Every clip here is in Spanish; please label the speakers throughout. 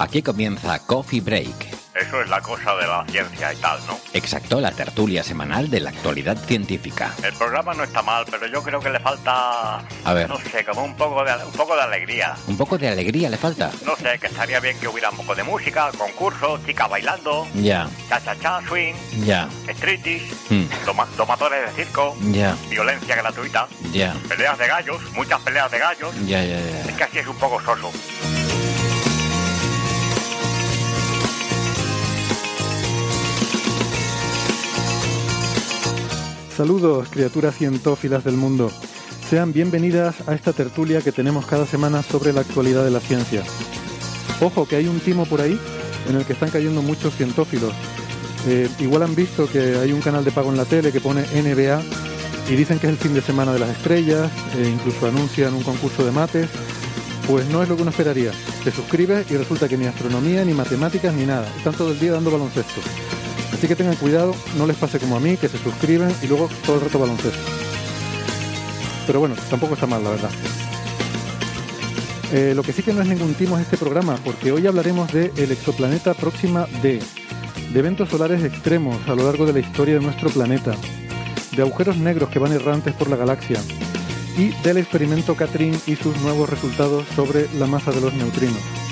Speaker 1: Aquí comienza Coffee Break.
Speaker 2: Eso es la cosa de la ciencia y tal, ¿no?
Speaker 1: Exacto, la tertulia semanal de la actualidad científica.
Speaker 2: El programa no está mal, pero yo creo que le falta...
Speaker 1: A ver.
Speaker 2: No sé, como un poco de, un poco de alegría.
Speaker 1: Un poco de alegría le falta.
Speaker 2: No sé, que estaría bien que hubiera un poco de música, concursos, chicas bailando,
Speaker 1: Ya,
Speaker 2: cha-cha-cha, swing,
Speaker 1: ya,
Speaker 2: striptease,
Speaker 1: Hmm.
Speaker 2: toma- domadores de circo,
Speaker 1: ya,
Speaker 2: violencia gratuita,
Speaker 1: ya,
Speaker 2: peleas de gallos, muchas peleas de gallos.
Speaker 1: ya, ya, ya.
Speaker 2: Es que así es un poco soso.
Speaker 3: Saludos, criaturas cientófilas del mundo. Sean bienvenidas a esta tertulia que tenemos cada semana sobre la actualidad de la ciencia. Ojo, que hay un timo por ahí en el que están cayendo muchos cientófilos. Eh, igual han visto que hay un canal de pago en la tele que pone NBA y dicen que es el fin de semana de las estrellas, e incluso anuncian un concurso de mates. Pues no es lo que uno esperaría. Te suscribes y resulta que ni astronomía, ni matemáticas, ni nada. Están todo el día dando baloncesto. Así que tengan cuidado, no les pase como a mí, que se suscriben y luego todo el rato baloncesto. Pero bueno, tampoco está mal, la verdad. Eh, lo que sí que no es ningún timo es este programa, porque hoy hablaremos de el exoplaneta Próxima D, de eventos solares extremos a lo largo de la historia de nuestro planeta, de agujeros negros que van errantes por la galaxia y del experimento Catrin y sus nuevos resultados sobre la masa de los neutrinos.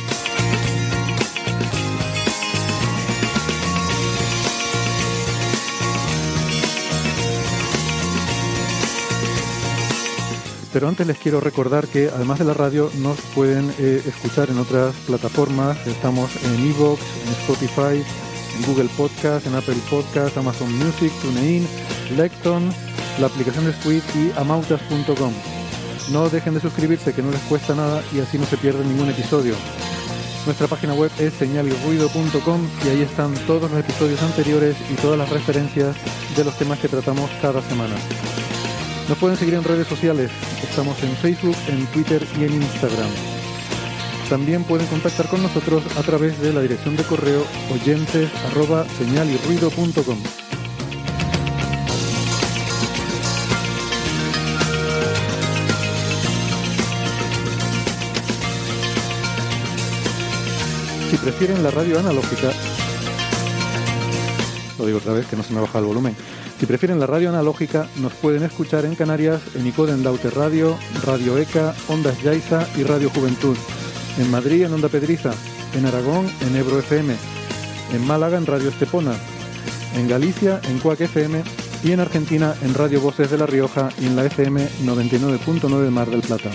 Speaker 3: Pero antes les quiero recordar que además de la radio nos pueden eh, escuchar en otras plataformas. Estamos en Evox, en Spotify, en Google Podcast, en Apple Podcast, Amazon Music, TuneIn, Lecton, la aplicación de Squid y amautas.com. No dejen de suscribirse que no les cuesta nada y así no se pierden ningún episodio. Nuestra página web es señalirruido.com y ahí están todos los episodios anteriores y todas las referencias de los temas que tratamos cada semana. Nos pueden seguir en redes sociales. Estamos en Facebook, en Twitter y en Instagram. También pueden contactar con nosotros a través de la dirección de correo oyentes. Si prefieren la radio analógica, lo digo otra vez que no se me baja el volumen. Si prefieren la radio analógica, nos pueden escuchar en Canarias en Icoden Daute Radio, Radio ECA, Ondas Yaiza y Radio Juventud. En Madrid en Onda Pedriza, en Aragón en Ebro FM, en Málaga en Radio Estepona, en Galicia en Cuac FM y en Argentina en Radio Voces de La Rioja y en la FM 99.9 Mar del Plata.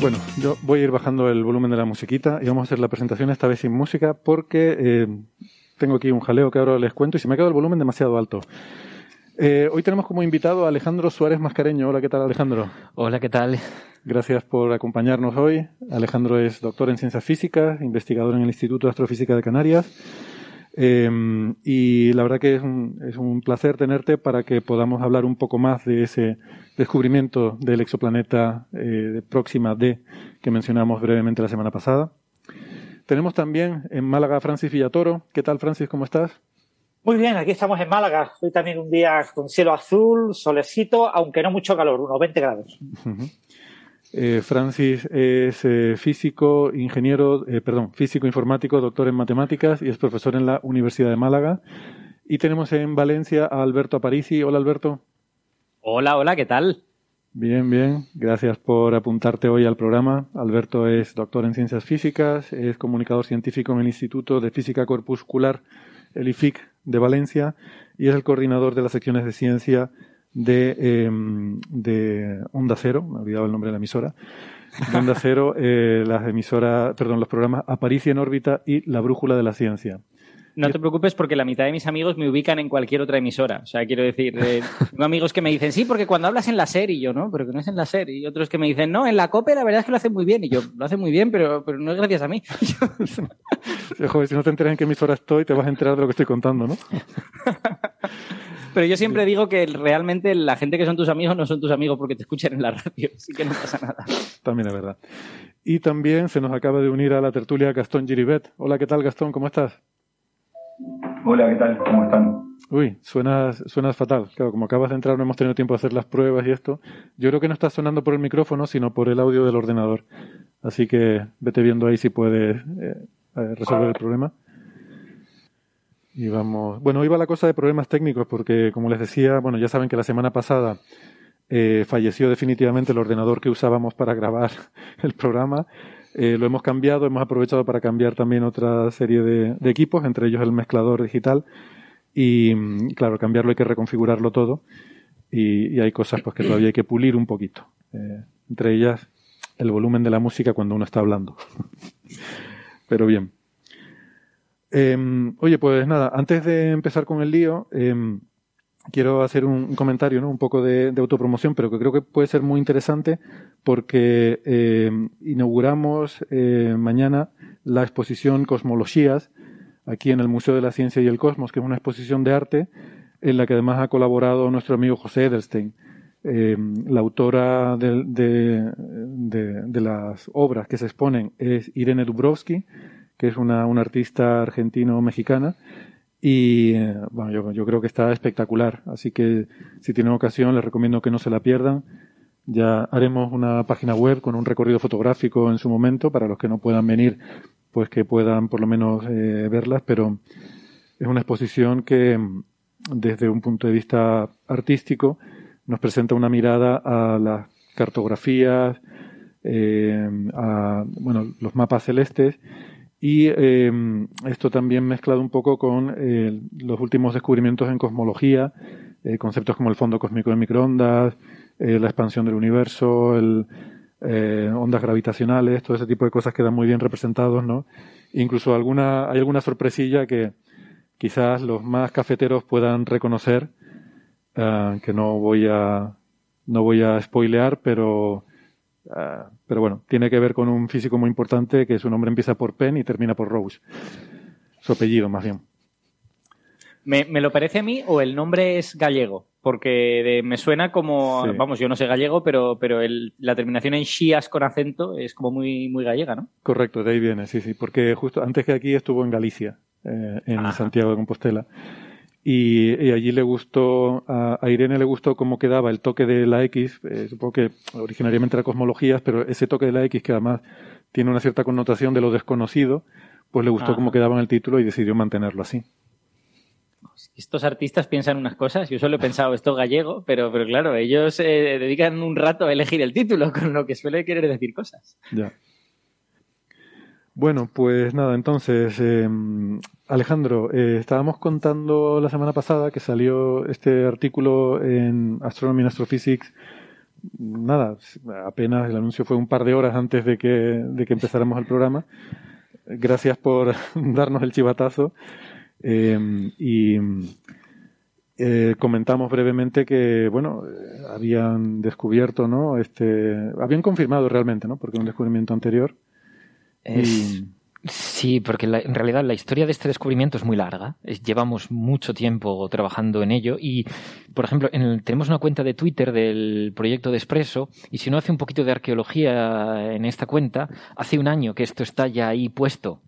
Speaker 3: Bueno, yo voy a ir bajando el volumen de la musiquita y vamos a hacer la presentación esta vez sin música porque eh, tengo aquí un jaleo que ahora les cuento y se me ha quedado el volumen demasiado alto. Eh, hoy tenemos como invitado a Alejandro Suárez Mascareño. Hola, ¿qué tal Alejandro?
Speaker 4: Hola, ¿qué tal?
Speaker 3: Gracias por acompañarnos hoy. Alejandro es doctor en ciencias físicas, investigador en el Instituto de Astrofísica de Canarias. Eh, y la verdad que es un, es un placer tenerte para que podamos hablar un poco más de ese descubrimiento del exoplaneta eh, de Próxima D que mencionamos brevemente la semana pasada. Tenemos también en Málaga a Francis Villatoro. ¿Qué tal, Francis? ¿Cómo estás?
Speaker 5: Muy bien, aquí estamos en Málaga. Hoy también un día con cielo azul, solecito, aunque no mucho calor, unos 20 grados.
Speaker 3: Eh, Francis es eh, físico, ingeniero, eh, perdón, físico informático, doctor en matemáticas y es profesor en la Universidad de Málaga. Y tenemos en Valencia a Alberto Aparici. Hola, Alberto.
Speaker 4: Hola, hola, ¿qué tal?
Speaker 3: Bien, bien. Gracias por apuntarte hoy al programa. Alberto es doctor en ciencias físicas, es comunicador científico en el Instituto de Física Corpuscular, el IFIC de Valencia, y es el coordinador de las secciones de ciencia de, em, de Onda Cero, me he olvidado el nombre de la emisora, de Onda Cero, eh, las emisoras, perdón, los programas Aparicia en órbita y La Brújula de la Ciencia.
Speaker 4: No te preocupes porque la mitad de mis amigos me ubican en cualquier otra emisora. O sea, quiero decir, eh, tengo amigos que me dicen, sí, porque cuando hablas en la serie, y yo, no, pero que no es en la serie. Y otros que me dicen, no, en la COPE la verdad es que lo hacen muy bien. Y yo, lo hacen muy bien, pero, pero no es gracias a mí.
Speaker 3: Joder, si no te enteras en qué emisora estoy, te vas a enterar de lo que estoy contando, ¿no?
Speaker 4: Pero yo siempre digo que realmente la gente que son tus amigos no son tus amigos porque te escuchan en la radio, así que no pasa nada.
Speaker 3: También es verdad. Y también se nos acaba de unir a la tertulia Gastón Giribet. Hola, ¿qué tal Gastón? ¿Cómo estás?
Speaker 6: Hola, ¿qué tal? ¿Cómo están?
Speaker 3: Uy, suenas, suenas fatal. Claro, como acabas de entrar no hemos tenido tiempo de hacer las pruebas y esto. Yo creo que no estás sonando por el micrófono, sino por el audio del ordenador. Así que vete viendo ahí si puedes eh, eh, resolver el problema. Y vamos. Bueno, iba la cosa de problemas técnicos, porque como les decía, bueno, ya saben que la semana pasada eh, falleció definitivamente el ordenador que usábamos para grabar el programa. Eh, lo hemos cambiado, hemos aprovechado para cambiar también otra serie de, equipos, entre ellos el mezclador digital. Y mm, claro, cambiarlo hay que reconfigurarlo todo. Y, hay cosas pues, que todavía hay que pulir un poquito. Eh, entre ellas, el volumen de la música cuando uno está hablando. Pero bien. Em, oye, pues nada, antes de empezar con el lío, em, quiero hacer un, comentario, ¿no? Un poco de, autopromoción, pero que creo que puede ser muy interesante porque em, inauguramos eh, mañana la exposición Cosmologías aquí en el Museo de la Ciencia y el Cosmos, que es una exposición de arte en la que además ha colaborado nuestro amigo José Edelstein. la autora de, de, las obras que se exponen es Irene Dubrovsky, que es una, artista argentino-mexicana. Y eh, bueno, yo, creo que está espectacular. Así que si tienen ocasión, les recomiendo que no se la pierdan. Ya haremos una página web con un recorrido fotográfico en su momento para los que no puedan venir, pues que puedan por lo menos eh, verlas. Pero es una exposición que, desde un punto de vista artístico, nos presenta una mirada a las cartografías, eh, a bueno, los mapas celestes y em, esto también mezclado un poco con eh, los últimos descubrimientos en cosmología, eh, conceptos como el fondo cósmico de microondas, eh, la expansión del universo, el, ondas gravitacionales, todo ese tipo de cosas quedan muy bien representados, ¿no? Incluso alguna, hay alguna sorpresilla que quizás los más cafeteros puedan reconocer, que no voy a, no voy a spoilear, pero Ah, pero bueno, tiene que ver con un físico muy importante que su nombre empieza por Penn y termina por Rose. Su apellido, más bien.
Speaker 4: ¿Me, lo parece a mí o el nombre es gallego? Porque me suena como, vamos, yo no sé gallego, pero, pero la terminación en Shias con acento es como muy, muy gallega, ¿no?
Speaker 3: Correcto, de ahí viene, sí, sí, porque justo antes que aquí estuvo en Galicia, eh, en Santiago de Compostela. Y, allí le gustó, a, Irene le gustó cómo quedaba el toque de la X, eh, supongo que originariamente era cosmologías, pero ese toque de la X que además tiene una cierta connotación de lo desconocido, pues le gustó cómo quedaba en el título y decidió mantenerlo así.
Speaker 4: Estos artistas piensan unas cosas, yo solo he pensado esto gallego, pero, pero claro, ellos eh, dedican un rato a elegir el título, con lo que suele querer decir cosas.
Speaker 3: Ya. Bueno, pues nada, entonces, em, Alejandro, eh, estábamos contando la semana pasada que salió este artículo en Astronomy and Astrophysics. Nada, apenas el anuncio fue un par de horas antes de que, de que empezáramos el programa. Gracias por darnos el chivatazo. Em, y eh, comentamos brevemente que, bueno, habían descubierto, ¿no? Este, habían confirmado realmente, ¿no? Porque un descubrimiento anterior.
Speaker 1: Sí, porque en realidad la historia de este descubrimiento es muy larga. llevamos mucho tiempo trabajando en ello y, por ejemplo, tenemos una cuenta de Twitter del proyecto de Expreso y si uno hace un poquito de arqueología en esta cuenta, hace un año que esto está ya ahí puesto.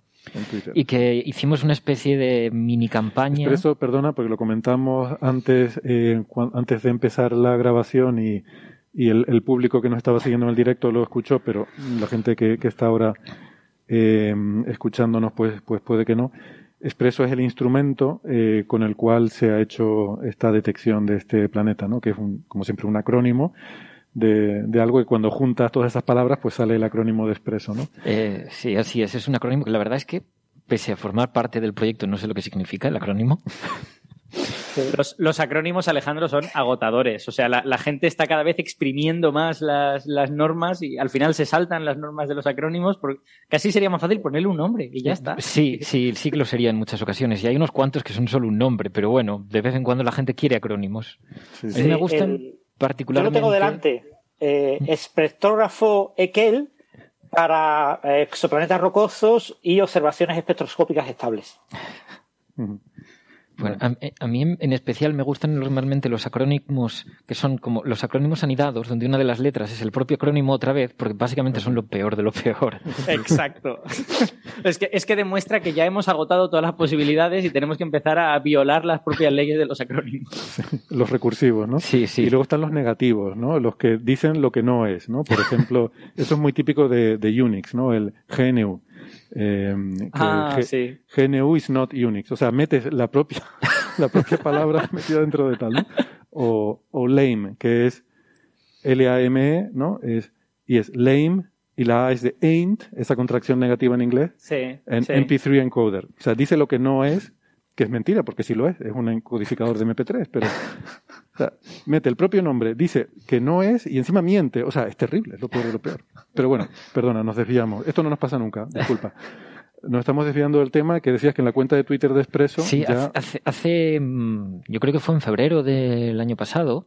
Speaker 1: Y que hicimos una especie de mini campaña.
Speaker 3: Expreso, perdona, porque lo comentamos antes, eh, antes de empezar la grabación y, el, público que nos estaba siguiendo en el directo lo escuchó, pero la gente que está ahora eh, escuchándonos, pues, pues puede que no. Expreso es el instrumento eh, con el cual se ha hecho esta detección de este planeta, ¿no? que es, como siempre, un acrónimo de, de, algo que cuando juntas todas esas palabras, pues sale el acrónimo de Expreso. ¿no?
Speaker 1: Eh, sí, así es. Es un acrónimo la verdad es que, pese a formar parte del proyecto, no sé lo que significa el acrónimo.
Speaker 4: Los, los, acrónimos, Alejandro, son agotadores. O sea, la, la gente está cada vez exprimiendo más las, las, normas y al final se saltan las normas de los acrónimos. Porque casi sería más fácil ponerle un nombre y ya está.
Speaker 1: Sí, sí, sí que lo sería en muchas ocasiones. Y hay unos cuantos que son solo un nombre, pero bueno, de vez en cuando la gente quiere acrónimos. Sí, sí. A mí me gustan
Speaker 5: el,
Speaker 1: particularmente.
Speaker 5: Yo lo tengo delante. Eh, espectrógrafo Ekel para eh, exoplanetas rocosos y observaciones espectroscópicas estables.
Speaker 1: Bueno, a, a, mí en especial me gustan normalmente los acrónimos que son como los acrónimos anidados, donde una de las letras es el propio acrónimo otra vez, porque básicamente son lo peor de lo peor.
Speaker 4: Exacto. es, que, es que demuestra que ya hemos agotado todas las posibilidades y tenemos que empezar a violar las propias leyes de los acrónimos.
Speaker 3: los recursivos, ¿no?
Speaker 1: Sí, sí.
Speaker 3: Y luego están los negativos, ¿no? Los que dicen lo que no es, ¿no? Por ejemplo, eso es muy típico de, de Unix, ¿no? El GNU. Eh,
Speaker 4: ah, sí.
Speaker 3: GNU is not Unix. O sea, metes la propia, la propia palabra metida dentro de tal, ¿no? O, o lame, que es L-A-M-E, ¿no? Es, y es lame, y la A es de ain't, esa contracción negativa en inglés.
Speaker 4: Sí.
Speaker 3: En
Speaker 4: sí.
Speaker 3: MP3 encoder. O sea, dice lo que no es, que es mentira, porque sí lo es, es un encodificador de MP3, pero o sea, mete el propio nombre, dice que no es y encima miente. O sea, es terrible, es lo peor de lo peor. Pero bueno, perdona, nos desviamos. Esto no nos pasa nunca, disculpa. Nos estamos desviando del tema que decías que en la cuenta de Twitter de Expreso.
Speaker 1: Sí,
Speaker 3: ya...
Speaker 1: hace, hace, yo creo que fue en febrero del año pasado,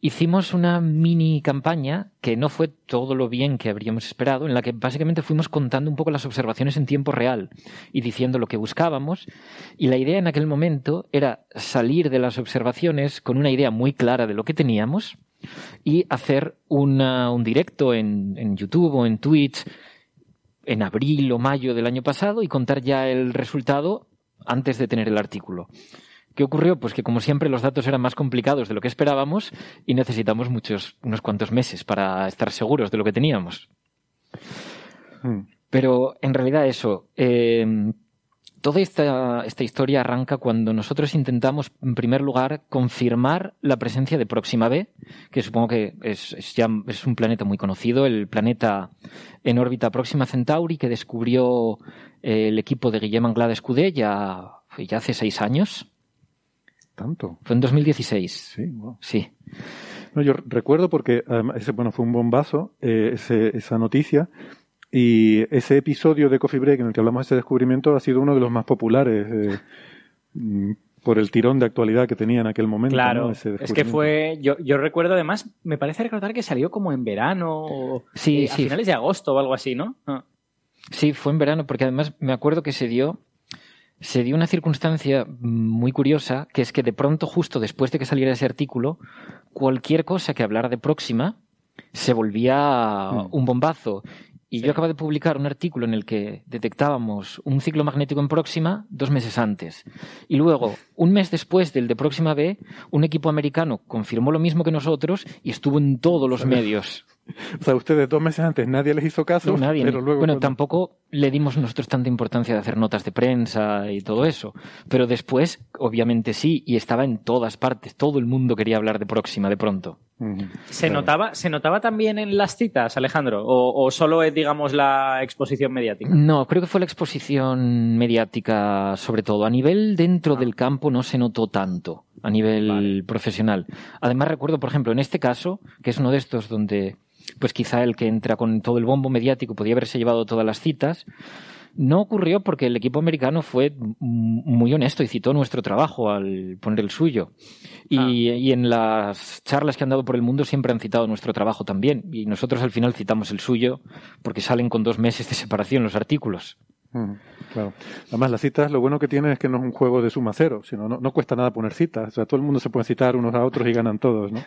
Speaker 1: hicimos una mini campaña que no fue todo lo bien que habríamos esperado, en la que básicamente fuimos contando un poco las observaciones en tiempo real y diciendo lo que buscábamos. Y la idea en aquel momento era salir de las observaciones con una idea muy clara de lo que teníamos y hacer una, un directo en, en YouTube o en Twitch en abril o mayo del año pasado y contar ya el resultado antes de tener el artículo. ¿Qué ocurrió? Pues que como siempre los datos eran más complicados de lo que esperábamos y necesitamos muchos, unos cuantos meses para estar seguros de lo que teníamos.
Speaker 3: Mm.
Speaker 1: Pero en realidad eso, eh, toda esta, esta, historia arranca cuando nosotros intentamos, en primer lugar, confirmar la presencia de Próxima B, que supongo que es, es, ya, es un planeta muy conocido, el planeta en órbita Próxima Centauri que descubrió eh, el equipo de Guillem Anglade Escudé ya, ya hace seis años.
Speaker 3: ¿Tanto?
Speaker 1: Fue en 2016.
Speaker 3: Sí, wow.
Speaker 1: Sí.
Speaker 3: No, yo recuerdo porque además, ese, bueno, fue un bombazo eh, ese, esa noticia y ese episodio de Coffee Break en el que hablamos de ese descubrimiento ha sido uno de los más populares eh, por el tirón de actualidad que tenía en aquel momento.
Speaker 4: Claro,
Speaker 3: ¿no?
Speaker 4: es que fue. Yo, yo, recuerdo además, me parece recordar que salió como en verano, o
Speaker 1: sí,
Speaker 4: eh,
Speaker 1: sí.
Speaker 4: a finales de agosto o algo así, ¿no? Ah.
Speaker 1: Sí, fue en verano, porque además me acuerdo que se dio. Se dio una circunstancia muy curiosa, que es que de pronto, justo después de que saliera ese artículo, cualquier cosa que hablara de próxima se volvía
Speaker 3: Mm.
Speaker 1: un bombazo. Y yo acabo de publicar un artículo en el que detectábamos un ciclo magnético en Próxima dos meses antes. Y luego, un mes después del de Próxima B, un equipo americano confirmó lo mismo que nosotros y estuvo en todos los medios.
Speaker 3: O sea, ustedes dos meses antes nadie les hizo caso,
Speaker 1: No, nadie.
Speaker 3: pero luego...
Speaker 1: bueno,
Speaker 3: cuando-
Speaker 1: tampoco le dimos nosotros tanta importancia de hacer notas de prensa y todo eso. Pero después, obviamente sí, y estaba en todas partes. Todo el mundo quería hablar de Próxima de pronto.
Speaker 4: ¿Se,
Speaker 3: claro.
Speaker 4: notaba, ¿Se notaba también en las citas, Alejandro? ¿O, o solo es, digamos, la exposición mediática?
Speaker 1: No, creo que fue la exposición mediática sobre todo. A nivel dentro
Speaker 4: Ah.
Speaker 1: del campo no se notó tanto, a nivel
Speaker 4: Vale.
Speaker 1: profesional. Además recuerdo, por ejemplo, en este caso, que es uno de estos donde, pues quizá el que entra con todo el bombo mediático podía haberse llevado todas las citas, no ocurrió porque el equipo americano fue muy honesto y citó nuestro trabajo al poner el suyo. Y,
Speaker 4: Ah.
Speaker 1: y en las charlas que han dado por el mundo siempre han citado nuestro trabajo también. Y nosotros al final citamos el suyo porque salen con dos meses de separación los artículos.
Speaker 3: Ujú, Claro. Además, las citas, lo bueno que tiene es que no es un juego de suma cero, sino no, no cuesta nada poner citas. O sea, todo el mundo se puede citar unos a otros y ganan todos, ¿no?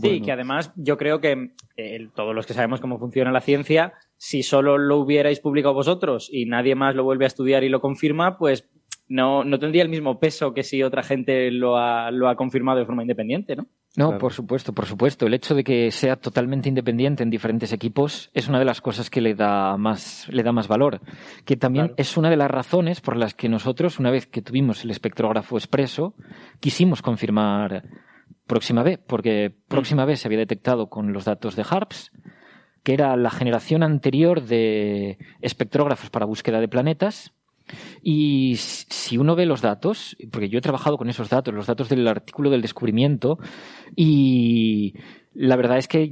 Speaker 4: Sí,
Speaker 3: Bueno.
Speaker 4: que además yo creo que eh, todos los que sabemos cómo funciona la ciencia, si solo lo hubierais publicado vosotros y nadie más lo vuelve a estudiar y lo confirma, pues no, no tendría el mismo peso que si otra gente lo ha, lo ha confirmado de forma independiente, ¿no?
Speaker 1: No,
Speaker 3: Claro.
Speaker 1: por supuesto, por supuesto. El hecho de que sea totalmente independiente en diferentes equipos es una de las cosas que le da más, le da más valor. Que también
Speaker 4: Claro.
Speaker 1: es una de las razones por las que nosotros, una vez que tuvimos el espectrógrafo expreso, quisimos confirmar Próxima B, porque Próxima B se había detectado con los datos de HARPS, que era la generación anterior de espectrógrafos para búsqueda de planetas, Y si uno ve los datos, porque yo he trabajado con esos datos, los datos del artículo del descubrimiento, y la verdad es que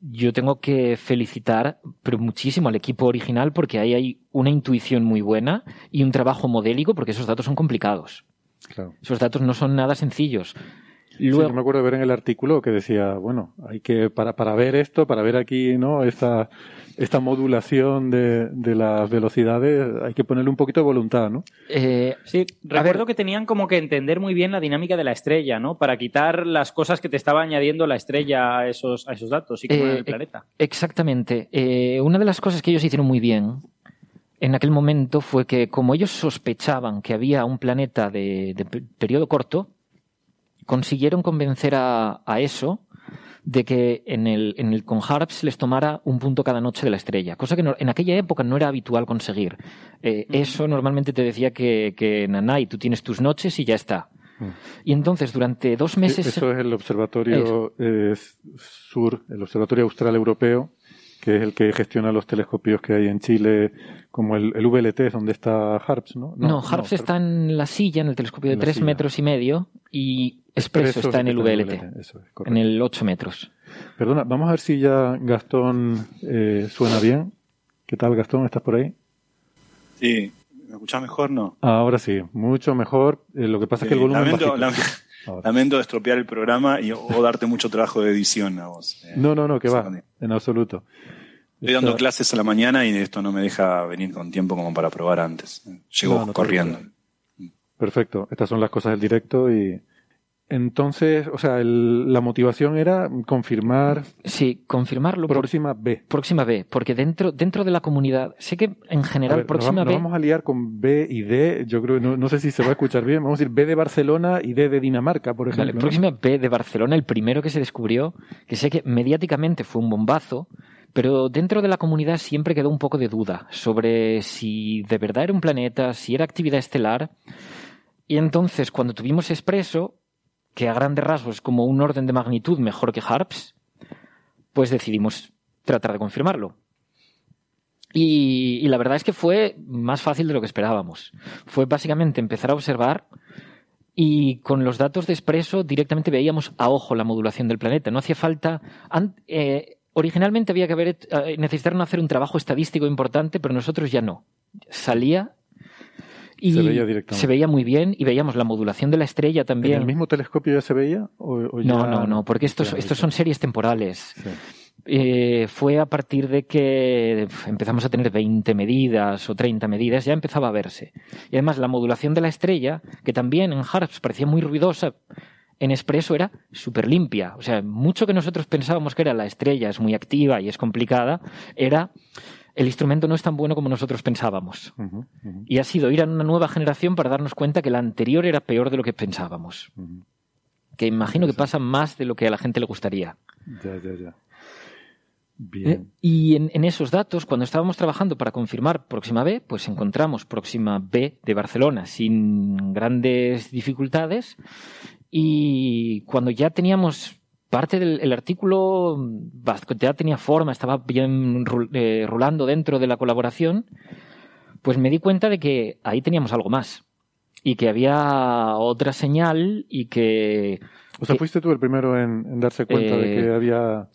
Speaker 1: yo tengo que felicitar pero muchísimo al equipo original porque ahí hay una intuición muy buena y un trabajo modélico porque esos datos son complicados. Esos datos no son nada sencillos.
Speaker 3: Luego... yo me acuerdo de ver en el artículo que decía, bueno, hay que, para, para ver esto, para ver aquí, ¿no? Esta, esta modulación de, de las velocidades, hay que ponerle un poquito de voluntad, ¿no?
Speaker 4: Eh, sí, recuerdo que tenían como que entender muy bien la dinámica de la estrella, ¿no? Para quitar las cosas que te estaba añadiendo la estrella a esos, a esos datos y como en el eh, planeta.
Speaker 1: Exactamente. Eh, una de las cosas que ellos hicieron muy bien en aquel momento fue que como ellos sospechaban que había un planeta de, de periodo corto, consiguieron convencer a, a eso de que en el, en el con Harps les tomara un punto cada noche de la estrella, cosa que en aquella época no era habitual conseguir. Eh, eso normalmente te decía que, que Nanay, tú tienes tus noches y ya está. Mm. Y entonces durante dos meses...
Speaker 3: Eso es el observatorio eh, sur, el observatorio austral europeo, que es el que gestiona los telescopios que hay en Chile, como el, el VLT, donde está Harps, ¿no?
Speaker 1: No, Harps está en la silla, en el telescopio de tres metros y medio, y Expreso está en el VLT, en el 8 metros.
Speaker 3: Perdona, vamos a ver si ya Gastón eh, suena bien. ¿Qué tal, Gastón? ¿Estás por ahí?
Speaker 7: Sí, ¿me escuchas mejor, no?
Speaker 3: Ahora sí, mucho mejor. Eh, lo que pasa es que el volumen
Speaker 7: lamento, lamento estropear el programa y, o darte mucho trabajo de edición a vos.
Speaker 3: Eh, no, no, no, que va, en absoluto.
Speaker 7: Estoy dando clases a la mañana y esto no me deja venir con tiempo como para probar antes. Llego corriendo.
Speaker 3: Perfecto, estas son las cosas del directo y entonces, o sea, la motivación era confirmar.
Speaker 1: Sí, confirmarlo.
Speaker 3: Próxima B.
Speaker 1: Próxima B, porque dentro, dentro de la comunidad, sé que en general próxima
Speaker 3: B.
Speaker 1: Nos
Speaker 3: vamos a liar con B y D, yo creo, no, no, sé si se va a escuchar bien, vamos a decir B de Barcelona y D de Dinamarca, por ejemplo.
Speaker 1: Vale, próxima B de Barcelona, el primero que se descubrió, que sé que mediáticamente fue un bombazo, pero dentro de la comunidad siempre quedó un poco de duda sobre si de verdad era un planeta, si era actividad estelar. Y entonces, cuando tuvimos Expreso, que a grandes rasgos es como un orden de magnitud mejor que Harps, pues decidimos tratar de confirmarlo. Y, la verdad es que fue más fácil de lo que esperábamos. Fue básicamente empezar a observar y con los datos de Expreso directamente veíamos a ojo la modulación del planeta. No hacía falta. Eh, originalmente había que haber, eh, necesitaron hacer un trabajo estadístico importante, pero nosotros ya no. Salía y se veía, muy bien y veíamos la modulación de la estrella también.
Speaker 3: ¿En el mismo telescopio ya se veía?
Speaker 1: No, no, no, porque estos, estos son series temporales. Eh, fue a partir de que empezamos a tener 20 medidas o 30 medidas, ya empezaba a verse. Y además la modulación de la estrella, que también en Harps parecía muy ruidosa, en Expreso era súper limpia. O sea, mucho que nosotros pensábamos que era la estrella, es muy activa y es complicada, era el instrumento no es tan bueno como nosotros pensábamos. Y ha sido ir a una nueva generación para darnos cuenta que la anterior era peor de lo que pensábamos. Que imagino que pasa más de lo que a la gente le gustaría.
Speaker 3: Ya, ya, ya.
Speaker 1: Bien. Eh, y en, en, esos datos, cuando estábamos trabajando para confirmar Próxima B, pues encontramos Próxima B de Barcelona sin grandes dificultades. Y cuando ya teníamos parte del artículo ya tenía forma, estaba bien eh, rulando dentro de la colaboración, pues me di cuenta de que ahí teníamos algo más y que había otra señal y que...
Speaker 3: O sea, fuiste tú el primero en, darse cuenta de que eh, había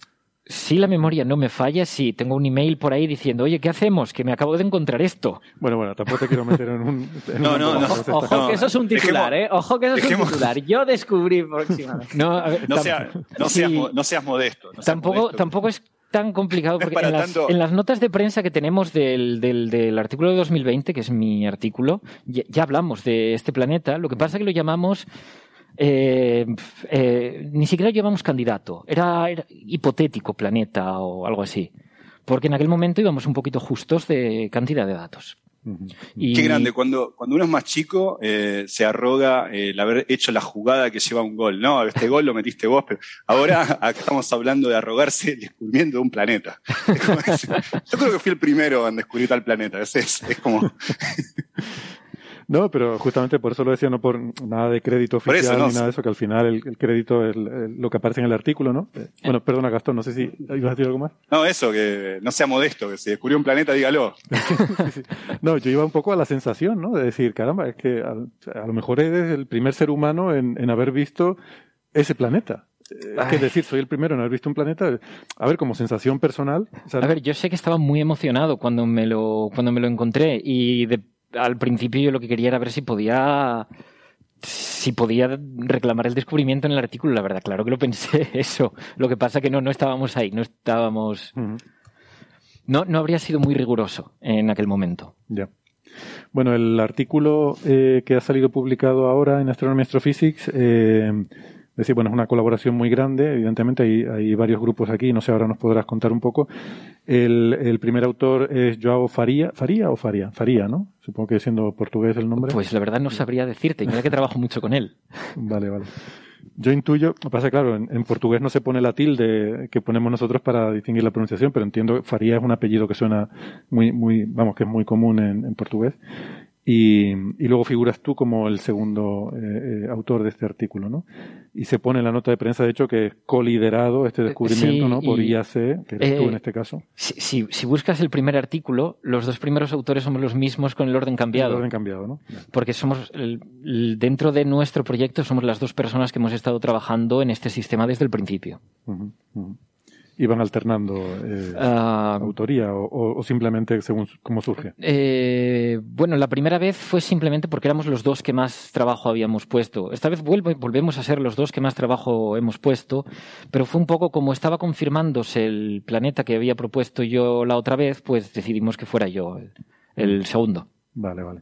Speaker 1: si la memoria no me falla, sí, tengo un email por ahí diciendo, oye, ¿qué hacemos? Que me acabo de encontrar esto.
Speaker 3: Bueno, bueno, tampoco te quiero meter en un...
Speaker 4: no, no, no, Ojo, que eso es un titular, ¿eh? Ojo que eso es un titular. Yo descubrí próximamente.
Speaker 7: No, no, seas, no, seas, modesto.
Speaker 1: tampoco, tampoco es tan complicado porque en las, en las, notas de prensa que tenemos del, del, del, artículo de 2020, que es mi artículo, ya, ya hablamos de este planeta. Lo que pasa es que lo llamamos eh, eh, ni siquiera llevamos candidato, era, hipotético planeta o algo así, porque en aquel momento íbamos un poquito justos de cantidad de datos.
Speaker 7: y... Qué grande, cuando, cuando uno es más chico eh, se arroga el haber hecho la jugada que lleva un gol. No, este gol lo metiste vos, pero ahora acá estamos hablando de arrogarse el descubrimiento de un planeta. Yo creo que fui el primero en descubrir tal planeta. Es, es, es como...
Speaker 3: No, pero justamente por eso lo decía, no por nada de crédito
Speaker 7: Por eso,
Speaker 3: oficial
Speaker 7: no,
Speaker 3: ni nada de eso, que al final el, el crédito es el- el- lo que aparece en el artículo, ¿no? Eh, Bueno, perdona Gastón, no sé si ibas a decir algo más.
Speaker 7: No, eso, que no sea modesto, que si descubrió un planeta, dígalo.
Speaker 3: No, yo iba un poco a la sensación, ¿no? De decir, caramba, es que a, a lo mejor eres el primer ser humano en, en haber visto ese planeta. Eh, Es que
Speaker 1: Ay.
Speaker 3: decir, soy el primero en haber visto un planeta. A ver, como sensación personal.
Speaker 1: A ver, yo sé que estaba muy emocionado cuando me lo, cuando me lo encontré y de- al principio yo lo que quería era ver si podía si podía reclamar el descubrimiento en el artículo, la verdad, claro que lo pensé eso. Lo que pasa que no, no estábamos ahí, no estábamos. No, no habría sido muy riguroso en aquel momento.
Speaker 3: ya. Bueno, el artículo eh, que ha salido publicado ahora en Astronomy Astrophysics, eh, es decir, bueno, es una colaboración muy grande, evidentemente hay, hay varios grupos aquí, no sé, ahora nos podrás contar un poco. El, el primer autor es Joao Faria, Faria o Faria, Faria, ¿no? Supongo que siendo portugués el nombre.
Speaker 1: Pues la verdad no sabría decirte, mira que trabajo mucho con él.
Speaker 3: Vale, vale. Yo intuyo, pasa claro, en, en portugués no se pone la tilde que ponemos nosotros para distinguir la pronunciación, pero entiendo que Faría es un apellido que suena muy, muy, vamos, que es muy común en, en portugués. Y, y luego figuras tú como el segundo eh, eh, autor de este artículo, ¿no? Y se pone en la nota de prensa, de hecho, que es coliderado este descubrimiento,
Speaker 1: sí,
Speaker 3: ¿no? Por
Speaker 1: y-
Speaker 3: IAC, que eres tú
Speaker 1: eh,
Speaker 3: en este caso.
Speaker 1: Si, si- si buscas el primer artículo, los dos primeros autores somos los mismos con el orden cambiado.
Speaker 3: El orden cambiado, ¿no?
Speaker 1: Porque somos, el- dentro de nuestro proyecto, somos las dos personas que hemos estado trabajando en este sistema desde el principio.
Speaker 3: Van alternando eh,
Speaker 1: Ah,
Speaker 3: autoría o, simplemente según cómo surge.
Speaker 1: eh, bueno, la primera vez fue simplemente porque éramos los dos que más trabajo habíamos puesto. Esta vez vuelvo, volvemos a ser los dos que más trabajo hemos puesto, pero fue un poco como estaba confirmándose el planeta que había propuesto yo la otra vez, pues decidimos que fuera yo el, el segundo.
Speaker 3: Vale, vale.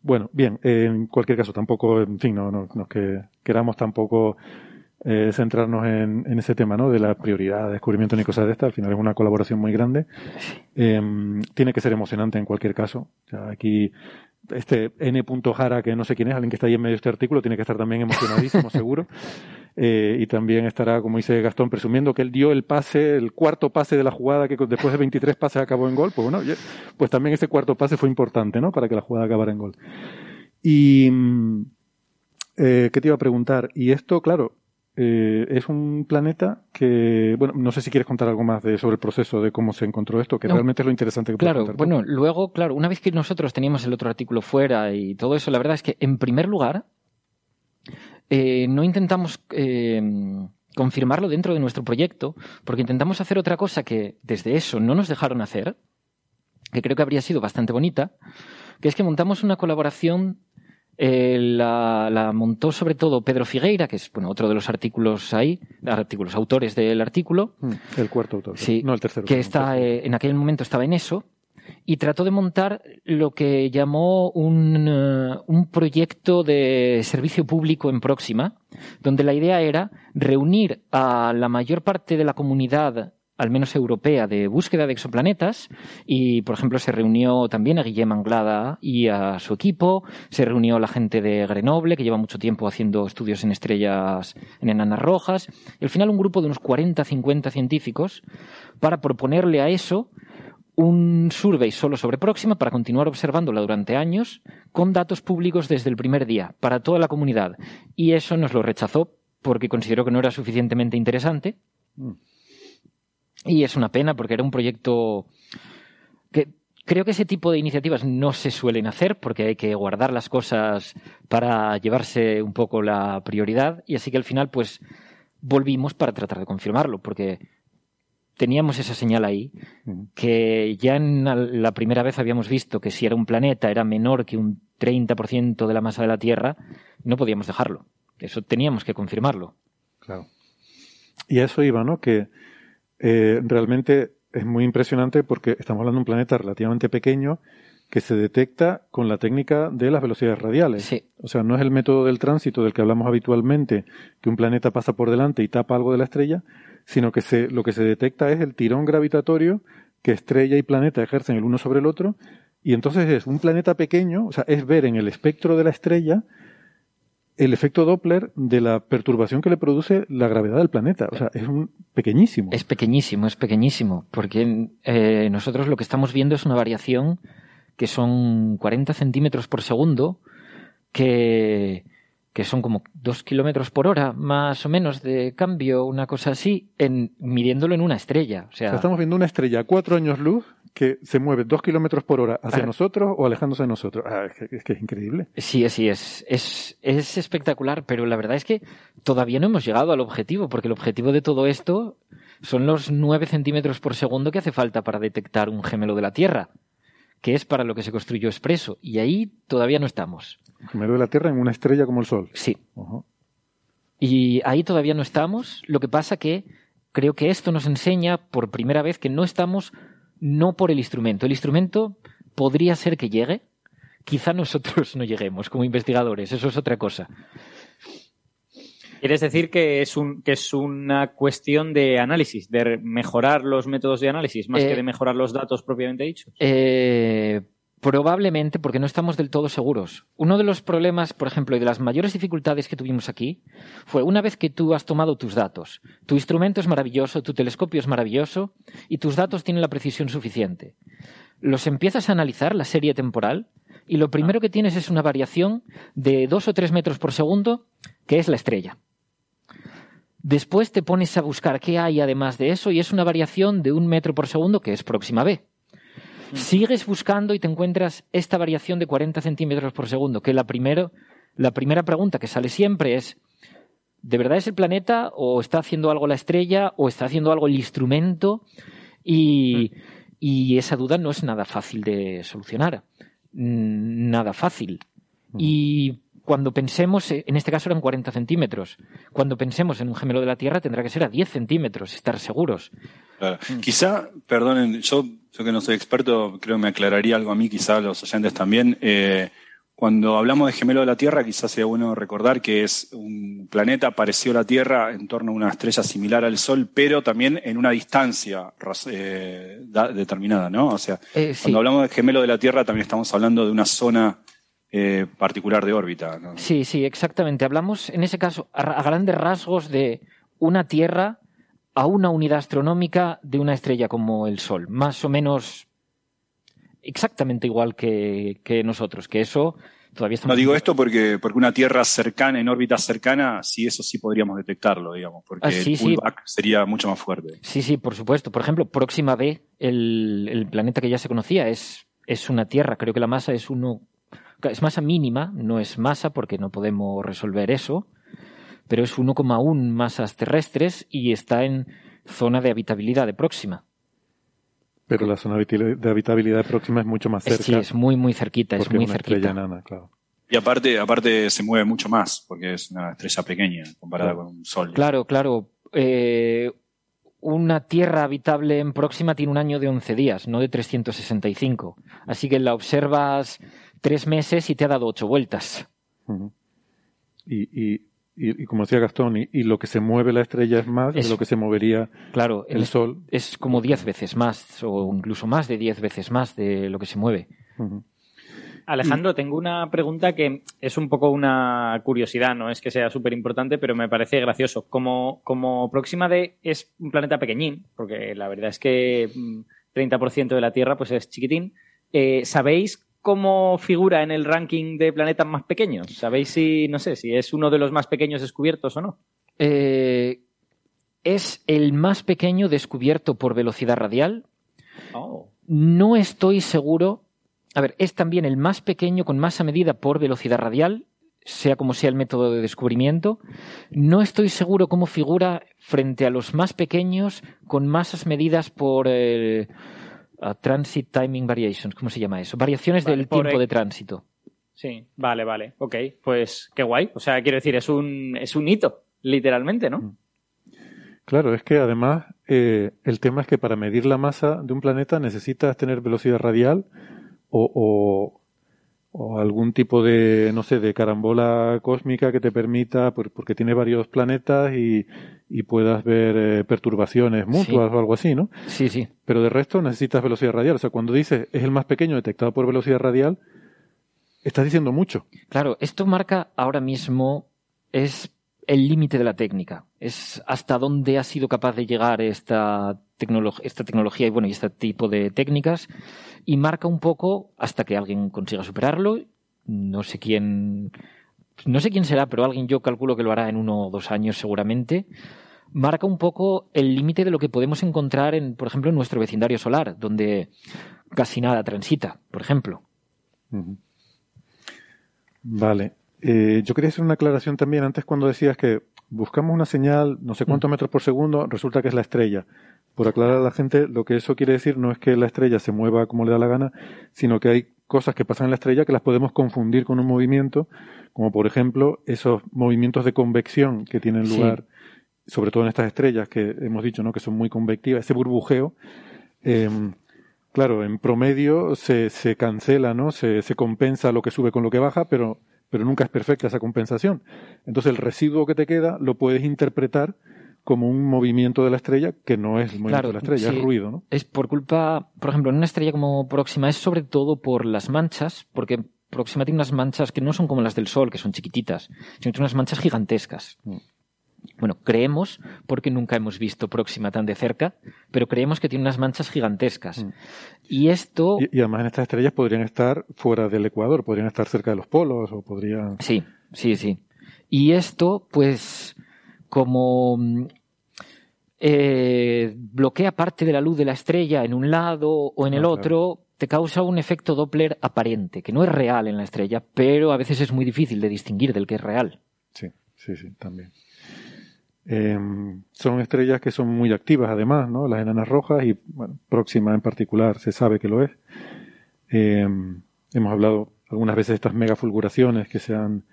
Speaker 3: Bueno, bien, eh, en cualquier caso, tampoco, en fin, no, no, no que queramos tampoco eh, centrarnos en, en ese tema, ¿no? De la prioridad, de descubrimiento ni cosas de estas. Al final es una colaboración muy grande. Eh, tiene que ser emocionante en cualquier caso. O sea, aquí, este N. Jara, que no sé quién es, alguien que está ahí en medio de este artículo, tiene que estar también emocionadísimo, seguro. Eh, y también estará, como dice Gastón, presumiendo que él dio el pase, el cuarto pase de la jugada que después de 23 pases acabó en gol. Pues bueno, pues también ese cuarto pase fue importante, ¿no? Para que la jugada acabara en gol. Y, mm, eh, ¿qué te iba a preguntar? Y esto, claro, eh, es un planeta que, bueno, no sé si quieres contar algo más de, sobre el proceso de cómo se encontró esto, que
Speaker 1: No.
Speaker 3: realmente es lo interesante que
Speaker 1: Claro, bueno, luego, claro, una vez que nosotros teníamos el otro artículo fuera y todo eso, la verdad es que, en primer lugar, eh, no intentamos eh, confirmarlo dentro de nuestro proyecto, porque intentamos hacer otra cosa que desde eso no nos dejaron hacer, que creo que habría sido bastante bonita, que es que montamos una colaboración, eh, la, la montó sobre todo Pedro Figueira, que es bueno, otro de los artículos ahí, artículos, autores del artículo,
Speaker 3: Mm, El cuarto autor.
Speaker 1: Sí,
Speaker 3: no el tercero.
Speaker 1: que está, eh, en aquel momento estaba en eso, y trató de montar lo que llamó un, eh, un proyecto de servicio público en Próxima, donde la idea era reunir a la mayor parte de la comunidad al menos europea, de búsqueda de exoplanetas. Y, por ejemplo, se reunió también a Guillem Anglada y a su equipo. Se reunió la gente de Grenoble, que lleva mucho tiempo haciendo estudios en estrellas, en enanas rojas. Y al final un grupo de unos 40, 50 científicos para proponerle a eso un survey solo sobre Próxima para continuar observándola durante años con datos públicos desde el primer día para toda la comunidad. Y eso nos lo rechazó porque consideró que no era suficientemente interesante. Y es una pena porque era un proyecto que creo que ese tipo de iniciativas no se suelen hacer porque hay que guardar las cosas para llevarse un poco la prioridad y así que al final pues volvimos para tratar de confirmarlo porque teníamos esa señal ahí que ya en la- la primera vez habíamos visto que si era un planeta era menor que un 30% de la masa de la Tierra, no podíamos dejarlo. Eso teníamos que confirmarlo.
Speaker 3: Claro. Y a eso iba, ¿no? Que eh, realmente es muy impresionante porque estamos hablando de un planeta relativamente pequeño que se detecta con la técnica de las velocidades radiales.
Speaker 1: Sí.
Speaker 3: O sea, no es el método del tránsito del que hablamos habitualmente, que un planeta pasa por delante y tapa algo de la estrella, sino que se, lo que se detecta es el tirón gravitatorio que estrella y planeta ejercen el uno sobre el otro, y entonces es un planeta pequeño, o sea, es ver en el espectro de la estrella el efecto Doppler de la perturbación que le produce la gravedad del planeta. O sea, es un pequeñísimo.
Speaker 1: Es pequeñísimo, es pequeñísimo, porque eh, nosotros lo que estamos viendo es una variación que son 40 centímetros por segundo, que, que son como 2 kilómetros por hora, más o menos de cambio, una cosa así, en, midiéndolo en una estrella. O sea,
Speaker 3: O sea, estamos viendo una estrella a cuatro años luz que se mueve dos kilómetros por hora hacia
Speaker 1: Ah.
Speaker 3: nosotros o alejándose de nosotros. Ah, es, que, es que es increíble.
Speaker 1: Sí, sí, es, es, es espectacular, pero la verdad es que todavía no hemos llegado al objetivo, porque el objetivo de todo esto son los 9 centímetros por segundo que hace falta para detectar un gemelo de la Tierra, que es para lo que se construyó Expreso, y ahí todavía no estamos.
Speaker 3: Primero de la Tierra en una estrella como el Sol.
Speaker 1: Sí. Y ahí todavía no estamos, lo que pasa que creo que esto nos enseña por primera vez que no estamos no por el instrumento. El instrumento podría ser que llegue, quizá nosotros no lleguemos como investigadores, eso es otra cosa.
Speaker 4: ¿Quieres decir que es, un, que es una cuestión de análisis, de mejorar los métodos de análisis, más
Speaker 1: Eh,
Speaker 4: que de mejorar los datos propiamente dichos?
Speaker 1: Eh, probablemente porque no estamos del todo seguros. Uno de los problemas, por ejemplo, y de las mayores dificultades que tuvimos aquí fue una vez que tú has tomado tus datos, tu instrumento es maravilloso, tu telescopio es maravilloso y tus datos tienen la precisión suficiente. Los empiezas a analizar, la serie temporal, y lo primero que tienes es una variación de dos o tres metros por segundo, que es la estrella. Después te pones a buscar qué hay además de eso y es una variación de un metro por segundo que es próxima B. Sigues buscando y te encuentras esta variación de 40 centímetros por segundo, que la, primero, la primera pregunta que sale siempre es, ¿de verdad es el planeta o está haciendo algo la estrella o está haciendo algo el instrumento? Y, y esa duda no es nada fácil de solucionar. Mm, Nada fácil. Y cuando pensemos, eh, en este caso eran 40 centímetros, cuando pensemos en un gemelo de la Tierra tendrá que ser a 10 centímetros, estar seguros.
Speaker 7: Claro. Quizá, perdonen, yo, yo que no soy experto, creo que me aclararía algo a mí, quizá a los oyentes también. Eh, cuando hablamos de gemelo de la Tierra, quizás sea bueno recordar que es un planeta parecido a la Tierra en torno a una estrella similar al Sol, pero también en una distancia eh, da- determinada, ¿no? O sea,
Speaker 1: Eh, sí.
Speaker 7: cuando hablamos de gemelo de la Tierra, también estamos hablando de una zona eh, particular de órbita. ¿no?
Speaker 1: Sí, sí, exactamente. Hablamos en ese caso a, a grandes rasgos de una Tierra a una unidad astronómica de una estrella como el Sol, más o menos exactamente igual que, que nosotros, que eso todavía estamos...
Speaker 7: No digo esto porque, porque una Tierra cercana, en órbita cercana, sí, eso sí podríamos detectarlo, digamos, porque
Speaker 1: Ah, sí,
Speaker 7: el
Speaker 1: sí.
Speaker 7: pullback sería mucho más fuerte.
Speaker 1: Sí, sí, por supuesto. Por ejemplo, Próxima B, el, el planeta que ya se conocía, es, es una Tierra. Creo que la masa es uno. Es masa mínima, no es masa porque no podemos resolver eso, pero es 1,1 masas terrestres y está en zona de habitabilidad de Próxima.
Speaker 3: Pero la zona habitabilidad- de habitabilidad próxima es mucho más cerca.
Speaker 1: Sí, es muy, muy cerquita, es
Speaker 3: porque
Speaker 1: muy
Speaker 3: una
Speaker 1: cerquita.
Speaker 3: estrella enana, claro.
Speaker 7: Y aparte, aparte se mueve mucho más, porque es una estrella pequeña comparada con un Sol.
Speaker 1: Claro, claro. Eh, una Tierra habitable en Próxima tiene un año de 11 días, no de 365. Así que la observas tres meses y te ha dado ocho vueltas.
Speaker 3: Y, y, y, y como decía Gastón, y, y lo que se mueve la estrella es más
Speaker 1: Es-
Speaker 3: de lo que se movería
Speaker 1: Claro,
Speaker 3: el Sol.
Speaker 1: es como 10 veces más, o incluso más de 10 veces más de lo que se mueve.
Speaker 4: Alejandro, tengo una pregunta que es un poco una curiosidad, no es que sea súper importante, pero me parece gracioso. Como, como Próxima D es un planeta pequeñín, porque la verdad es que mm, 30% de la Tierra pues es chiquitín, eh, ¿sabéis cómo figura en el ranking de planetas más pequeños? ¿Sabéis si, no sé, si es uno de los más pequeños descubiertos o no?
Speaker 1: Eh, es el más pequeño descubierto por velocidad radial.
Speaker 4: Oh.
Speaker 1: No estoy seguro. A ver, es también el más pequeño con masa medida por velocidad radial, sea como sea el método de descubrimiento. No estoy seguro cómo figura frente a los más pequeños con masas medidas por eh, uh, Transit Timing Variations. ¿Cómo se llama eso? Variaciones
Speaker 4: Vale,
Speaker 1: del tiempo
Speaker 4: e-
Speaker 1: de tránsito.
Speaker 4: Sí, vale, vale, ok, pues qué guay. O sea, quiero decir, es un, es un hito, literalmente, ¿no?
Speaker 3: Claro, es que además eh, el tema es que para medir la masa de un planeta necesitas tener velocidad radial o, o, o algún tipo de, no sé, de carambola cósmica que te permita, por- porque tiene varios planetas y, y puedas ver eh, perturbaciones mutuas o algo así, ¿no?
Speaker 1: Sí, sí.
Speaker 3: Pero de resto necesitas velocidad radial. O sea, cuando dices es el más pequeño detectado por velocidad radial, estás diciendo mucho.
Speaker 1: Claro, esto marca ahora mismo es el límite de la técnica. Es hasta dónde ha sido capaz de llegar esta, tecnolo- esta tecnología y bueno, y este tipo de técnicas. Y marca un poco hasta que alguien consiga superarlo. No sé quién, no sé quién será, pero alguien yo calculo que lo hará en uno o dos años seguramente. Marca un poco el límite de lo que podemos encontrar en, por ejemplo, en nuestro vecindario solar, donde casi nada transita, por ejemplo.
Speaker 3: Vale. Eh, yo quería hacer una aclaración también antes cuando decías que buscamos una señal, no sé cuántos mm. metros por segundo, resulta que es la estrella. Por aclarar a la gente, lo que eso quiere decir no es que la estrella se mueva como le da la gana, sino que hay cosas que pasan en la estrella que las podemos confundir con un movimiento, como por ejemplo esos movimientos de convección que tienen lugar, sobre todo en estas estrellas que hemos dicho, ¿no? que son muy convectivas, ese burbujeo. Em, claro, en promedio se, se cancela, ¿no? Se, se compensa lo que sube con lo que baja, pero pero nunca es perfecta esa compensación. Entonces el residuo que te queda lo puedes interpretar como un movimiento de la estrella que no es el movimiento de la estrella, es ruido, ¿no?
Speaker 1: Es por culpa, por ejemplo, en una estrella como Próxima es sobre todo por las manchas, porque Próxima tiene unas manchas que no son como las del Sol, que son chiquititas, sino tiene unas manchas gigantescas. Mm. Bueno, creemos, porque nunca hemos visto Próxima tan de cerca, pero creemos que tiene unas manchas gigantescas. Mm. Y esto.
Speaker 3: Y, además, estas estrellas podrían estar fuera del Ecuador, podrían estar cerca de los polos, o podrían.
Speaker 1: Sí, sí, sí. Y esto, pues, como eh, bloquea parte de la luz de la estrella en un lado o en el ah, otro, te causa un efecto Doppler aparente, que no es real en la estrella, pero a veces es muy difícil de distinguir del que es real.
Speaker 3: Sí, sí, sí, también. Em, son estrellas que son muy activas además, ¿no? Las enanas rojas y bueno, Próxima en particular se sabe que lo es. Em, hemos hablado algunas veces de estas megafulguraciones que se han,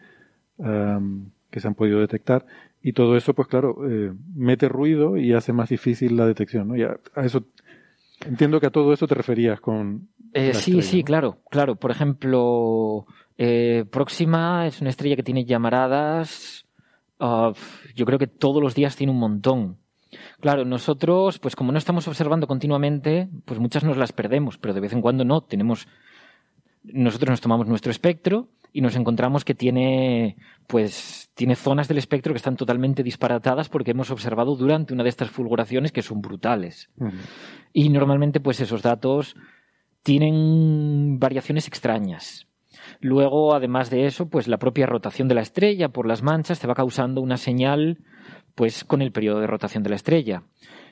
Speaker 3: que se han podido detectar y todo eso, pues claro, eh, mete ruido y hace más difícil la detección, ¿no? Y a, eso, entiendo que a todo eso te referías con...
Speaker 1: Eh, sí, sí, claro, claro. Por ejemplo, eh, Próxima es una estrella que tiene llamaradas Ah, yo creo que todos los días tiene un montón. Claro, nosotros, pues como no estamos observando continuamente, pues muchas nos las perdemos, pero de vez en cuando no. Tenemos, nosotros nos tomamos nuestro espectro y nos encontramos que tiene, pues, tiene zonas del espectro que están totalmente disparatadas porque hemos observado durante una de estas fulguraciones que son brutales. Y normalmente, pues, esos datos tienen variaciones extrañas. Luego, además de eso, pues la propia rotación de la estrella por las manchas te va causando una señal, pues con el periodo de rotación de la estrella.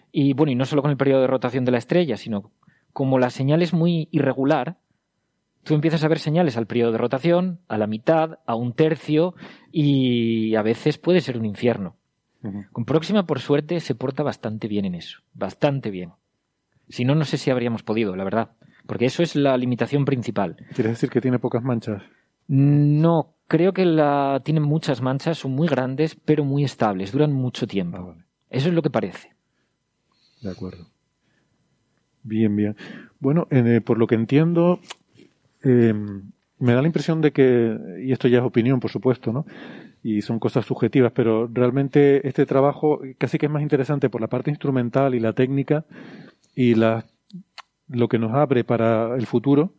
Speaker 1: Y bueno, y no solo con el periodo de rotación de la estrella, sino como la señal es muy irregular, tú empiezas a ver señales al periodo de rotación, a la mitad, a un tercio, y a veces puede ser un infierno. Con Próxima, por suerte, se porta bastante bien en eso, bastante bien. Si no, no sé si habríamos podido, la verdad. Porque eso es la limitación principal.
Speaker 3: ¿Quieres decir que tiene pocas manchas?
Speaker 1: No, creo que la tiene muchas manchas, son muy grandes, pero muy estables, duran mucho tiempo. Ah, eso es lo que parece.
Speaker 3: De acuerdo. Bien, bien. Bueno, eh, por lo que entiendo, em, me da la impresión de que, y esto ya es opinión, por supuesto, ¿no? Y son cosas subjetivas, pero realmente este trabajo casi que es más interesante por la parte instrumental y la técnica y lo que nos abre para el futuro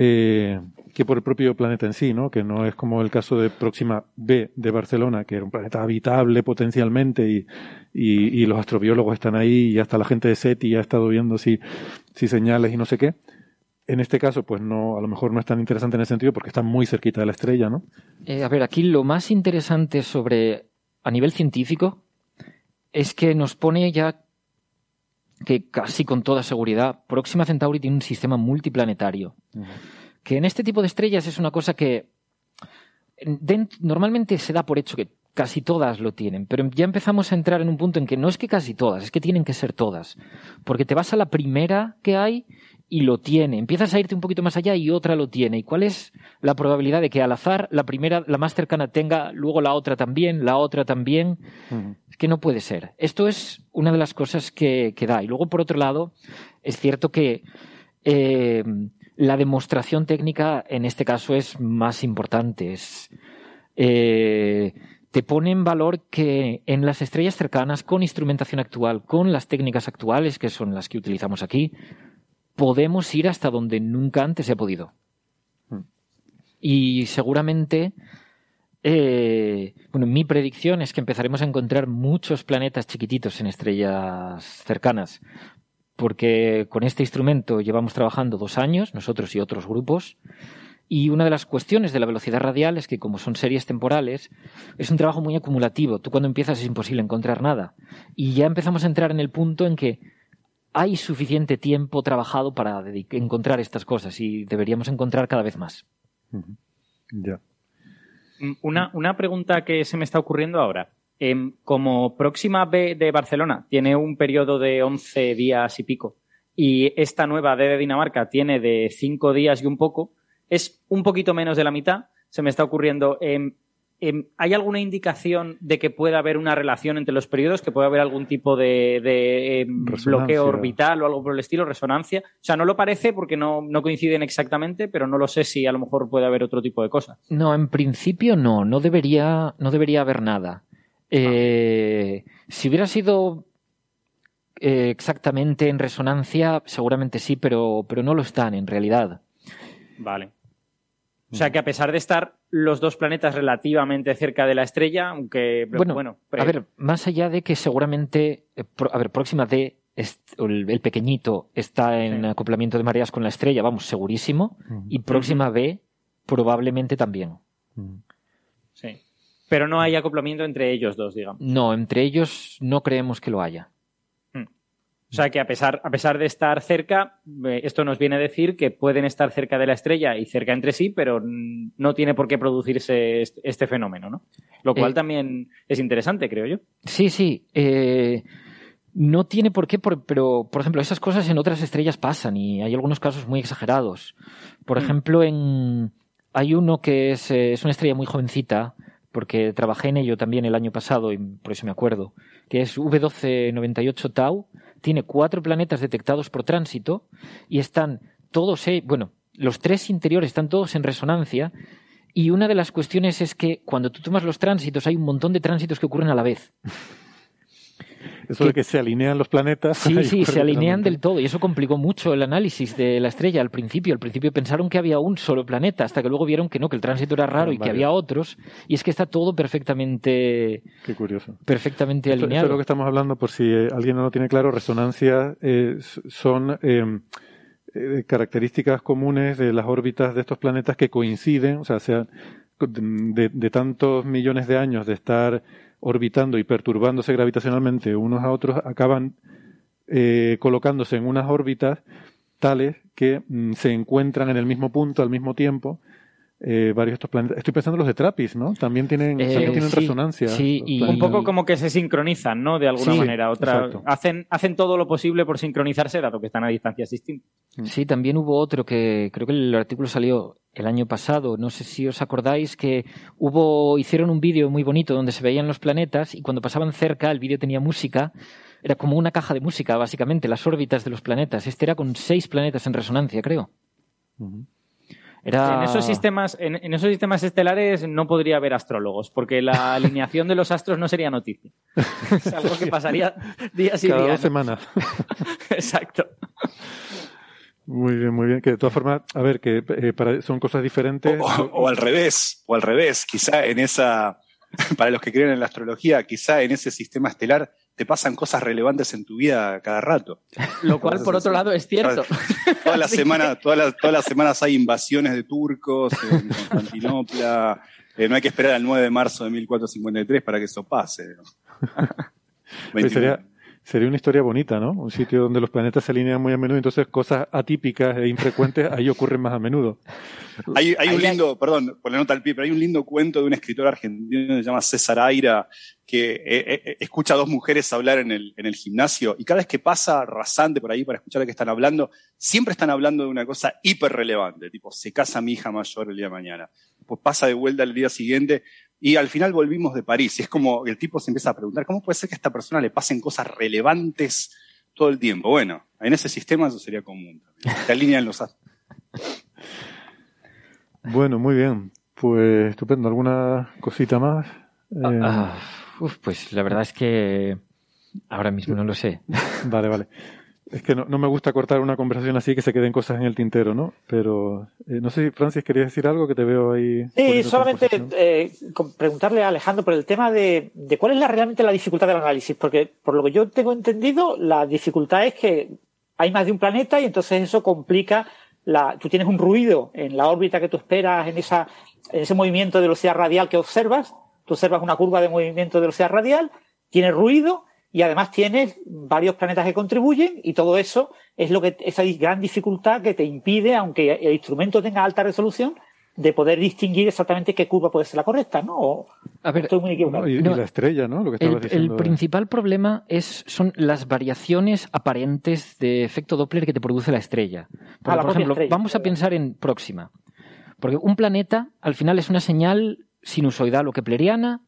Speaker 3: eh, que por el propio planeta en sí, ¿no? Que no es como el caso de Próxima B de Barcelona, que era un planeta habitable potencialmente y, y, los astrobiólogos están ahí y hasta la gente de SETI ha estado viendo si, si señales y no sé qué. En este caso, pues no, a lo mejor no es tan interesante en ese sentido porque está muy cerquita de la estrella, ¿no?
Speaker 1: Eh, a ver, aquí lo más interesante sobre, a nivel científico, es que nos pone ya que casi con toda seguridad Próxima Centauri tiene un sistema multiplanetario. Que en este tipo de estrellas es una cosa que normalmente se da por hecho que casi todas lo tienen, pero ya empezamos a entrar en un punto en que no es que casi todas, es que tienen que ser todas. Porque te vas a la primera que hay y lo tiene. Empiezas a irte un poquito más allá y otra lo tiene. ¿Y cuál es la probabilidad de que al azar la primera, la más cercana tenga, luego la otra también, la otra también? Es que no puede ser. Esto es una de las cosas que, da. Y luego, por otro lado, es cierto que eh, la demostración técnica en este caso es más importante. Eh, te pone en valor que en las estrellas cercanas, con instrumentación actual, con las técnicas actuales, que son las que utilizamos aquí, podemos ir hasta donde nunca antes se ha podido. Hmm. Y seguramente, eh, bueno, mi predicción es que empezaremos a encontrar muchos planetas chiquititos en estrellas cercanas. porque con este instrumento llevamos trabajando dos años, nosotros y otros grupos, y una de las cuestiones de la velocidad radial es que como son series temporales, es un trabajo muy acumulativo. Tú cuando empiezas es imposible encontrar nada. Y ya empezamos a entrar en el punto en que hay suficiente tiempo trabajado para encontrar estas cosas y deberíamos encontrar cada vez más.
Speaker 3: Ya.
Speaker 4: Mm, una, una pregunta que se me está ocurriendo ahora. Em, como próxima B de Barcelona tiene un periodo de 11 días y pico y esta nueva D de Dinamarca tiene de 5 días y un poco, es un poquito menos de la mitad. Se me está ocurriendo. Em, ¿Hay alguna indicación de que pueda haber una relación entre los periodos? ¿Que pueda haber algún tipo de, bloqueo orbital o algo por el estilo? ¿Resonancia? O sea, no lo parece porque no, no, coinciden exactamente, pero no lo sé si a lo mejor puede haber otro tipo de cosas.
Speaker 1: No, en principio no. No debería, no debería haber nada. Eh, si hubiera sido eh, exactamente en resonancia, seguramente sí, pero, pero no lo están en realidad.
Speaker 4: Vale. O sea que a pesar de estar los dos planetas relativamente cerca de la estrella, aunque
Speaker 1: bueno, a ver, más allá de que seguramente, eh, a ver, próxima D, el, pequeñito está en acoplamiento de mareas con la estrella, vamos, segurísimo, y próxima B probablemente también.
Speaker 4: Sí. Pero no hay acoplamiento entre ellos dos, digamos.
Speaker 1: No, entre ellos no creemos que lo haya.
Speaker 4: O sea que a pesar, a pesar de estar cerca, eh, esto nos viene a decir que pueden estar cerca de la estrella y cerca entre sí, pero no tiene por qué producirse este fenómeno, ¿no? Lo cual eh, también es interesante, creo yo.
Speaker 1: Sí, sí. Eh, no tiene por qué, pero, por ejemplo, esas cosas en otras estrellas pasan y hay algunos casos muy exagerados. Por hmm. ejemplo, en, hay uno que es, es una estrella muy jovencita, porque trabajé en ello también el año pasado y por eso me acuerdo, que es V1298 Tau, tiene cuatro planetas detectados por tránsito y están todos, eh, bueno, los tres interiores están todos en resonancia y una de las cuestiones es que cuando tú tomas los tránsitos hay un montón de tránsitos que ocurren a la vez.
Speaker 3: Eso de que se alinean los planetas.
Speaker 1: Sí, sí, se alinean del todo. Y eso complicó mucho el análisis de la estrella al principio. Al principio pensaron que había un solo planeta, hasta que luego vieron que no, que el tránsito era raro y que había otros. Y es que está todo perfectamente.
Speaker 3: Qué curioso.
Speaker 1: Perfectamente alineado.
Speaker 3: Esto es lo que estamos hablando, por si eh, alguien no lo tiene claro, resonancia eh, son. Eh, características comunes de las órbitas de estos planetas que coinciden, o sea, sea de tantos millones de años de estar orbitando y perturbándose gravitacionalmente unos a otros, acaban eh, colocándose en unas órbitas tales que mm, se encuentran en el mismo punto al mismo tiempo. Eh, varios de estos planetas. Estoy pensando en los de Trappist, ¿no? También tienen, eh, tienen resonancia.
Speaker 4: Sí, y un poco como que se sincronizan, ¿no? De alguna manera. Otra, hacen, hacen todo lo posible por sincronizarse, dado que están a distancias distintas.
Speaker 1: Sí, también hubo otro que creo que el artículo salió el año pasado, no sé si os acordáis que hubo, hicieron un vídeo muy bonito donde se veían los planetas y cuando pasaban cerca el vídeo tenía música, era como una caja de música básicamente, las órbitas de los planetas. Este era con seis planetas en resonancia, creo.
Speaker 4: En, esos sistemas, en, esos sistemas estelares no podría haber astrólogos, porque la alineación de los astros no sería noticia. Es algo que pasaría días y
Speaker 3: Cada
Speaker 4: días.
Speaker 3: Dos semanas.
Speaker 4: Exacto.
Speaker 3: Muy bien, muy bien. Que de todas formas, a ver, que eh, son cosas diferentes.
Speaker 7: O, al revés, o al revés. Quizá en esa, para los que creen en la astrología, quizá en ese sistema estelar te pasan cosas relevantes en tu vida cada rato.
Speaker 4: Lo cual, por otro lado, es cierto.
Speaker 7: Toda la semana, todas las, todas las semanas hay invasiones de turcos en Constantinopla. Eh, no hay que esperar al 9 de marzo de 1453 para que eso pase.
Speaker 3: Sería una historia bonita, ¿no? Un sitio donde los planetas se alinean muy a menudo, entonces cosas atípicas e infrecuentes ahí ocurren más a menudo.
Speaker 7: Hay, un lindo, perdón, por la nota al pie, pero hay un lindo cuento de un escritor argentino que se llama César Aira, que eh, eh, escucha a dos mujeres hablar en el, en el gimnasio y cada vez que pasa rasante por ahí para escuchar de qué están hablando, siempre están hablando de una cosa hiper relevante, tipo, se casa mi hija mayor el día de mañana. Pues pasa de vuelta el día siguiente, y al final volvimos de París. Y es como el tipo se empieza a preguntar, ¿cómo puede ser que a esta persona le pasen cosas relevantes todo el tiempo? Bueno, en ese sistema eso sería común. Se alinean los astros.
Speaker 3: Bueno, muy bien. Pues estupendo. ¿Alguna cosita más?
Speaker 1: Eh, ah, pues la verdad es que ahora mismo no lo sé.
Speaker 3: vale, vale. Es que no, me gusta cortar una conversación así que se queden cosas en el tintero, ¿no? Pero eh, no sé si Francis quería decir algo que te veo ahí.
Speaker 5: Sí, solamente eh, preguntarle a Alejandro por el tema de, cuál es la, realmente la dificultad del análisis, porque por lo que yo tengo entendido, la dificultad es que hay más de un planeta y entonces eso complica la, tú tienes un ruido en la órbita que tú esperas, en esa, en ese movimiento de velocidad radial que observas, tú observas una curva de movimiento de velocidad radial, tienes ruido y además tienes varios planetas que contribuyen y todo eso es lo que, esa gran dificultad que te impide, aunque el instrumento tenga alta resolución, de poder distinguir exactamente qué curva puede ser la correcta, ¿no?
Speaker 1: a ver,
Speaker 5: estoy muy equivocado.
Speaker 3: Y, y la estrella, ¿no? Lo que
Speaker 1: el,
Speaker 3: diciendo.
Speaker 1: el principal problema es, son las variaciones aparentes de efecto Doppler que te produce la estrella. Porque,
Speaker 5: Ah, la
Speaker 1: por ejemplo,
Speaker 5: estrella,
Speaker 1: vamos a pensar en Próxima. Porque un planeta, al final, es una señal sinusoidal o kepleriana,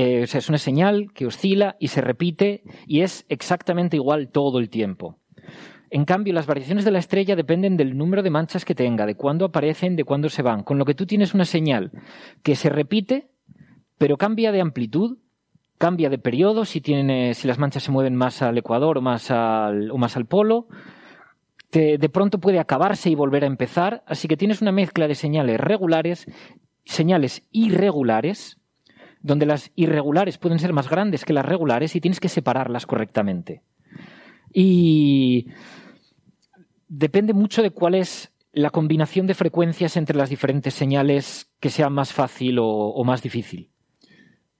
Speaker 1: eh, es una señal que oscila y se repite y es exactamente igual todo el tiempo. En cambio, las variaciones de la estrella dependen del número de manchas que tenga, de cuándo aparecen, de cuándo se van. Con lo que tú tienes una señal que se repite, pero cambia de amplitud, cambia de periodo, si, tiene, si las manchas se mueven más al ecuador o más al, polo. De pronto puede acabarse y volver a empezar. Así que tienes una mezcla de señales regulares, señales irregulares, donde las irregulares pueden ser más grandes que las regulares y tienes que separarlas correctamente. Y depende mucho de cuál es la combinación de frecuencias entre las diferentes señales que sea más fácil o, más difícil.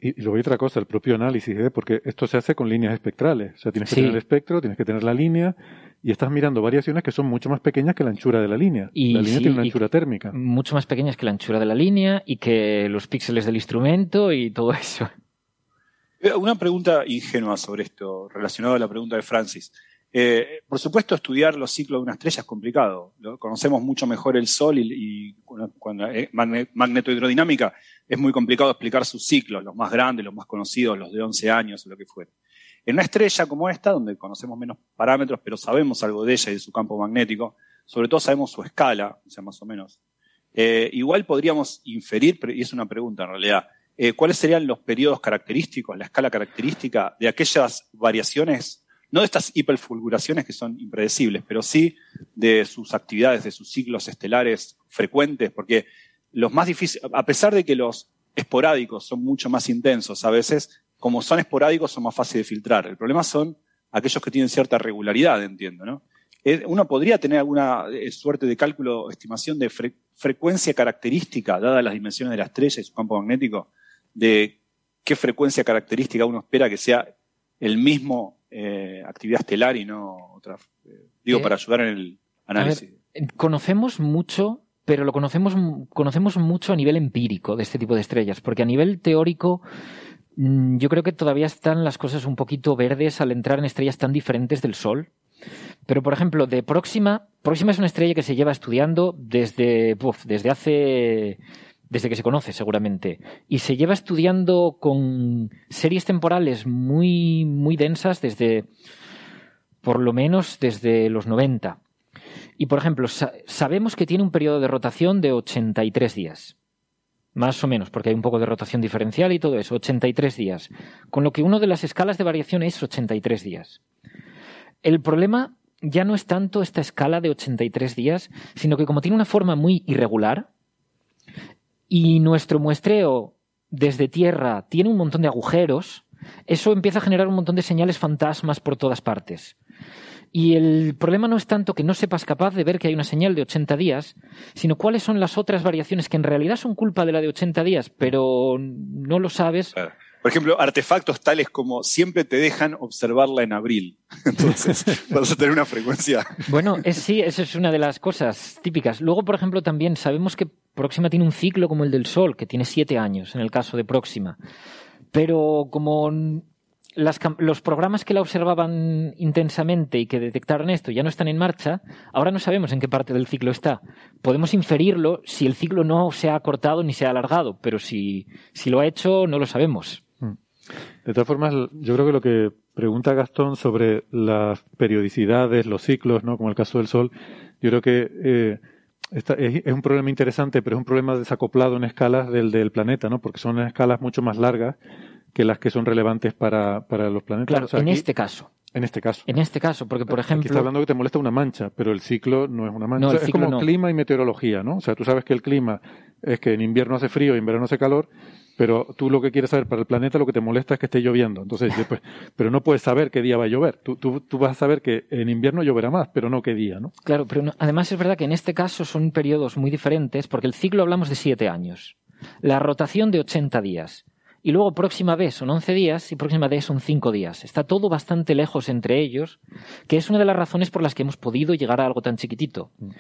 Speaker 3: Y, y luego hay otra cosa, el propio análisis, ¿eh? porque esto se hace con líneas espectrales. O sea, tienes que
Speaker 1: Sí.
Speaker 3: tener el espectro, tienes que tener la línea, y estás mirando variaciones que son mucho más pequeñas que la anchura de la línea.
Speaker 1: Y
Speaker 3: la línea
Speaker 1: sí,
Speaker 3: tiene una anchura térmica.
Speaker 1: Mucho más pequeñas que la anchura de la línea y que los píxeles del instrumento y todo eso.
Speaker 7: Eh, Una pregunta ingenua sobre esto, relacionado a la pregunta de Francis. Eh, por supuesto, estudiar los ciclos de una estrella es complicado. Conocemos mucho mejor el Sol y, y cuando- magne- magnetohidrodinámica es muy complicado explicar sus ciclos, los más grandes, los más conocidos, los de 11 años o lo que fuera. En una estrella como esta, donde conocemos menos parámetros, pero sabemos algo de ella y de su campo magnético, sobre todo sabemos su escala, o sea, más o menos, eh, igual podríamos inferir, y es una pregunta en realidad, eh, ¿cuáles serían los periodos característicos, la escala característica de aquellas variaciones, no de estas hiperfulguraciones que son impredecibles, pero sí de sus actividades, de sus ciclos estelares frecuentes? Porque los más difíciles, a pesar de que los esporádicos son mucho más intensos a veces, como son esporádicos son más fáciles de filtrar. El problema son aquellos que tienen cierta regularidad, entiendo, ¿no? Eh, Uno podría tener alguna eh, suerte de cálculo, estimación de fre- frecuencia característica, dadas las dimensiones de la estrella y su campo magnético, de qué frecuencia característica uno espera que sea el mismo eh, actividad estelar y no otra. eh, digo,
Speaker 1: Eh,
Speaker 7: para ayudar en el análisis.
Speaker 1: Ver, conocemos mucho, pero lo conocemos, conocemos mucho a nivel empírico de este tipo de estrellas, porque a nivel teórico mm, yo creo que todavía están las cosas un poquito verdes al entrar en estrellas tan diferentes del Sol. Pero, por ejemplo, de Próxima, Próxima es una estrella que se lleva estudiando desde, uf, desde hace, desde que se conoce seguramente, y se lleva estudiando con series temporales muy, muy densas desde, por lo menos desde los 90. Y, por ejemplo, sa- sabemos que tiene un periodo de rotación de 83 días. Más o menos, porque hay un poco de rotación diferencial y todo eso, 83 días. Con lo que una de las escalas de variación es 83 días. El problema ya no es tanto esta escala de 83 días, sino que como tiene una forma muy irregular y nuestro muestreo desde Tierra tiene un montón de agujeros, eso empieza a generar un montón de señales fantasmas por todas partes. Y el problema no es tanto que no sepas capaz de ver que hay una señal de 80 días, sino cuáles son las otras variaciones que en realidad son culpa de la de 80 días, pero no lo sabes.
Speaker 7: Por ejemplo, artefactos tales como siempre te dejan observarla en abril. Entonces, vas a tener una frecuencia.
Speaker 1: Bueno, es, sí, esa es una de las cosas típicas. Luego, por ejemplo, también sabemos que Próxima tiene un ciclo como el del Sol, que tiene siete años en el caso de Próxima. Pero como las los programas que la observaban intensamente y que detectaron esto ya no están en marcha, ahora no sabemos en qué parte del ciclo está. Podemos inferirlo si el ciclo no se ha acortado ni se ha alargado, pero si, si lo ha hecho, no lo sabemos.
Speaker 3: De todas formas, yo creo que lo que pregunta Gastón sobre las periodicidades, los ciclos, ¿no? como el caso del Sol, yo creo que eh, esta- es, es un problema interesante, pero es un problema desacoplado en escalas del, del planeta, ¿no? porque son escalas mucho más largas que las que son relevantes para, para los planetas.
Speaker 1: Claro,
Speaker 3: O sea,
Speaker 1: en
Speaker 3: aquí-
Speaker 1: este caso.
Speaker 3: En este caso.
Speaker 1: En este caso, porque por
Speaker 3: Aquí está
Speaker 1: ejemplo.
Speaker 3: hablando que te molesta una mancha, pero el ciclo no es una mancha.
Speaker 1: No,
Speaker 3: O sea,
Speaker 1: el
Speaker 3: es como
Speaker 1: no.
Speaker 3: clima y meteorología, ¿no? O sea, tú sabes que el clima es que en invierno hace frío y en verano hace calor, Pero tú lo que quieres saber para el planeta, lo que te molesta es que esté lloviendo. Entonces, después, pero no puedes saber qué día va a llover. Tú, tú, tú, vas a saber que en invierno lloverá más, pero no qué día, ¿no?
Speaker 1: Claro, pero además es verdad que en este caso son periodos muy diferentes, porque el ciclo hablamos de siete años. La rotación de 80 días. Y luego próxima vez son 11 días y próxima vez son 5 días. Está todo bastante lejos entre ellos, que es una de las razones por las que hemos podido llegar a algo tan chiquitito. Mm.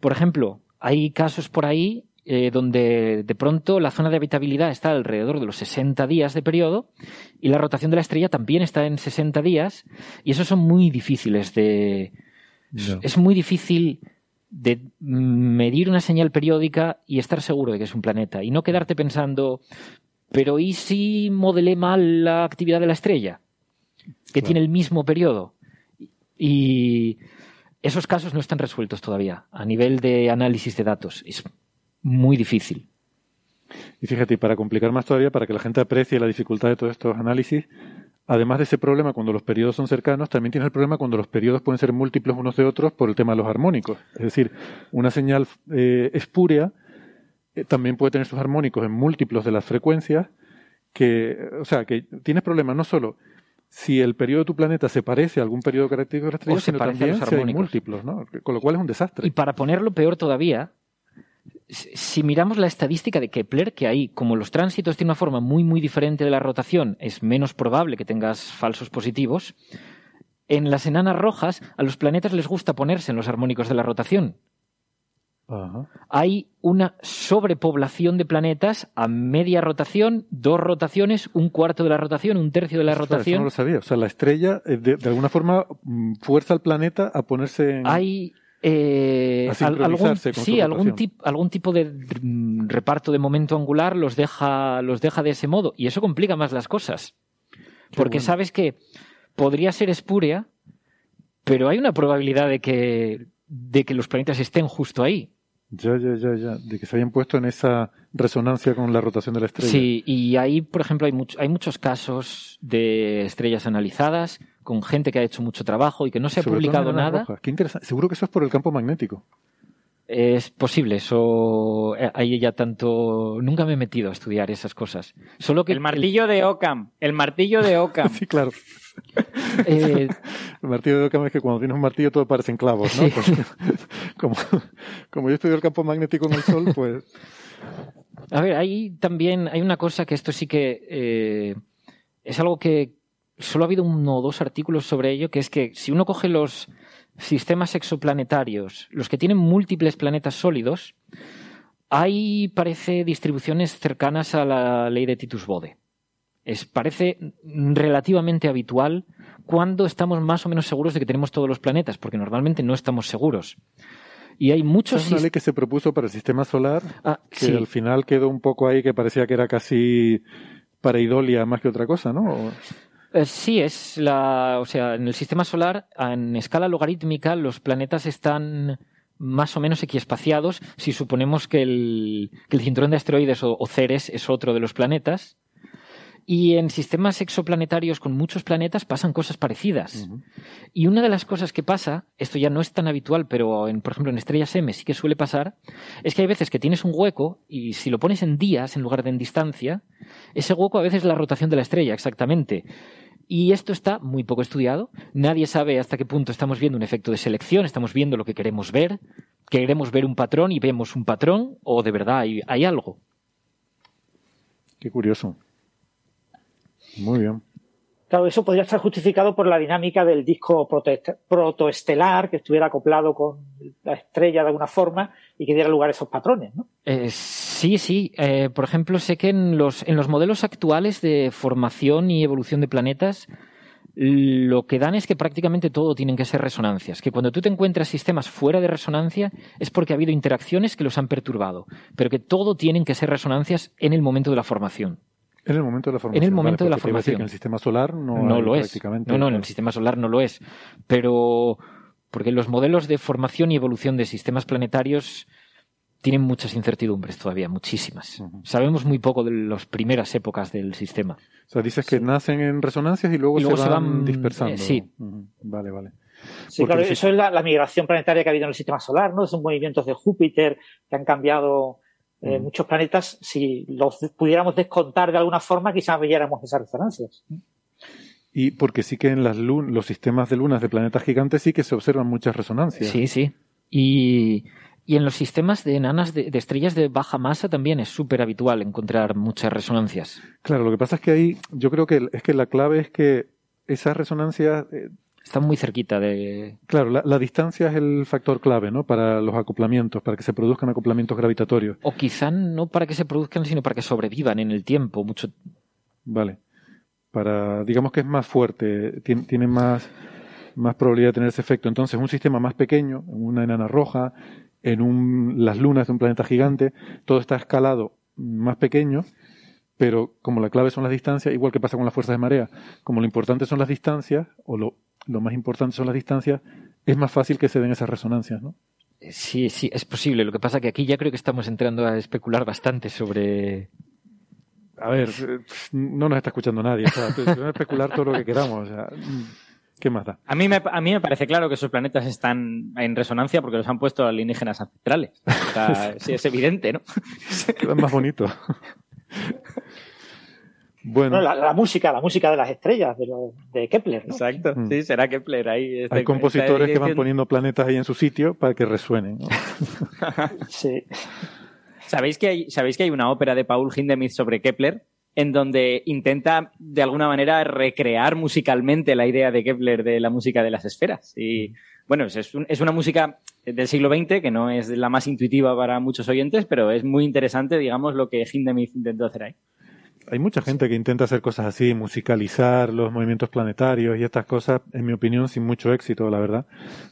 Speaker 1: Por ejemplo, hay casos por ahí eh, donde de pronto la zona de habitabilidad está alrededor de los 60 días de periodo y la rotación de la estrella también está en 60 días y esos son muy difíciles de... Es muy difícil de medir una señal periódica y estar seguro de que es un planeta y no quedarte pensando, pero ¿y si modelé mal la actividad de la estrella? Que tiene el mismo periodo. Y esos casos no están resueltos todavía a nivel de análisis de datos muy difícil.
Speaker 3: Y fíjate, y para complicar más todavía, para que la gente aprecie la dificultad de todos estos análisis, además de ese problema cuando los periodos son cercanos, también tienes el problema cuando los periodos pueden ser múltiplos unos de otros por el tema de los armónicos. Es decir, una señal eh, espúrea eh, también puede tener sus armónicos en múltiplos de las frecuencias, que, o sea, que tienes problemas no solo si el periodo de tu planeta se parece a algún periodo característico de la estrella, sino también si hay múltiplos, ¿no? Con lo cual es un desastre.
Speaker 1: Y para ponerlo peor todavía, si miramos la estadística de Kepler, que ahí, como los tránsitos tienen una forma muy, muy diferente de la rotación, es menos probable que tengas falsos positivos, en las enanas rojas a los planetas les gusta ponerse en los armónicos de la rotación. Hay una sobrepoblación de planetas a media rotación, dos rotaciones, un cuarto de la rotación, un tercio de la rotación. Eso
Speaker 3: no lo sabía. O sea, la estrella eh, de, de alguna forma mm, fuerza al planeta a ponerse en...
Speaker 1: Hay eh, algún, sí, algún, algún tipo de reparto de momento angular los deja, los deja de ese modo. Y eso complica más las cosas. porque sabes que podría ser espúrea, pero hay una probabilidad de que, de que los planetas estén justo ahí.
Speaker 3: Ya, ya, ya, ya. De que se hayan puesto en esa resonancia con la rotación de la estrella.
Speaker 1: Sí, y ahí, por ejemplo, hay, hay muchos casos de estrellas analizadas con gente que ha hecho mucho trabajo y que no se ha publicado nada.
Speaker 3: Qué interesante. Seguro que eso es por el campo magnético.
Speaker 1: Es posible, eso eh, ahí ya tanto nunca me he metido a estudiar esas cosas. Solo que
Speaker 4: el martillo de Ockham, el martillo de Ockham.
Speaker 3: sí, claro. Eh, el martillo de Ockham es que cuando tienes un martillo todo parecen clavos, ¿no? Pues, como, como yo estudio el campo magnético en el Sol, pues.
Speaker 1: A ver, ahí también hay una cosa que esto sí que eh, es algo que, solo ha habido uno o dos artículos sobre ello, que es que si uno coge los sistemas exoplanetarios, los que tienen múltiples planetas sólidos, hay, parece, distribuciones cercanas a la ley de Titus Bode. Es, parece relativamente habitual cuando estamos más o menos seguros de que tenemos todos los planetas, porque normalmente no estamos seguros. Y hay muchos.
Speaker 3: Es una ley que se propuso para el sistema solar, ah, que al final quedó un poco ahí que parecía que era casi para idolia más que otra cosa, ¿no?
Speaker 1: Eh, sí, es la, o sea, en el sistema solar, en escala logarítmica, los planetas están más o menos equiespaciados si suponemos que el, cinturón de asteroides o, Ceres es otro de los planetas. Y en sistemas exoplanetarios con muchos planetas pasan cosas parecidas. Y una de las cosas que pasa, esto ya no es tan habitual, pero en, por ejemplo en estrellas M sí que suele pasar, es que hay veces que tienes un hueco y si lo pones en días en lugar de en distancia, ese hueco a veces es la rotación de la estrella, exactamente. Y esto está muy poco estudiado. Nadie sabe hasta qué punto estamos viendo un efecto de selección, estamos viendo lo que queremos ver, queremos ver un patrón y vemos un patrón, o de verdad hay, hay algo.
Speaker 3: Qué curioso. Muy bien.
Speaker 5: Claro, eso podría estar justificado por la dinámica del disco protoestelar que estuviera acoplado con la estrella de alguna forma y que diera lugar a esos patrones, ¿no?
Speaker 1: Eh, sí, sí. Eh, por ejemplo, sé que en los, en los modelos actuales de formación y evolución de planetas, lo que dan es que prácticamente todo tienen que ser resonancias. Que cuando tú te encuentras sistemas fuera de resonancia es porque ha habido interacciones que los han perturbado, pero que todo tienen que ser resonancias en el momento de la formación.
Speaker 3: En el momento de la formación.
Speaker 1: En el momento de la formación.
Speaker 3: en el sistema solar no,
Speaker 1: lo es. No, no, en el sistema solar no lo es. Pero porque los modelos de formación y evolución de sistemas planetarios tienen muchas incertidumbres todavía, muchísimas. Sabemos muy poco de las primeras épocas del sistema.
Speaker 3: O sea, dices que nacen en resonancias y luego, se, van dispersando. Eh,
Speaker 1: sí.
Speaker 3: Vale, vale.
Speaker 5: Sí, claro, eso es la, migración planetaria que ha habido en el sistema solar, ¿no? Son movimientos de Júpiter que han cambiado Eh, muchos planetas, si los pudiéramos descontar de alguna forma, quizás viéramos esas resonancias.
Speaker 3: Y porque sí que en las los sistemas de lunas de planetas gigantes sí que se observan muchas resonancias.
Speaker 1: Sí, sí. Y, y en los sistemas de enanas de, estrellas de baja masa también es súper habitual encontrar muchas resonancias.
Speaker 3: Claro, lo que pasa es que ahí yo creo que es que la clave es que esas resonancias eh,
Speaker 1: están muy cerquita de.
Speaker 3: Claro, la, distancia es el factor clave, ¿no? Para los acoplamientos, para que se produzcan acoplamientos gravitatorios.
Speaker 1: O quizá no para que se produzcan, sino para que sobrevivan en el tiempo. Mucho.
Speaker 3: Vale. Para, digamos que es más fuerte, tiene, tiene más, más probabilidad de tener ese efecto. Entonces, un sistema más pequeño, en una enana roja, en un, las lunas de un planeta gigante, todo está escalado más pequeño, pero como la clave son las distancias, igual que pasa con las fuerzas de marea, como lo importante son las distancias, o lo, lo más importante son las distancias, es más fácil que se den esas resonancias, ¿no?
Speaker 1: Sí, sí, es posible. Lo que pasa que aquí ya creo que estamos entrando a especular bastante sobre.
Speaker 3: A ver, no nos está escuchando nadie. O sea, podemos especular todo lo que queramos. O sea, ¿Qué más da?
Speaker 4: A mí, me, a mí me parece claro que esos planetas están en resonancia porque los han puesto alienígenas ancestrales. O sea, sí, es evidente, ¿no?
Speaker 3: Quedan más bonitos.
Speaker 5: Bueno. la, música, la música de las estrellas, de, Kepler.
Speaker 4: Exacto, mm. sí, será Kepler ahí.
Speaker 3: Este, Hay compositores que van poniendo planetas ahí en su sitio para que resuenen.
Speaker 5: sí.
Speaker 4: ¿Sabéis que, hay, ¿Sabéis que hay una ópera de Paul Hindemith sobre Kepler? en donde intenta de alguna manera recrear musicalmente la idea de Kepler de la música de las esferas. Y bueno, es, es, una música del siglo XX que no es la más intuitiva para muchos oyentes, pero es muy interesante, digamos, lo que Hindemith intentó hacer ahí.
Speaker 3: Hay mucha gente que intenta hacer cosas así, musicalizar los movimientos planetarios y estas cosas, en mi opinión, sin mucho éxito, la verdad.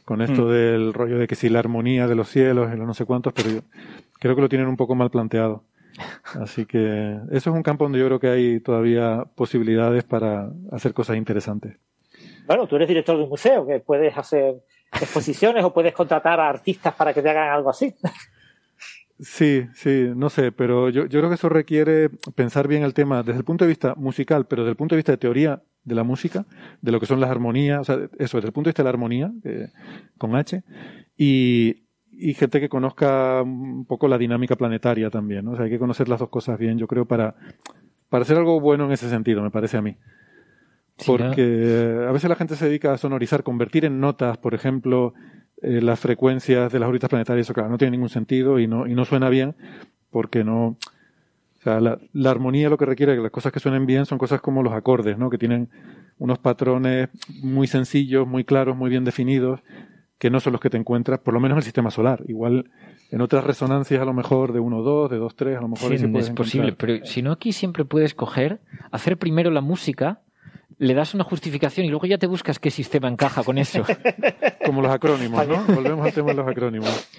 Speaker 3: Con esto mm. del rollo de que si la armonía de los cielos y los no sé cuántos, pero yo creo que lo tienen un poco mal planteado. Así que eso es un campo donde yo creo que hay todavía posibilidades para hacer cosas interesantes.
Speaker 5: Bueno, tú eres director de un museo, que puedes hacer exposiciones o puedes contratar a artistas para que te hagan algo así.
Speaker 3: Sí, sí, no sé, pero yo, yo creo que eso requiere pensar bien el tema desde el punto de vista musical, pero desde el punto de vista de teoría de la música, de lo que son las armonías, o sea, eso, desde el punto de vista de la armonía, eh, con H, y, y gente que conozca un poco la dinámica planetaria también, ¿no? O sea, hay que conocer las dos cosas bien, yo creo, para, para hacer algo bueno en ese sentido, me parece a mí. Porque a veces la gente se dedica a sonorizar, convertir en notas, por ejemplo, eh, las frecuencias de las órbitas planetarias, eso claro, no tiene ningún sentido y no, y no suena bien porque no... O sea, la, la armonía lo que requiere que las cosas que suenen bien son cosas como los acordes, ¿no? Que tienen unos patrones muy sencillos, muy claros, muy bien definidos, que no son los que te encuentras, por lo menos en el sistema solar. Igual en otras resonancias a lo mejor de 1, 2, de 2, 3, a lo mejor
Speaker 1: sí, es posible, pero si no aquí siempre puedes coger, hacer primero la música le das una justificación y luego ya te buscas qué sistema encaja con eso.
Speaker 3: Como los acrónimos, ¿no? Volvemos al tema de los acrónimos.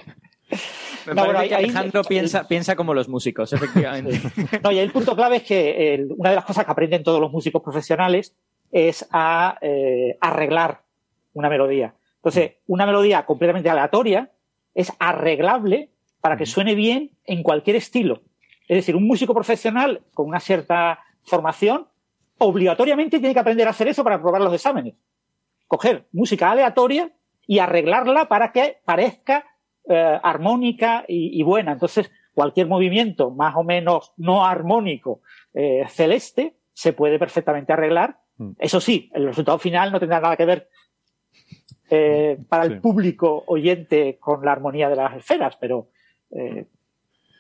Speaker 4: no, Alejandro piensa, piensa como los músicos, efectivamente.
Speaker 5: No, y el punto clave es que una de las cosas que aprenden todos los músicos profesionales es a eh, arreglar una melodía. Entonces, una melodía completamente aleatoria es arreglable para que suene bien en cualquier estilo. Es decir, un músico profesional con una cierta formación obligatoriamente tiene que aprender a hacer eso para aprobar los exámenes. Coger música aleatoria y arreglarla para que parezca eh, armónica y, buena. Entonces, cualquier movimiento más o menos no armónico eh, celeste se puede perfectamente arreglar. Mm. Eso sí, el resultado final no tendrá nada que ver eh, para el público oyente con la armonía de las esferas, pero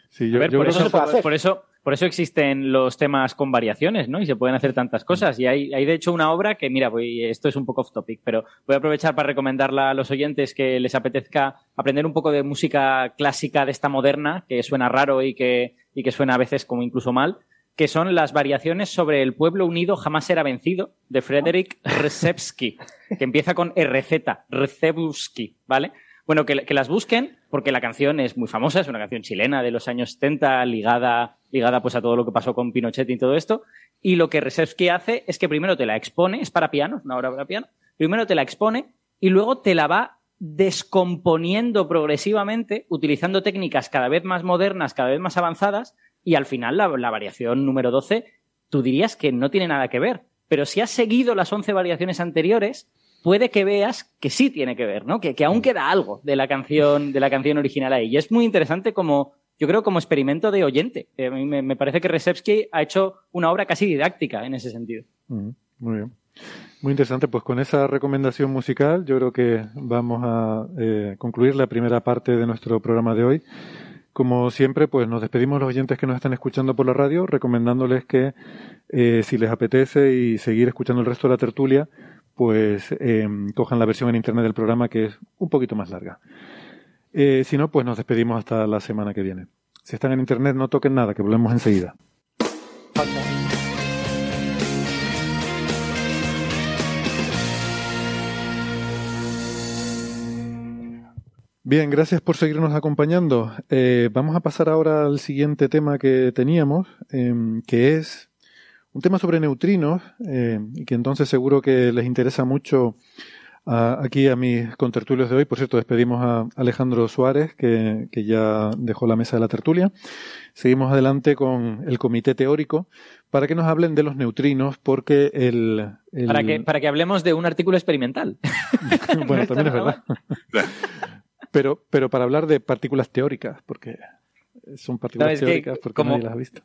Speaker 4: sí, yo, por, eso, por, eso, por eso existen los temas con variaciones, ¿no? Y se pueden hacer tantas cosas. Y hay, hay de hecho una obra que, mira, voy, esto es un poco off topic, pero voy a aprovechar para recomendarla a los oyentes que les apetezca aprender un poco de música clásica de esta moderna, que suena raro y que, y que suena a veces como incluso mal, que son las variaciones sobre El pueblo unido jamás será vencido, de Frederick Rzepski, que empieza con RZ, Rzepski, ¿vale? Bueno, que, las busquen, porque la canción es muy famosa, es una canción chilena de los años 70, ligada, ligada pues a todo lo que pasó con Pinochet y todo esto. Y lo que Resevsky hace es que primero te la expone, es para piano, una obra para piano, primero te la expone y luego te la va descomponiendo progresivamente, utilizando técnicas cada vez más modernas, cada vez más avanzadas, y al final la, la variación número 12, tú dirías que no tiene nada que ver. Pero si has seguido las 11 variaciones anteriores, puede que veas que sí tiene que ver, ¿no? Que, que aún queda algo de la canción, de la canción original ahí. Y es muy interesante como yo creo, como experimento de oyente. Eh, a mí me, me parece que Resevsky ha hecho una obra casi didáctica en ese sentido.
Speaker 3: Muy bien. Muy interesante. Pues con esa recomendación musical, yo creo que vamos a eh, concluir la primera parte de nuestro programa de hoy. Como siempre, pues nos despedimos de los oyentes que nos están escuchando por la radio, recomendándoles que eh, si les apetece y seguir escuchando el resto de la tertulia, pues eh, cojan la versión en internet del programa que es un poquito más larga. Eh, si no, pues nos despedimos hasta la semana que viene. Si están en internet, no toquen nada, que volvemos enseguida. Bien, gracias por seguirnos acompañando. Eh, vamos a pasar ahora al siguiente tema que teníamos, em, que es un tema sobre neutrinos, eh, y que entonces seguro que les interesa mucho a- aquí a mis contertulios de hoy. Por cierto, despedimos a Alejandro Suárez, que, que ya dejó la mesa de la tertulia. Seguimos adelante con el comité teórico para que nos hablen de los neutrinos, porque el... el-
Speaker 4: Para, que, para que hablemos de un artículo experimental.
Speaker 3: bueno, también es verdad. pero, pero para hablar de partículas teóricas, porque son partículas
Speaker 4: No, es que
Speaker 3: teóricas porque
Speaker 4: como-
Speaker 3: nadie las ha visto.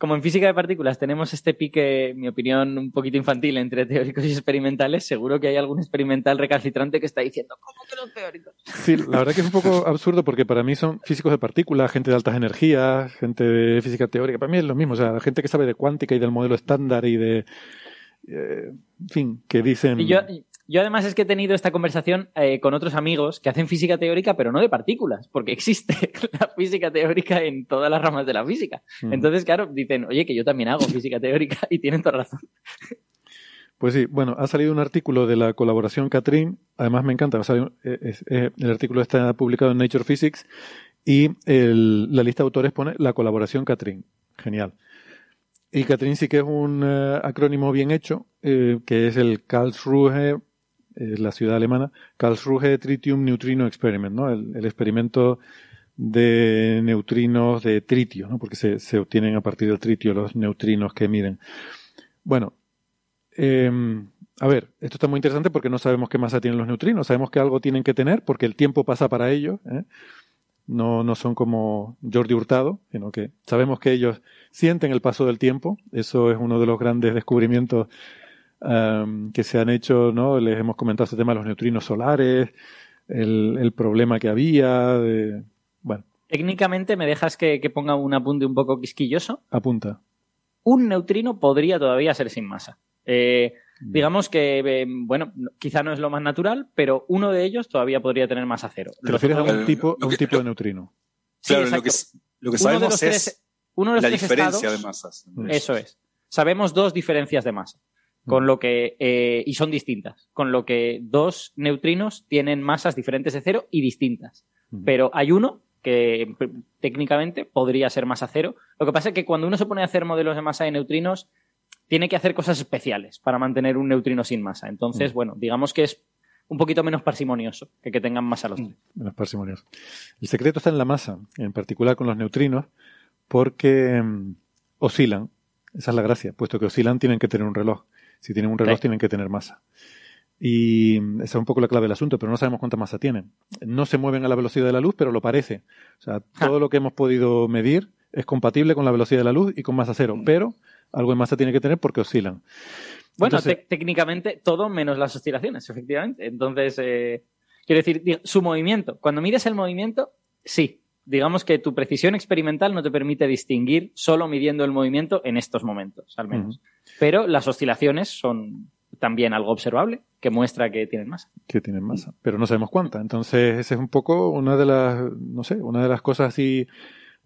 Speaker 4: Como en física de partículas tenemos este pique, en mi opinión, un poquito infantil entre teóricos y experimentales, seguro que hay algún experimental recalcitrante que está diciendo, ¿cómo que los teóricos?
Speaker 3: Sí, la verdad que es un poco absurdo porque para mí son físicos de partículas, gente de altas energías, gente de física teórica. Para mí es lo mismo, o sea, gente que sabe de cuántica y del modelo estándar y de. eh, en fin, que dicen.
Speaker 4: Y yo, yo además es que he tenido esta conversación eh, con otros amigos que hacen física teórica, pero no de partículas, porque existe la física teórica en todas las ramas de la física.
Speaker 3: Mm.
Speaker 4: Entonces, claro, dicen, oye, que yo también hago física teórica y tienen toda razón.
Speaker 3: Pues sí, bueno, ha salido un artículo de la colaboración Catrin, además me encanta, salido- eh, es- eh, el artículo está publicado en Nature Physics y el- la lista de autores pone la colaboración Catrin. Genial. Y Catrin sí que es un acrónimo bien hecho, eh, que es el Karlsruhe, eh, la ciudad alemana, Karlsruhe Tritium Neutrino Experiment, ¿no? El, experimento de neutrinos de tritio, ¿no? Porque se, se obtienen a partir del tritio los neutrinos que miden. Bueno, eh, a ver, esto está muy interesante porque no sabemos qué masa tienen los neutrinos. Sabemos que algo tienen que tener porque el tiempo pasa para ellos. ¿eh? No, no son como Jordi Hurtado, sino que sabemos que ellos sienten el paso del tiempo. Eso es uno de los grandes descubrimientos um, que se han hecho. ¿no? Les hemos comentado este tema de los neutrinos solares, el, el problema que había. De, bueno,
Speaker 4: Técnicamente, ¿me dejas que, que ponga un apunte un poco quisquilloso?
Speaker 3: apunta.
Speaker 4: Un neutrino podría todavía ser sin masa. Eh, digamos que, eh, bueno, no- quizá no es lo más natural, pero uno de ellos todavía podría tener masa cero.
Speaker 3: Te refieres a un tipo, a un tipo de neutrino.
Speaker 4: Sí,
Speaker 7: Claro, lo que, lo sabemos
Speaker 4: los
Speaker 7: es
Speaker 4: tres- uno de los
Speaker 7: la
Speaker 4: tres
Speaker 7: diferencia
Speaker 4: estados-
Speaker 7: de masas.
Speaker 4: Eso es. Sabemos dos diferencias de masa. Con lo que, eh, y son distintas. Con lo que dos neutrinos tienen masas diferentes de cero y distintas. Pero hay uno que técnicamente podría ser masa cero. Lo que pasa es que cuando uno se pone a hacer modelos de masa de neutrinos, tiene que hacer cosas especiales para mantener un neutrino sin masa. Entonces,
Speaker 3: Mm.
Speaker 4: bueno, digamos que es un poquito menos parsimonioso que que tengan masa los tres.
Speaker 3: menos parsimonioso. El secreto está en la masa, en particular con los neutrinos, porque mm, oscilan. Esa es la gracia. Puesto que oscilan, tienen que tener un reloj. Si tienen un reloj, tienen que tener masa. Y mm, esa es un poco la clave del asunto, pero no sabemos cuánta masa tienen. No se mueven a la velocidad de la luz, pero lo parece. O sea, todo lo que hemos podido medir es compatible con la velocidad de la luz y con masa cero, pero algo de masa tiene que tener porque oscilan.
Speaker 4: Bueno,
Speaker 3: Entonces-
Speaker 4: técnicamente todo menos las oscilaciones, efectivamente. Entonces, eh, quiero decir, su movimiento. Cuando mides el movimiento, sí. Digamos que tu precisión experimental no te permite distinguir solo midiendo el movimiento en estos momentos, al menos. Pero las oscilaciones son también algo observable que muestra que tienen masa.
Speaker 3: que tienen masa, pero no sabemos cuánta. Entonces, ese es un poco una de las, no sé, una de las cosas así,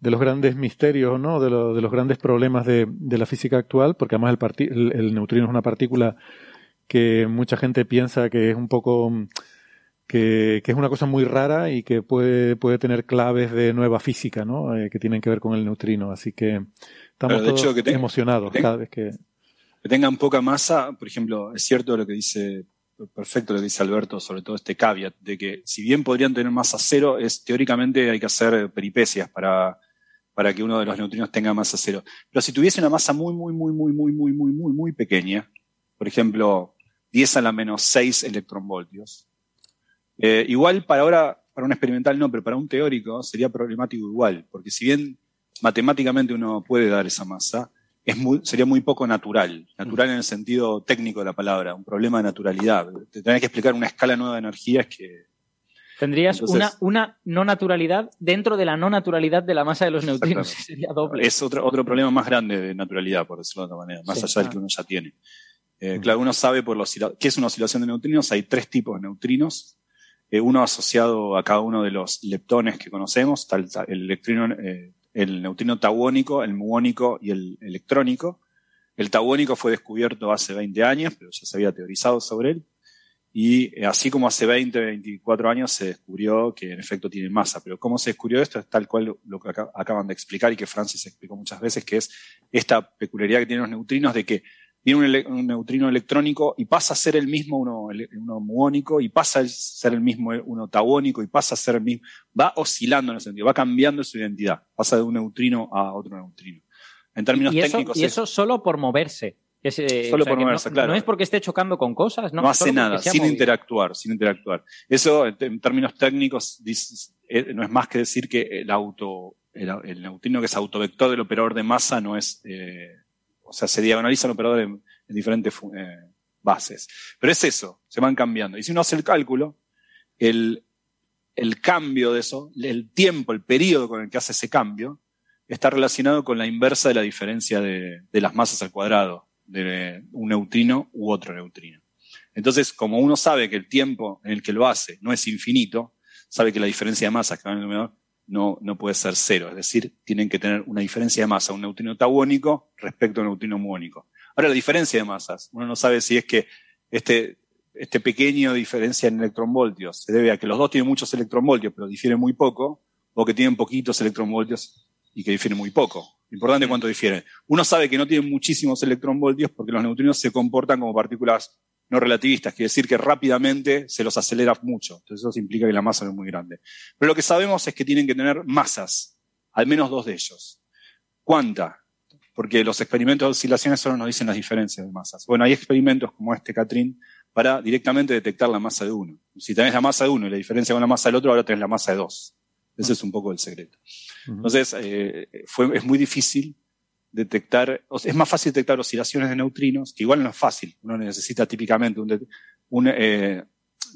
Speaker 3: de los grandes misterios, ¿no? De, lo- de los grandes problemas de, de la física actual, porque además el, parti- el, el neutrino es una partícula que mucha gente piensa que es un poco, mm, que, que es una cosa muy rara y que puede, puede tener claves de nueva física, ¿no? Eh, que tienen que ver con el neutrino. Así que estamos todos
Speaker 7: hecho, que te-
Speaker 3: emocionados
Speaker 7: que te-
Speaker 3: cada vez que,
Speaker 7: que tengan poca masa, por ejemplo, es cierto lo que dice, perfecto lo que dice Alberto, sobre todo este caveat, de que si bien podrían tener masa cero, es teóricamente hay que hacer peripecias para, para que uno de los neutrinos tenga masa cero. Pero si tuviese una masa muy, muy, muy, muy, muy, muy, muy, muy, muy pequeña, por ejemplo, 10 a la menos 6 electronvoltios, eh, igual para ahora para un experimental no, pero para un teórico sería problemático igual, porque si bien matemáticamente uno puede dar esa masa, es muy, sería muy poco natural. Natural en el sentido técnico de la palabra, un problema de naturalidad. Te tenés que explicar una escala nueva de energías que...
Speaker 4: Tendrías una, una no naturalidad dentro de la no naturalidad de la masa de los neutrinos. Sería doble.
Speaker 7: Es otro, otro problema más grande de naturalidad, por decirlo de otra manera, más allá del que uno ya tiene. Eh, claro, uno sabe por los, qué es una oscilación de neutrinos. Hay tres tipos de neutrinos. Eh, uno asociado a cada uno de los leptones que conocemos, está el, el, electrino, eh, el neutrino tauónico, el muónico y el electrónico. El tauónico fue descubierto hace 20 años, pero ya se había teorizado sobre él. Y eh, así como hace 20, 24 años se descubrió que en efecto tiene masa. Pero cómo se descubrió esto es tal cual lo que acaban de explicar y que Francis explicó muchas veces, que es esta peculiaridad que tienen los neutrinos de que viene un, neutrino electrónico y pasa a ser el mismo uno, uno muónico y pasa a ser el mismo uno tauónico y pasa a ser el mismo, va oscilando en ese sentido, va cambiando su identidad, pasa de un neutrino a otro neutrino. En términos
Speaker 4: y eso,
Speaker 7: técnicos.
Speaker 4: Y eso solo por moverse.
Speaker 7: solo por moverse,
Speaker 4: no,
Speaker 7: claro.
Speaker 4: No es porque esté chocando con cosas, no,
Speaker 7: no hace nada, sin movido. interactuar, sin interactuar. Eso, en términos técnicos, eh, no es más que decir que el auto, el, el neutrino que es autovector del operador de masa no es, eh, o sea, se diagonaliza el operador en, en diferentes eh, bases. Pero es eso, se van cambiando. Y si uno hace el cálculo, el, cambio de eso, el tiempo, el periodo con el que hace ese cambio, está relacionado con la inversa de la diferencia de, de las masas al cuadrado de un neutrino u otro neutrino. Entonces, como uno sabe que el tiempo en el que lo hace no es infinito, sabe que la diferencia de masas que va en el numerador no, no puede ser cero. Es decir, tienen que tener una diferencia de masa, un neutrino tauónico respecto a un neutrino muónico. Ahora, la diferencia de masas, uno no sabe si es que este, este pequeño diferencia en electronvoltios se debe a que los dos tienen muchos electronvoltios, pero difieren muy poco, o que tienen poquitos electronvoltios y que difieren muy poco. Importante cuánto difieren. Uno sabe que no tienen muchísimos electronvoltios porque los neutrinos se comportan como partículas no relativistas, quiere decir que rápidamente se los acelera mucho. Entonces eso implica que la masa no es muy grande. Pero lo que sabemos es que tienen que tener masas, al menos dos de ellos. ¿Cuánta? Porque los experimentos de oscilaciones solo nos dicen las diferencias de masas. Bueno, hay experimentos como este, Catrín, para directamente detectar la masa de uno. Si tenés la masa de uno y la diferencia con la masa del otro, ahora tenés la masa de dos. Ese es un poco el secreto. Entonces, eh, fue, es muy difícil detectar, es más fácil detectar oscilaciones de neutrinos, que igual no es fácil. Uno necesita típicamente un, eh,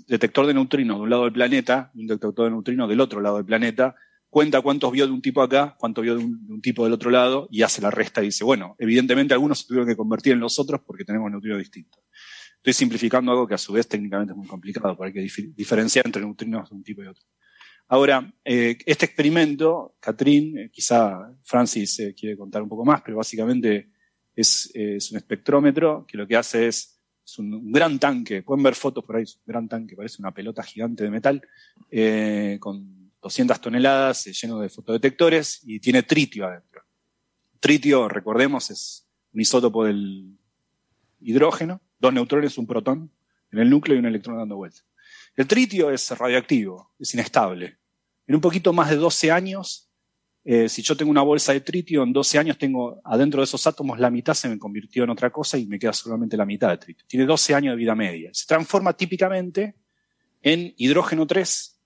Speaker 7: detector de neutrinos de un lado del planeta, un detector de neutrinos del otro lado del planeta, cuenta cuántos vio de un tipo acá, cuántos vio de un, de un, tipo del otro lado, y hace la resta y dice, bueno, evidentemente algunos se tuvieron que convertir en los otros porque tenemos neutrinos distintos. Estoy simplificando algo que a su vez técnicamente es muy complicado, porque hay que dif diferenciar entre neutrinos de un tipo y otro. Ahora, eh, este experimento, Catrín, eh, quizá Francis eh, quiere contar un poco más, pero básicamente es, es un espectrómetro que lo que hace es, es un, un, gran tanque, pueden ver fotos por ahí, es un gran tanque, parece una pelota gigante de metal, con 200 toneladas, lleno de fotodetectores y tiene tritio adentro. Tritio, recordemos, es un isótopo del hidrógeno, dos neutrones, un protón en el núcleo y un electrón dando vuelta. El tritio es radioactivo, es inestable. En un poquito más de 12 años, eh, si yo tengo una bolsa de tritio, en 12 años tengo adentro de esos átomos la mitad se me convirtió en otra cosa y me queda solamente la mitad de tritio. Tiene 12 años de vida media. Se transforma típicamente en hidrógeno 3,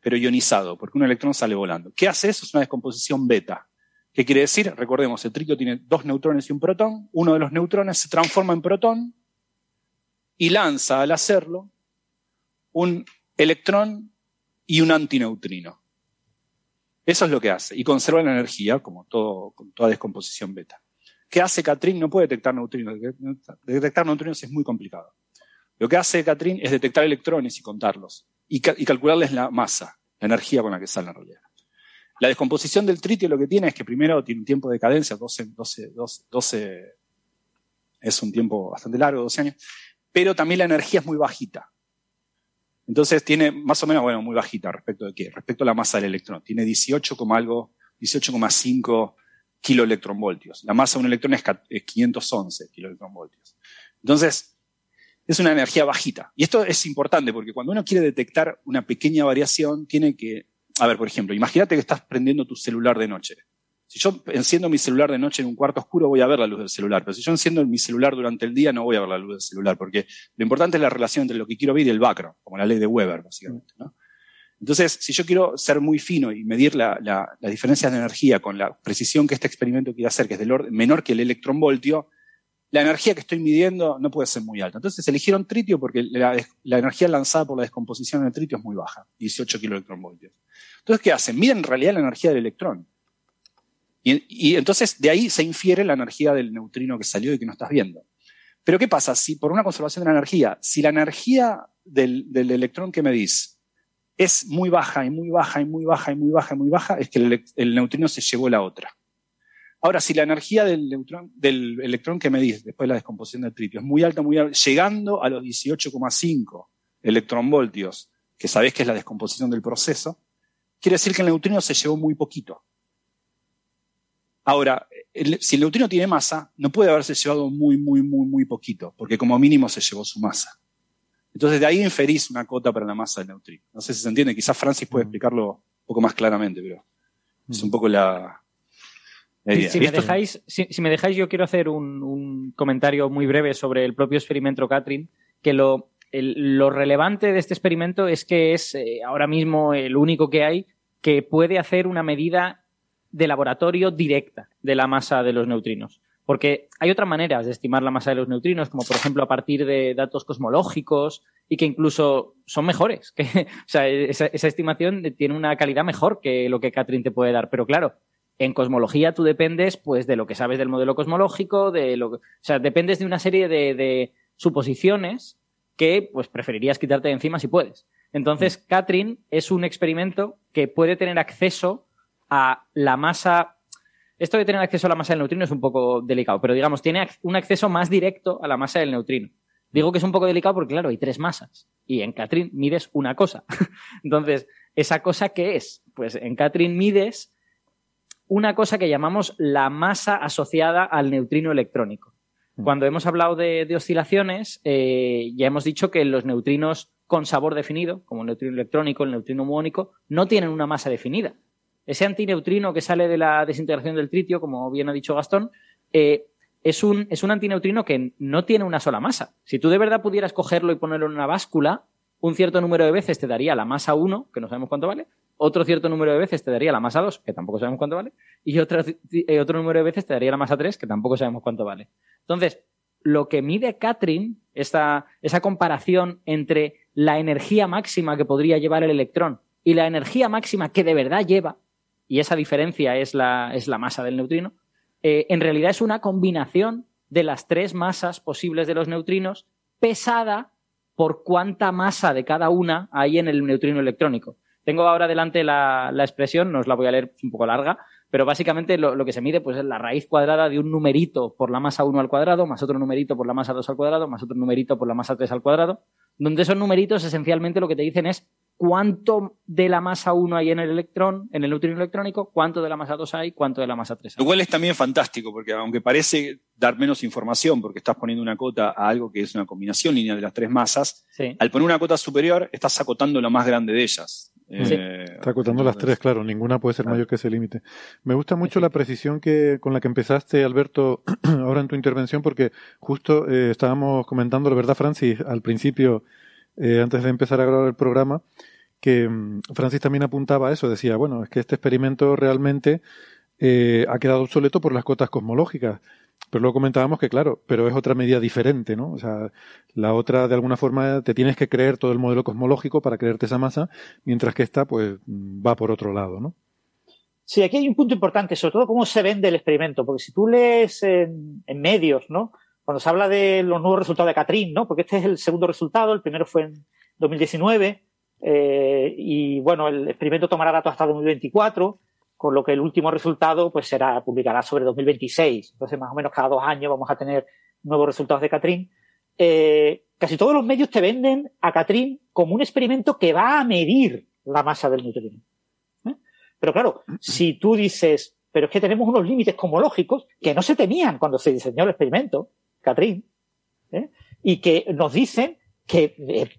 Speaker 7: pero ionizado, porque un electrón sale volando. ¿Qué hace eso? Es una descomposición beta. ¿Qué quiere decir? Recordemos, el tritio tiene dos neutrones y un protón. Uno de los neutrones se transforma en protón y lanza al hacerlo un electrón y un antineutrino. Eso es lo que hace. Y conserva la energía, como toda descomposición beta. ¿Qué hace Catrín? No puede detectar neutrinos. Detectar neutrinos es muy complicado. Lo que hace Catrín es detectar electrones y contarlos. Y, calcularles la masa, la energía con la que salen en realidad. La descomposición del tritio lo que tiene es que primero tiene un tiempo de cadencia, 12, 12, 12, 12 es un tiempo bastante largo, 12 años, pero también la energía es muy bajita. Entonces tiene más o menos, bueno, muy bajita respecto de qué? Respecto a la masa del electrón. Tiene 18, algo, 18,5 kiloelectronvoltios. La masa de un electrón es 511 kiloelectronvoltios. Entonces, es una energía bajita. Y esto es importante porque cuando uno quiere detectar una pequeña variación, tiene que, a ver, por ejemplo, imagínate que estás prendiendo tu celular de noche. Si yo enciendo mi celular de noche en un cuarto oscuro, voy a ver la luz del celular. Pero si yo enciendo mi celular durante el día, no voy a ver la luz del celular, porque lo importante es la relación entre lo que quiero ver y el background, como la ley de Weber, básicamente. ¿no? Entonces, si yo quiero ser muy fino y medir la, la, la diferencia de energía con la precisión que este experimento quiere hacer, que es del orden menor que el electronvoltio, la energía que estoy midiendo no puede ser muy alta. Entonces eligieron tritio porque la, la energía lanzada por la descomposición del tritio es muy baja, 18 kiloelectronvoltios. Entonces, ¿qué hacen? Miden en realidad la energía del electrón. Y, entonces de ahí se infiere la energía del neutrino que salió y que no estás viendo. Pero ¿qué pasa? Si por una conservación de la energía, si la energía del, electrón que medís es muy baja y muy baja y muy baja y muy baja y muy baja, es que el, neutrino se llevó la otra. Ahora, si la energía del, neutrón, del electrón que medís después de la descomposición del tritio es muy alta, muy alta, llegando a los 18,5 electronvoltios, que sabés que es la descomposición del proceso, quiere decir que el neutrino se llevó muy poquito. Ahora, el, si el neutrino tiene masa, no puede haberse llevado muy, muy, muy, muy poquito, porque como mínimo se llevó su masa. Entonces, de ahí inferís una cota para la masa del neutrino. No sé si se entiende, quizás Francis puede explicarlo un poco más claramente, pero es un poco la,
Speaker 4: si, si, me dejáis, si, si, me dejáis, yo quiero hacer un, un, comentario muy breve sobre el propio experimento Catherine, que lo, el, lo relevante de este experimento es que es eh, ahora mismo el único que hay que puede hacer una medida de laboratorio directa de la masa de los neutrinos. Porque hay otras maneras de estimar la masa de los neutrinos, como por ejemplo a partir de datos cosmológicos y que incluso son mejores. Que, o sea, esa, esa estimación tiene una calidad mejor que lo que Catherine te puede dar. Pero claro, en cosmología tú dependes pues de lo que sabes del modelo cosmológico, de lo o sea, dependes de una serie de, de suposiciones que pues preferirías quitarte de encima si puedes. Entonces, mm. Catherine es un experimento que puede tener acceso a la masa. Esto de tener acceso a la masa del neutrino es un poco delicado, pero digamos, tiene un acceso más directo a la masa del neutrino. Digo que es un poco delicado porque, claro, hay tres masas. Y en Catherine mides una cosa. Entonces, ¿esa cosa qué es? Pues en Catherine mides una cosa que llamamos la masa asociada al neutrino electrónico. Mm. Cuando hemos hablado de, de oscilaciones, eh, ya hemos dicho que los neutrinos con sabor definido, como el neutrino electrónico, el neutrino muónico, no tienen una masa definida. Ese antineutrino que sale de la desintegración del tritio, como bien ha dicho Gastón, eh, es, un, es un antineutrino que no tiene una sola masa. Si tú de verdad pudieras cogerlo y ponerlo en una báscula, un cierto número de veces te daría la masa 1, que no sabemos cuánto vale, otro cierto número de veces te daría la masa 2, que tampoco sabemos cuánto vale, y otro, eh, otro número de veces te daría la masa 3, que tampoco sabemos cuánto vale. Entonces, lo que mide Catherine, esta, esa comparación entre la energía máxima que podría llevar el electrón y la energía máxima que de verdad lleva, y esa diferencia es la, es la masa del neutrino, eh, en realidad es una combinación de las tres masas posibles de los neutrinos pesada por cuánta masa de cada una hay en el neutrino electrónico. Tengo ahora delante la, la expresión, no os la voy a leer, es un poco larga, pero básicamente lo, que se mide pues, es la raíz cuadrada de un numerito por la masa 1 al cuadrado, más otro numerito por la masa 2 al cuadrado, más otro numerito por la masa 3 al cuadrado, donde esos numeritos esencialmente lo que te dicen es cuánto de la masa 1 hay en el electrón, en el neutrino electrónico, cuánto de la masa 2 hay, cuánto de la masa 3 hay.
Speaker 7: Lo cual es también fantástico, porque aunque parece dar menos información, porque estás poniendo una cota a algo que es una combinación lineal de las tres masas,
Speaker 4: sí.
Speaker 7: al poner una cota superior estás acotando lo más grande de ellas.
Speaker 3: Sí. Eh, Está acotando las tres, claro, ninguna puede ser mayor que ese límite. Me gusta mucho la precisión que con la que empezaste, Alberto, ahora en tu intervención, porque justo eh, estábamos comentando, la verdad, Francis, al principio, eh, antes de empezar a grabar el programa, que um, Francis también apuntaba a eso, decía, bueno, es que este experimento realmente eh, ha quedado obsoleto por las cotas cosmológicas. Pero luego comentábamos que, claro, pero es otra medida diferente, ¿no? O sea, la otra, de alguna forma, te tienes que creer todo el modelo cosmológico para creerte esa masa, mientras que esta, pues, va por otro lado, ¿no?
Speaker 5: Sí, aquí hay un punto importante, sobre todo cómo se vende el experimento, porque si tú lees en medios, ¿no? Cuando se habla de los nuevos resultados de Catrín, ¿no? Porque este es el segundo resultado, el primero fue en 2019, eh, y bueno, el experimento tomará datos hasta 2024, con lo que el último resultado pues será, publicará sobre 2026. Entonces, más o menos cada dos años vamos a tener nuevos resultados de Catrín. Eh, casi todos los medios te venden a Catrín como un experimento que va a medir la masa del neutrino. ¿Eh? Pero claro, si tú dices, pero es que tenemos unos límites cosmológicos que no se tenían cuando se diseñó el experimento, Catrín, ¿eh? y que nos dicen que es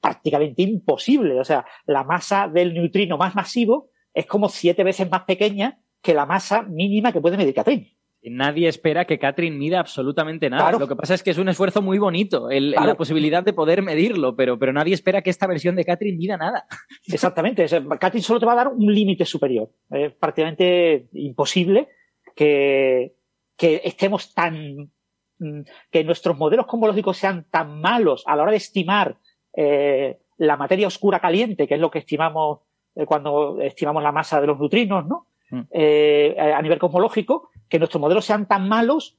Speaker 5: prácticamente imposible. O sea, la masa del neutrino más masivo es como siete veces más pequeña que la masa mínima que puede medir Catrín.
Speaker 4: Nadie espera que Catherine mida absolutamente nada. Lo que pasa es que es un esfuerzo muy bonito, la posibilidad de poder medirlo, pero, pero nadie espera que esta versión de Catherine mida nada.
Speaker 5: Exactamente. Catherine solo te va a dar un límite superior. Es prácticamente imposible que, que estemos tan. Mm, que nuestros modelos cosmológicos sean tan malos a la hora de estimar eh, la materia oscura caliente, que es lo que estimamos eh, cuando estimamos la masa de los neutrinos, ¿no? Mm. Eh, a nivel cosmológico, que nuestros modelos sean tan malos,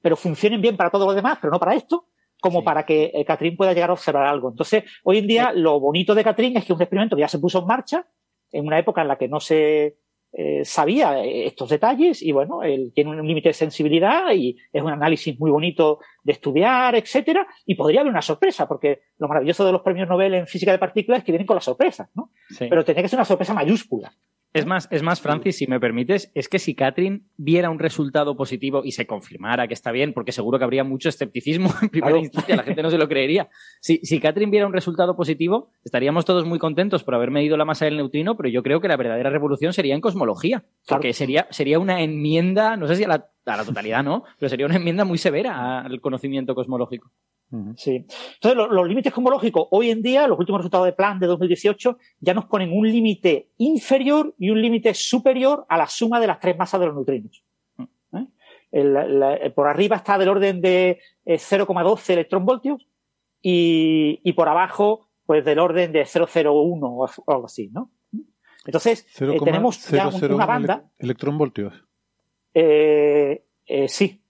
Speaker 5: pero funcionen bien para todo lo demás, pero no para esto, como para que Catherine pueda llegar a observar algo. Entonces, hoy en día, lo bonito de Catherine es que un experimento que ya se puso en marcha en una época en la que no se eh, sabía estos detalles y bueno, él tiene un límite de sensibilidad y es un análisis muy bonito de estudiar, etcétera, y podría haber una sorpresa, porque lo maravilloso de los premios Nobel en física de partículas es que vienen con las sorpresas, ¿no? Pero tendría que ser una sorpresa mayúscula.
Speaker 4: Es más, es más, Francis, si me permites, es que si Catherine viera un resultado positivo y se confirmara que está bien, porque seguro que habría mucho escepticismo en primera instancia, la gente no se lo creería. Si, si Catherine viera un resultado positivo, estaríamos todos muy contentos por haber medido la masa del neutrino, pero yo creo que la verdadera revolución sería en cosmología, porque sería, sería una enmienda, no sé si a la, a la totalidad no, pero sería una enmienda muy severa al conocimiento cosmológico.
Speaker 5: Sí. Entonces, los, límites cosmológicos hoy en día, los últimos resultados de plan de 2018, ya nos ponen un límite inferior y un límite superior a la suma de las tres masas de los neutrinos. ¿Eh? El, por arriba está del orden de 0,12 eh, electronvoltios y, y por abajo, pues del orden de 0,01 o algo así, ¿no? Entonces, eh, tenemos ya una banda.
Speaker 3: ¿Electronvoltios?
Speaker 5: Eh, sí,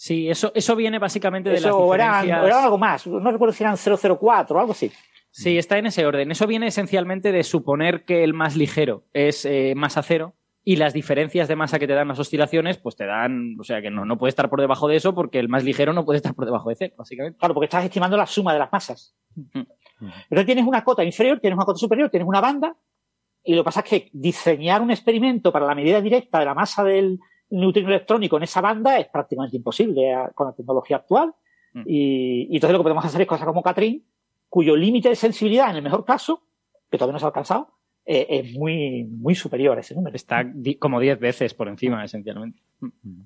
Speaker 4: Sí, eso, eso viene básicamente de las
Speaker 5: diferencias... Era, era algo más, no recuerdo si eran 004 o algo así.
Speaker 4: Sí, está en ese orden. Eso viene esencialmente de suponer que el más ligero es eh, masa cero y las diferencias de masa que te dan las oscilaciones, pues te dan, o sea que no, no puede estar por debajo de eso porque el más ligero no puede estar por debajo de cero, básicamente.
Speaker 5: Claro, porque estás estimando la suma de las masas. Entonces tienes una cota inferior, tienes una cota superior, tienes una banda, y lo que pasa es que diseñar un experimento para la medida directa de la masa del, neutrino electrónico en esa banda es prácticamente imposible con la tecnología actual. Mm. Y, entonces lo que podemos hacer es cosas como Catherine, cuyo límite de sensibilidad, en el mejor caso, que todavía no se ha alcanzado, eh, es muy, muy superior a ese número.
Speaker 4: Está como 10 veces por encima, esencialmente.
Speaker 5: Mm.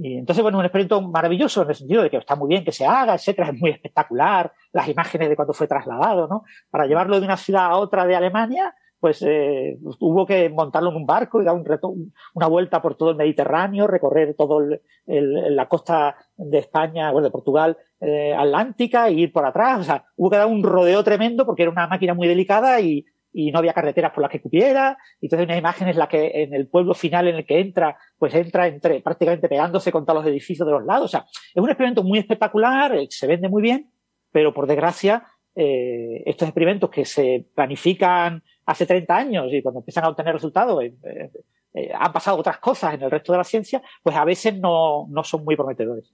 Speaker 5: Y entonces, bueno, un experimento maravilloso en el sentido de que está muy bien que se haga, etcétera, es muy espectacular, las imágenes de cuando fue trasladado, ¿no? Para llevarlo de una ciudad a otra de Alemania, pues eh, hubo que montarlo en un barco y dar un reto, una vuelta por todo el Mediterráneo, recorrer toda la costa de España, bueno, de Portugal, eh, Atlántica, e ir por atrás. O sea, hubo que dar un rodeo tremendo porque era una máquina muy delicada y, y no había carreteras por las que cupiera. Y entonces una imagen es la que en el pueblo final en el que entra, pues entra entre, prácticamente pegándose contra los edificios de los lados. O sea, es un experimento muy espectacular, eh, se vende muy bien, pero por desgracia, eh, estos experimentos que se planifican hace 30 años y cuando empiezan a obtener resultados eh, eh, eh, han pasado otras cosas en el resto de la ciencia, pues a veces no, no son muy prometedores.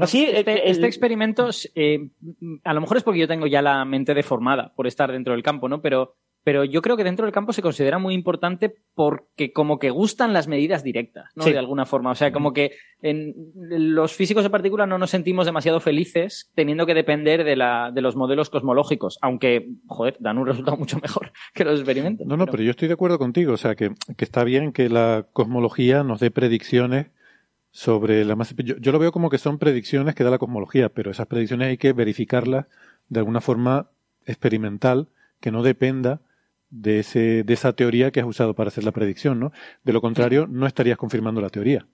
Speaker 4: así, este, este experimento, a lo mejor es porque yo tengo ya la mente deformada por estar dentro del campo, ¿no? Pero pero yo creo que dentro del campo se considera muy importante porque como que gustan las medidas directas, ¿no? De alguna forma. O sea, como que en los físicos de partículas no nos sentimos demasiado felices teniendo que depender de, la, de los modelos cosmológicos, aunque, joder, dan un resultado mucho mejor que los experimentos.
Speaker 3: No, no, pero, yo estoy de acuerdo contigo. O sea, que, que, está bien que la cosmología nos dé predicciones sobre la masa. Yo, yo lo veo como que son predicciones que da la cosmología, pero esas predicciones hay que verificarlas de alguna forma experimental que no dependa de, ese, de esa teoría que has usado para hacer la predicción, ¿no? De lo contrario, no estarías confirmando la teoría.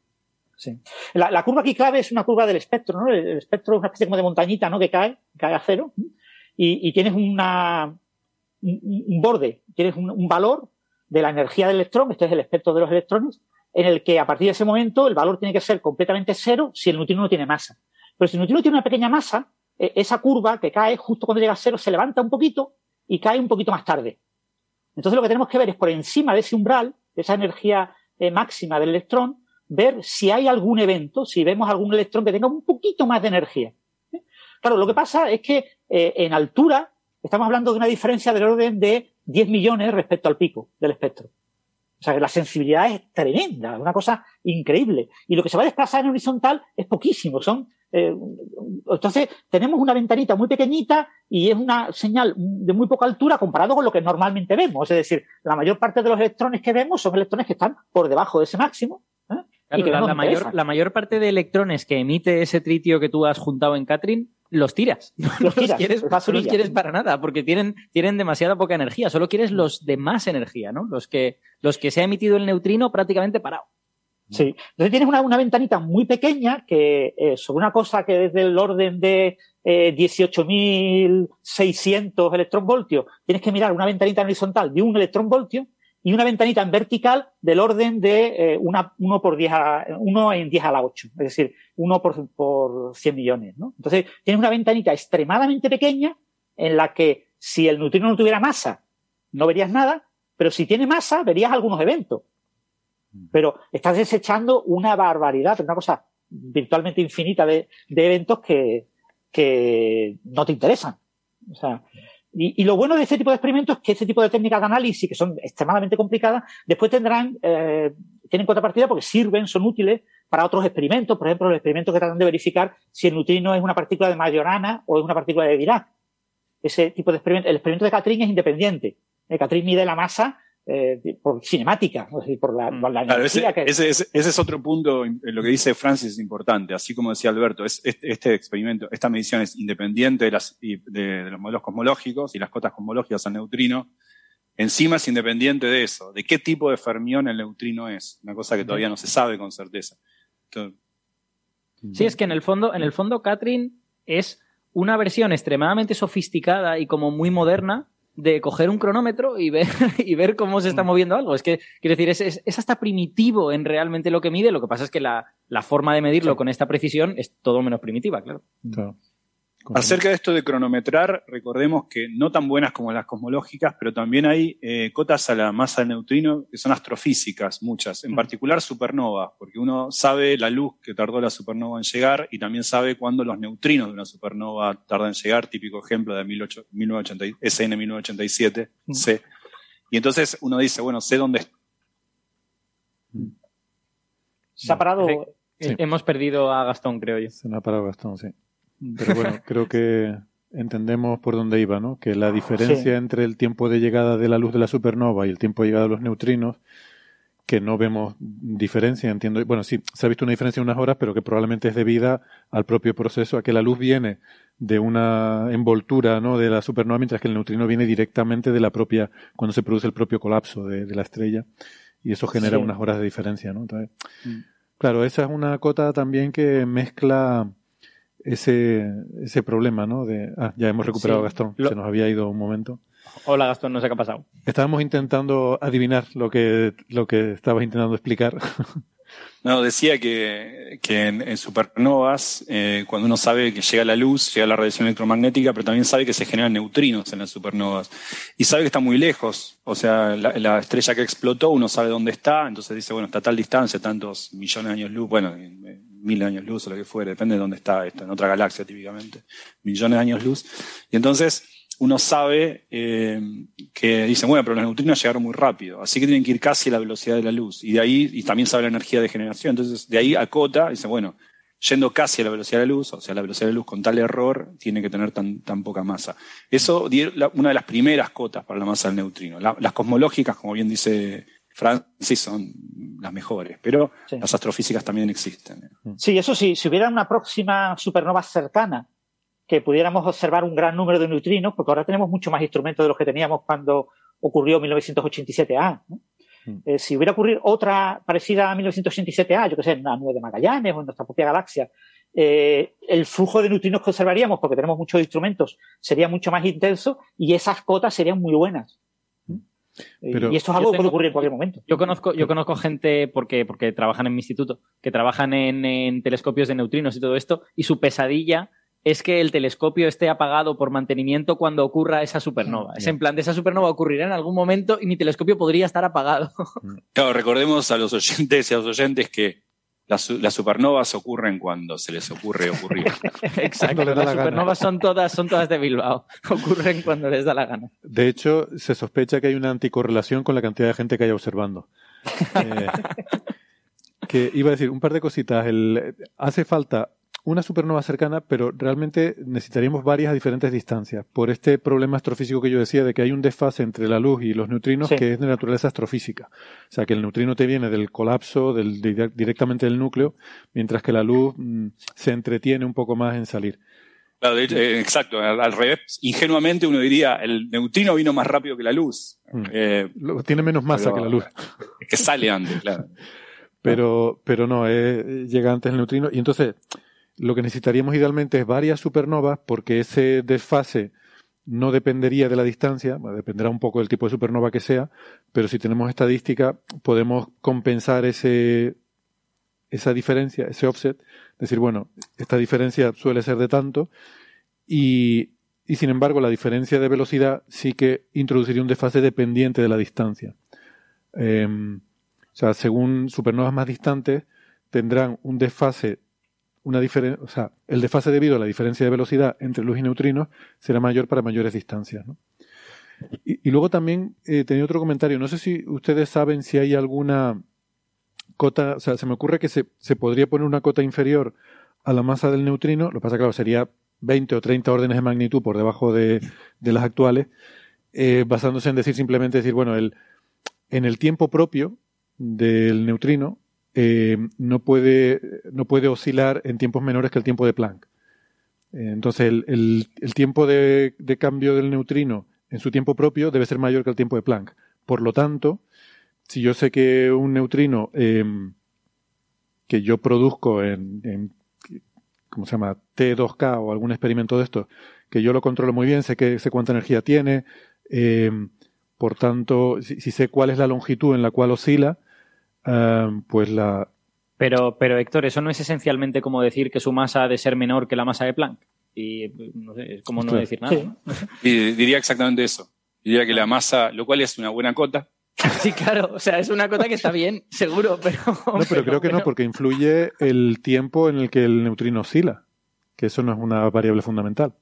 Speaker 5: Sí. La, curva aquí clave es una curva del espectro, ¿no? El, espectro es una especie como de montañita, ¿no? Que cae, cae a cero. Y, y tienes una, un, borde, tienes un, valor de la energía del electrón, este es el espectro de los electrones, en el que a partir de ese momento el valor tiene que ser completamente cero si el neutrino no tiene masa. Pero si el neutrino tiene una pequeña masa, e, esa curva que cae justo cuando llega a cero se levanta un poquito y cae un poquito más tarde. Entonces lo que tenemos que ver es por encima de ese umbral, de esa energía eh, máxima del electrón, ver si hay algún evento, si vemos algún electrón que tenga un poquito más de energía. ¿Eh? Claro, lo que pasa es que eh, en altura estamos hablando de una diferencia del orden de 10 millones respecto al pico del espectro. O sea, que la sensibilidad es tremenda, es una cosa increíble. Y lo que se va a desplazar en horizontal es poquísimo, son eh, entonces, tenemos una ventanita muy pequeñita y es una señal de muy poca altura comparado con lo que normalmente vemos. Es decir, la mayor parte de los electrones que vemos son electrones que están por debajo de ese máximo. ¿eh? y que
Speaker 4: la, mayor, la mayor parte de electrones que emite ese tritio que tú has juntado en Catrin los tiras. No
Speaker 5: Los tiras,
Speaker 4: quieres,
Speaker 5: es
Speaker 4: no los quieres para nada, porque tienen, tienen demasiada poca energía. Solo quieres los de más energía, ¿no? Los que, los que se ha emitido el neutrino prácticamente parado.
Speaker 5: Sí. Entonces tienes una, una ventanita muy pequeña que eh, sobre una cosa que es del orden de eh, 18.600 electronvoltios, tienes que mirar una ventanita en horizontal de un electronvoltio y una ventanita en vertical del orden de eh, una, 1 por 10 a, 1 en 10 a la 8, es decir, 1 por, por 100 millones, ¿no? Entonces tienes una ventanita extremadamente pequeña en la que si el neutrino no tuviera masa, no verías nada, pero si tiene masa, verías algunos eventos pero estás desechando una barbaridad, una cosa virtualmente infinita de, de eventos que, que no te interesan. O sea, y, y lo bueno de este tipo de experimentos es que este tipo de técnicas de análisis, que son extremadamente complicadas, después tendrán, eh, tienen contrapartida porque sirven, son útiles para otros experimentos, por ejemplo, los experimentos que tratan de verificar si el neutrino es una partícula de Majorana o es una partícula de Dirac. Ese tipo de experimento, el experimento de Catrin es independiente. El Catrin mide la masa eh, por cinemática, por la, por la
Speaker 7: Claro, ese,
Speaker 5: energía que
Speaker 7: ese- ese- ese es otro punto, lo que dice Francis es importante, así como decía Alberto, es, este, este experimento, esta medición es independiente de, las, y de, de los modelos cosmológicos y las cotas cosmológicas al neutrino. Encima es independiente de eso, de qué tipo de fermión el neutrino es, una cosa que todavía no se sabe con certeza. Entonces,
Speaker 4: Sí, es que en el fondo, en el fondo, Catrin es una versión extremadamente sofisticada y como muy moderna de coger un cronómetro y ver, y ver cómo se está moviendo algo. Es que, quiero decir, es, es, es hasta primitivo en realmente lo que mide. Lo que pasa es que la, la forma de medirlo con esta precisión es todo menos primitiva, claro.
Speaker 3: Claro.
Speaker 7: Acerca de esto de cronometrar, recordemos que no tan buenas como las cosmológicas, pero también hay eh, cotas a la masa del neutrino que son astrofísicas, muchas, en particular supernovas, porque uno sabe la luz que tardó la supernova en llegar y también sabe cuándo los neutrinos de una supernova tardan en llegar, típico ejemplo de 18 1980 SN 1987, C. Y entonces uno dice, bueno, sé dónde está.
Speaker 5: se ha parado.
Speaker 3: Sí.
Speaker 4: Hemos perdido a Gastón, creo yo.
Speaker 3: Se me ha parado Gastón, sí. Pero bueno, creo que entendemos por dónde iba, ¿no? Que la diferencia
Speaker 5: Sí.
Speaker 3: entre el tiempo de llegada de la luz de la supernova y el tiempo de llegada de los neutrinos, que no vemos diferencia, entiendo. Bueno, sí, se ha visto una diferencia en unas horas, pero que probablemente es debida al propio proceso, a que la luz viene de una envoltura, ¿no? De la supernova, mientras que el neutrino viene directamente de la propia, cuando se produce el propio colapso de, de la estrella. Y eso genera
Speaker 5: Sí.
Speaker 3: unas horas de diferencia, ¿no? Entonces, claro, esa es una cota también que mezcla ese, ese problema, ¿no? De, ah, ya hemos recuperado a
Speaker 4: Sí.
Speaker 3: Gastón,
Speaker 4: Lo-
Speaker 3: se nos había ido un momento.
Speaker 4: Hola, Gastón, no sé qué ha pasado.
Speaker 3: Estábamos intentando adivinar lo que, lo que estabas intentando explicar.
Speaker 7: No, decía que, que en, en supernovas, eh, cuando uno sabe que llega la luz, llega la radiación electromagnética, pero también sabe que se generan neutrinos en las supernovas. Y sabe que está muy lejos. O sea, la, la estrella que explotó, uno sabe dónde está, entonces dice, bueno, está a tal distancia, tantos millones de años luz, bueno, mil años luz o lo que fuere, depende de dónde está esto, en otra galaxia típicamente, millones de años luz. Y entonces uno sabe eh, que dicen, bueno, pero los neutrinos llegaron muy rápido, así que tienen que ir casi a la velocidad de la luz. Y de ahí, y también sabe la energía de generación. Entonces, de ahí acota, dice, bueno, yendo casi a la velocidad de la luz, o sea, la velocidad de la luz con tal error tiene que tener tan, tan poca masa. Eso una de las primeras cotas para la masa del neutrino. La- las cosmológicas, como bien dice Francis, son las mejores, pero
Speaker 5: Sí.
Speaker 7: las astrofísicas también existen.
Speaker 5: Sí, eso sí, si hubiera una próxima supernova cercana que pudiéramos observar un gran número de neutrinos, porque ahora tenemos mucho más instrumentos de los que teníamos cuando ocurrió 1987A. ¿no?
Speaker 3: Mm.
Speaker 5: Eh, si hubiera ocurrido otra parecida a 1987A, yo que sé, en la nube de Magallanes o en nuestra propia galaxia, eh, el flujo de neutrinos que observaríamos, porque tenemos muchos instrumentos, sería mucho más intenso y esas cotas serían muy buenas.
Speaker 3: Pero-
Speaker 5: y esto es
Speaker 4: Yo
Speaker 5: algo que puede ocurrir en cualquier momento.
Speaker 4: Yo conozco, yo conozco gente porque, porque trabajan en mi instituto, que trabajan en, en telescopios de neutrinos y todo esto, y su pesadilla es que el telescopio esté apagado por mantenimiento cuando ocurra esa supernova. Es en plan, de esa supernova ocurrirá en algún momento y mi telescopio podría estar apagado.
Speaker 7: Claro, recordemos a los oyentes y a los oyentes que las, su- las supernovas ocurren cuando se les ocurre ocurrir.
Speaker 4: Exacto. Las
Speaker 3: la
Speaker 4: supernovas son todas, son todas de Bilbao. Ocurren cuando les da la gana.
Speaker 3: De hecho, se sospecha que hay una anticorrelación con la cantidad de gente que haya observando. Eh, que iba a decir un par de cositas. El, hace falta una supernova cercana, pero realmente necesitaríamos varias a diferentes distancias, por este problema astrofísico que yo decía de que hay un desfase entre la luz y los neutrinos que es de naturaleza astrofísica. O sea, que el neutrino te viene del colapso del, directamente del núcleo, mientras que la luz mm, se entretiene un poco más en salir.
Speaker 7: Claro, eh, exacto, al, revés. Ingenuamente uno diría, el neutrino vino más rápido que la luz.
Speaker 3: Mm. Eh, tiene menos masa que la luz.
Speaker 7: Es que sale antes, claro.
Speaker 3: Pero, pero no, llega antes el neutrino. Y entonces, lo que necesitaríamos idealmente es varias supernovas porque ese desfase no dependería de la distancia, dependerá un poco del tipo de supernova que sea, pero si tenemos estadística podemos compensar ese, esa diferencia, ese offset, decir, bueno, esta diferencia suele ser de tanto y, y sin embargo la diferencia de velocidad sí que introduciría un desfase dependiente de la distancia. Em, o sea, según supernovas más distantes tendrán un desfase una diferencia, o sea, el desfase debido a la diferencia de velocidad entre luz y neutrinos será mayor para mayores distancias. ¿no? Y, luego también eh, tenía otro comentario. No sé si ustedes saben si hay alguna cota, o sea, se me ocurre que se, se podría poner una cota inferior a la masa del neutrino. Lo que pasa, claro, sería 20 o 30 órdenes de magnitud por debajo de, de las actuales, eh, basándose en decir simplemente decir, bueno, el, en el tiempo propio del neutrino, eh, no, puede, no puede oscilar en tiempos menores que el tiempo de Planck. Eh, entonces, el, el, tiempo de, de, cambio del neutrino en su tiempo propio debe ser mayor que el tiempo de Planck. Por lo tanto, si yo sé que un neutrino eh, que yo produzco en, ¿cómo se llama? T2K o algún experimento de esto, que yo lo controlo muy bien, sé, que, sé cuánta energía tiene, por tanto, si sé cuál es la longitud en la cual oscila, Em, pues la...
Speaker 4: Pero, pero Héctor, eso no es esencialmente como decir que su masa ha de ser menor que la masa de Planck. Y no sé, es como no decir nada.
Speaker 7: Y diría exactamente eso. Diría que la masa, lo cual es una buena cota.
Speaker 4: Sí, claro, o sea, es una cota que está bien, seguro, pero...
Speaker 3: No, pero, creo que no, porque influye el tiempo en el que el neutrino oscila, que eso no es una variable fundamental.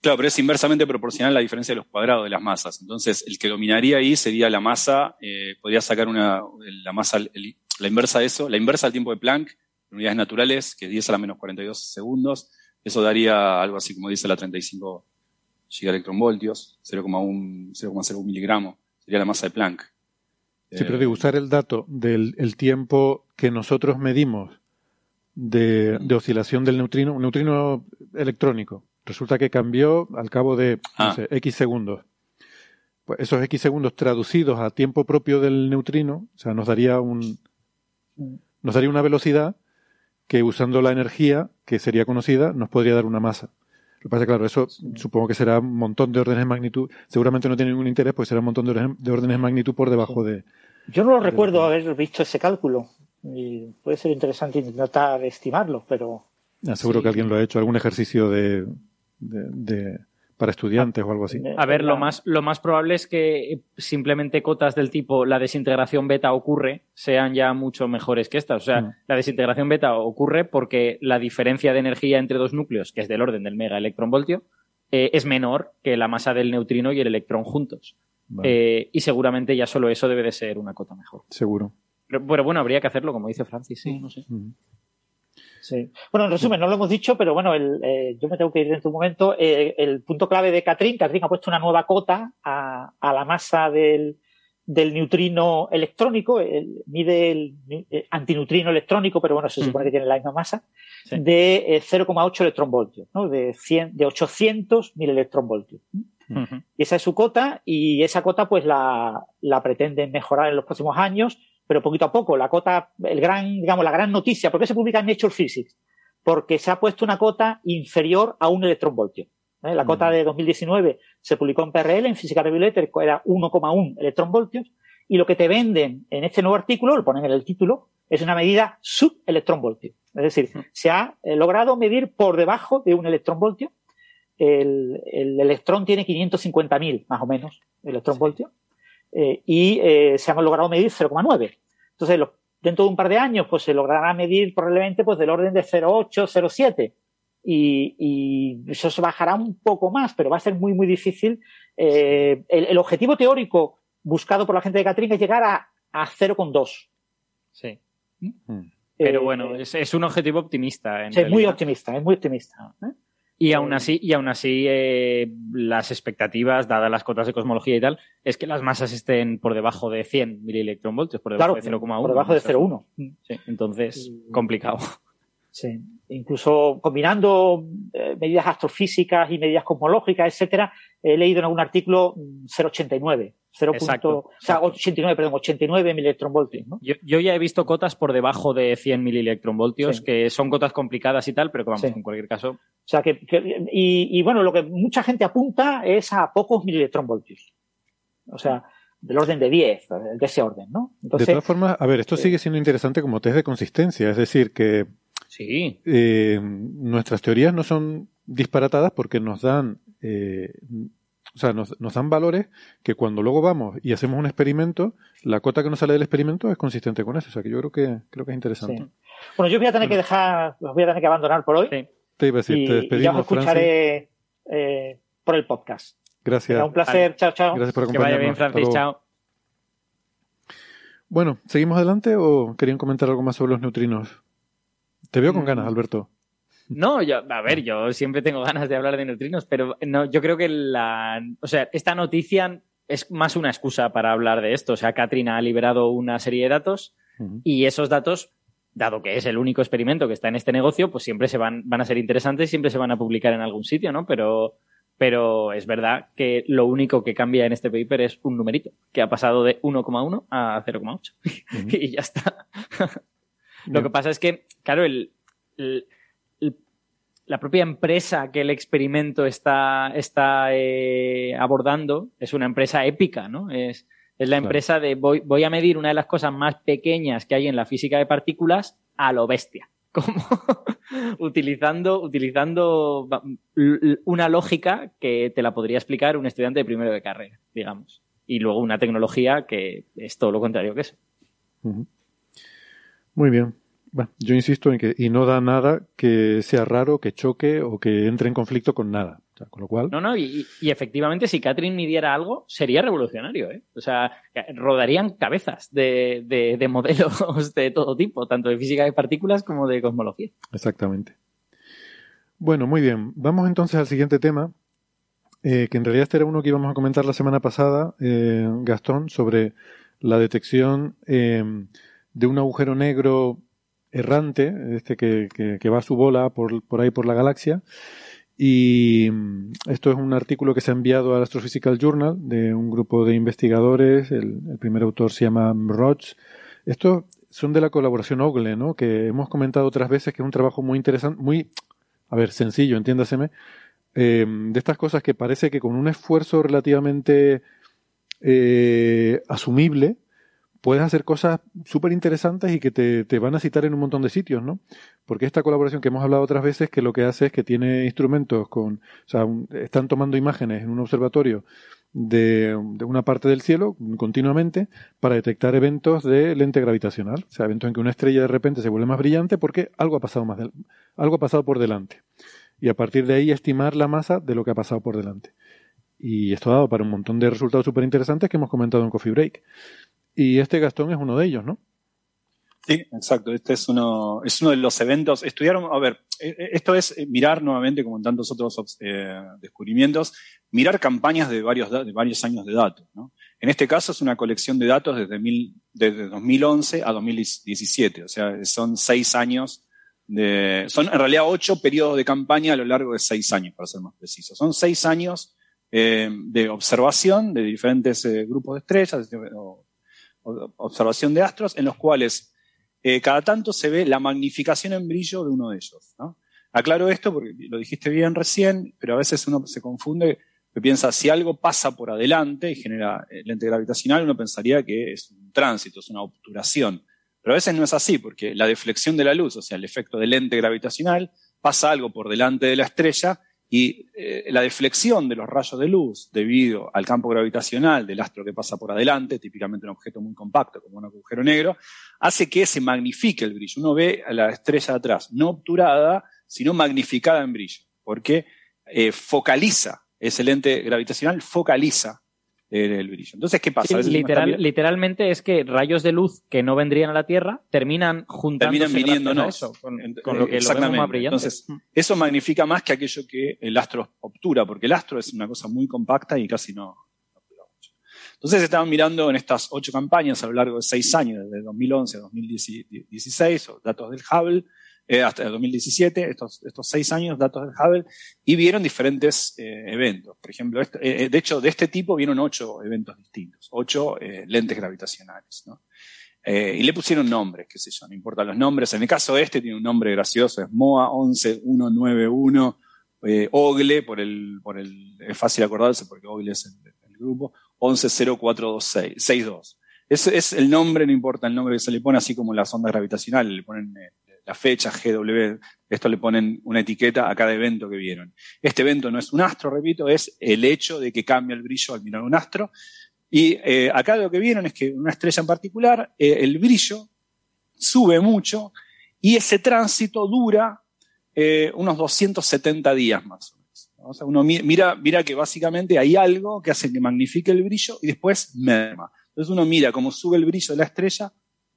Speaker 7: Claro, pero es inversamente proporcional la diferencia de los cuadrados de las masas. Entonces, el que dominaría ahí sería la masa, eh, podría sacar una, la masa, la inversa de eso, la inversa del tiempo de Planck, en unidades naturales, que es 10 a la menos 42 segundos. Eso daría algo así como 10 a la 35 gigaelectronvoltios, 0,01 miligramo. Sería la masa de Planck.
Speaker 3: Sí, pero de usar el dato del tiempo que nosotros medimos de, de oscilación del neutrino, un neutrino electrónico, resulta que cambió al cabo de no ah. sé, X segundos. Pues esos X segundos traducidos a tiempo propio del neutrino, o sea, nos daría un nos daría una velocidad que usando la energía que sería conocida nos podría dar una masa. Lo que pasa es claro, eso supongo que será un montón de órdenes de magnitud. Seguramente no tiene ningún interés, pues será un montón de órdenes de magnitud por debajo de.
Speaker 5: Yo no lo recuerdo haber visto ese cálculo. Y puede ser interesante intentar estimarlo, pero.
Speaker 3: Seguro que alguien lo ha hecho, algún ejercicio de, de, para estudiantes o algo así.
Speaker 4: A ver, lo más, lo más probable es que simplemente cotas del tipo la desintegración beta ocurre sean ya mucho mejores que estas. O sea, mm. la desintegración beta ocurre porque la diferencia de energía entre dos núcleos, que es del orden del mega electronvoltio, eh, es menor que la masa del neutrino y el electrón juntos. Eh, y seguramente ya solo eso debe de ser una cota mejor.
Speaker 3: Seguro.
Speaker 4: Pero, bueno, habría que hacerlo, como dice Francis, sí, no sé.
Speaker 5: Sí. Bueno, en resumen, no lo hemos dicho, pero bueno, el, eh, yo me tengo que ir dentro de un momento. Eh, el punto clave de Catrin, Catrin ha puesto una nueva cota a, a la masa del, del neutrino electrónico, el, mide el, eh, antineutrino electrónico, pero bueno, se supone que tiene la misma masa, de 0,8 electronvoltios, ¿no? de, 100, de 800 mil electronvoltios. Y esa es su cota, y esa cota pues la, la pretenden mejorar en los próximos años pero poquito a poco. La cota, el gran, digamos, la gran noticia, ¿por qué se publica en Nature Physics? Porque se ha puesto una cota inferior a un electronvoltio. ¿eh? La cota de 2019 se publicó en PRL, en física review letter, era 1,1 electronvoltios, y lo que te venden en este nuevo artículo, lo ponen en el título, es una medida subelectronvoltio. Es decir, se ha eh, logrado medir por debajo de un electronvoltio. El, el electrón tiene 550.000, más o menos, electronvoltios. Eh, y eh, se han logrado medir 0,9. Entonces, dentro de un par de años, pues se logrará medir probablemente pues del orden de 0,8, 0,7. Y, y, eso se bajará un poco más, pero va a ser muy, muy difícil. Eh, el, el, objetivo teórico buscado por la gente de Catrin es llegar a, a 0,2.
Speaker 4: Sí.
Speaker 3: Mm.
Speaker 4: Pero
Speaker 5: Eh,
Speaker 4: bueno, es, es un objetivo optimista. En
Speaker 5: sí, es muy optimista, es muy optimista. ¿eh?
Speaker 4: Y aún así, y aún así eh, las expectativas, dadas las cotas de cosmología y tal, es que las masas estén por debajo de 100 milielectronvoltios, por debajo
Speaker 5: Claro,
Speaker 4: de 0,1.
Speaker 5: por debajo de
Speaker 4: Eso es-
Speaker 5: 0,1.
Speaker 4: Sí, entonces, complicado.
Speaker 5: Sí. Incluso combinando eh, medidas astrofísicas y medidas cosmológicas, etcétera, he leído en algún artículo mm, 0,89. 0.
Speaker 4: Exacto,
Speaker 5: o sea, 89, perdón, 89 mililectronvoltios, ¿no?
Speaker 4: Yo, yo ya he visto cotas por debajo de 100 mililectronvoltios,
Speaker 5: Sí.
Speaker 4: que son cotas complicadas y tal, pero que vamos,
Speaker 5: Sí.
Speaker 4: en cualquier caso,
Speaker 5: O sea, que, que- y, y bueno, lo que mucha gente apunta es a pocos mililectronvoltios. O sea, del orden de 10, de ese orden, ¿no?
Speaker 3: De todas formas, a ver, esto sigue siendo interesante como test de consistencia, es decir, que
Speaker 4: sí.
Speaker 3: eh, nuestras teorías no son disparatadas porque nos dan, eh, o sea, nos, nos dan valores que cuando luego vamos y hacemos un experimento, la cota que nos sale del experimento es consistente con eso. O sea, que yo creo que creo que es interesante.
Speaker 5: sí. Bueno, yo voy a tener que dejar, los voy a tener que abandonar por hoy.
Speaker 4: Sí.
Speaker 3: Te iba a decir,
Speaker 5: y,
Speaker 3: te
Speaker 5: y ya os
Speaker 3: despedimos,
Speaker 5: escucaré eh, por el podcast.
Speaker 3: Gracias.
Speaker 5: Un placer. Chao, chao.
Speaker 3: Gracias por
Speaker 4: Que vaya bien,
Speaker 3: acompañarnos.
Speaker 4: Francis. Chao.
Speaker 3: Bueno, ¿seguimos adelante o querían comentar algo más sobre los neutrinos? Te veo con
Speaker 4: Mm.
Speaker 3: ganas, Alberto.
Speaker 4: No, yo, a ver, yo siempre tengo ganas de hablar de neutrinos, pero no, yo creo que la, o sea, esta noticia es más una excusa para hablar de esto. O sea, Catherine ha liberado una serie de datos y esos datos, dado que es el único experimento que está en este negocio, pues siempre se van, van a ser interesantes, siempre se van a publicar en algún sitio, ¿no? Pero, pero es verdad que lo único que cambia en este paper es un numerito, que ha pasado de 1,1 a 0,8. y ya está. Lo que pasa es que, claro, el, el- el- la propia empresa que el experimento está, está eh, abordando es una empresa épica, ¿no? Es, es la
Speaker 3: Claro.
Speaker 4: empresa de voy, voy a medir una de las cosas más pequeñas que hay en la física de partículas a lo bestia. Como utilizando, utilizando una lógica que te la podría explicar un estudiante de primero de carrera, digamos. Y luego una tecnología que es todo lo contrario que eso.
Speaker 3: Ujú. Muy bien. Bueno, yo insisto en que y no da nada que sea raro, que choque o que entre en conflicto con nada. O sea, con lo cual,
Speaker 4: No, no, y, y efectivamente si Catherine midiera algo, sería revolucionario, ¿eh? O sea, rodarían cabezas de, de- de modelos de todo tipo, tanto de física de partículas como de cosmología.
Speaker 3: exactamente. Bueno, muy bien. Vamos entonces al siguiente tema, eh, que en realidad este era uno que íbamos a comentar la semana pasada, eh, Gastón, sobre la detección eh, de un agujero negro errante, este que, que- va a su bola por, por ahí por la galaxia. Y mm, esto es un artículo que se ha enviado al Astrophysical Journal de un grupo de investigadores. El, el primer autor se llama Roch. Estos son de la colaboración OGLE, ¿no? Que hemos comentado otras veces que es un trabajo muy interesante, muy, a ver, sencillo, entiéndaseme, eh, de estas cosas que parece que con un esfuerzo relativamente eh, asumible puedes hacer cosas súper interesantes y que te, te van a citar en un montón de sitios, ¿no? Porque esta colaboración que hemos hablado otras veces, que lo que hace es que tiene instrumentos con, o sea, están tomando imágenes en un observatorio de, de una parte del cielo continuamente para detectar eventos de lente gravitacional, o sea, eventos en que una estrella de repente se vuelve más brillante porque algo ha pasado más algo ha pasado por delante. Y a partir de ahí estimar la masa de lo que ha pasado por delante. Y esto ha dado para un montón de resultados súper interesantes que hemos comentado en Coffee Break. Y este Gastón es uno de ellos, ¿no?
Speaker 7: Sí, exacto. Este es uno, es uno de los eventos. Estudiaron, a ver, eh, eh, esto es eh, mirar nuevamente, como en tantos otros eh, descubrimientos, mirar campañas de varios, de varios años de datos. ¿no? En este caso es una colección de datos desde, mil, desde 2011 a 2017. O sea, son seis años de, son en realidad ocho periodos de campaña a lo largo de seis años, para ser más preciso. Son seis años de observación de diferentes grupos de estrellas o- observación de astros, en los cuales eh, cada tanto se ve la magnificación en brillo de uno de ellos. Aclaro esto porque lo dijiste bien recién, pero a veces uno se confunde, que piensa si algo pasa por adelante y genera lente gravitacional, uno pensaría que es un tránsito, es una obturación. Pero a veces no es así, porque la deflexión de la luz, o sea, el efecto de lente gravitacional, pasa algo por delante de la estrella y eh, la deflexión de los rayos de luz debido al campo gravitacional del astro que pasa por adelante, típicamente un objeto muy compacto como un agujero negro, hace que se magnifique el brillo. Uno ve a la estrella de atrás, no obturada, sino magnificada en brillo, porque eh, focaliza, ese lente gravitacional focaliza el brillo. Entonces, ¿qué pasa?
Speaker 4: Sí, literal, literalmente es que rayos de luz que no vendrían a la Tierra terminan juntándose
Speaker 7: terminan viniéndonos
Speaker 4: eso, con, con, lo que lo vemos más brillante.
Speaker 7: Entonces, eso magnifica más que aquello que el astro obtura, porque el astro es una cosa muy compacta y casi no, entonces estaban mirando en estas ocho campañas a lo largo de seis años, desde 2011 a 2016, o datos del Hubble, eh, hasta el 2017, estos, estos seis años, datos del Hubble, y vieron diferentes eh, eventos. Por ejemplo, este, eh, de hecho, de este tipo vieron ocho eventos distintos, ocho lentes gravitacionales. ¿no? y le pusieron nombres, qué sé yo, no importan los nombres. En el caso este tiene un nombre gracioso, es MOA 11191, OGLE, por el, por el, es fácil acordarse porque OGLE es el, grupo, 110426, Ese es el nombre, no importa el nombre que se le pone, así como las ondas gravitacionales, le ponen la fecha, GW, esto le ponen una etiqueta a cada evento que vieron. Este evento no es un astro, repito, es el hecho de que cambia el brillo al mirar un astro. Y eh, acá lo que vieron es que una estrella en particular, eh, el brillo sube mucho y ese tránsito dura eh, unos 270 días más o menos. O sea, uno mira, mira que básicamente hay algo que hace que magnifique el brillo y después merma. Entonces uno mira cómo sube el brillo de la estrella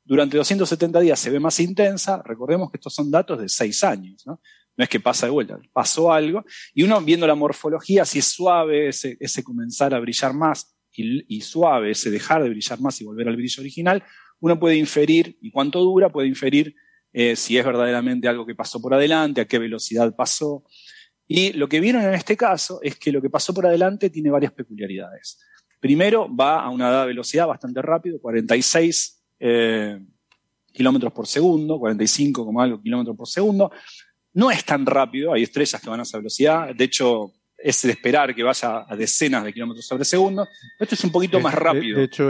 Speaker 7: durante 270 días se ve más intensa. Recordemos que estos son datos de seis años, ¿no? No es que pasa de vuelta, pasó algo. Y uno viendo la morfología, si es suave ese, ese comenzar a brillar más y, suave ese dejar de brillar más y volver al brillo original, uno puede inferir, y cuánto dura, puede inferir eh, si es verdaderamente algo que pasó por adelante, a qué velocidad pasó. Y lo que vieron en este caso es que lo que pasó por adelante tiene varias peculiaridades. Primero, va a una velocidad bastante rápido, 46 eh, kilómetros por segundo, 45 como algo kilómetros por segundo. No es tan rápido, hay estrellas que van a esa velocidad, de hecho es de esperar que vaya a decenas de kilómetros sobre segundo. Esto es un poquito más rápido.
Speaker 3: De, hecho,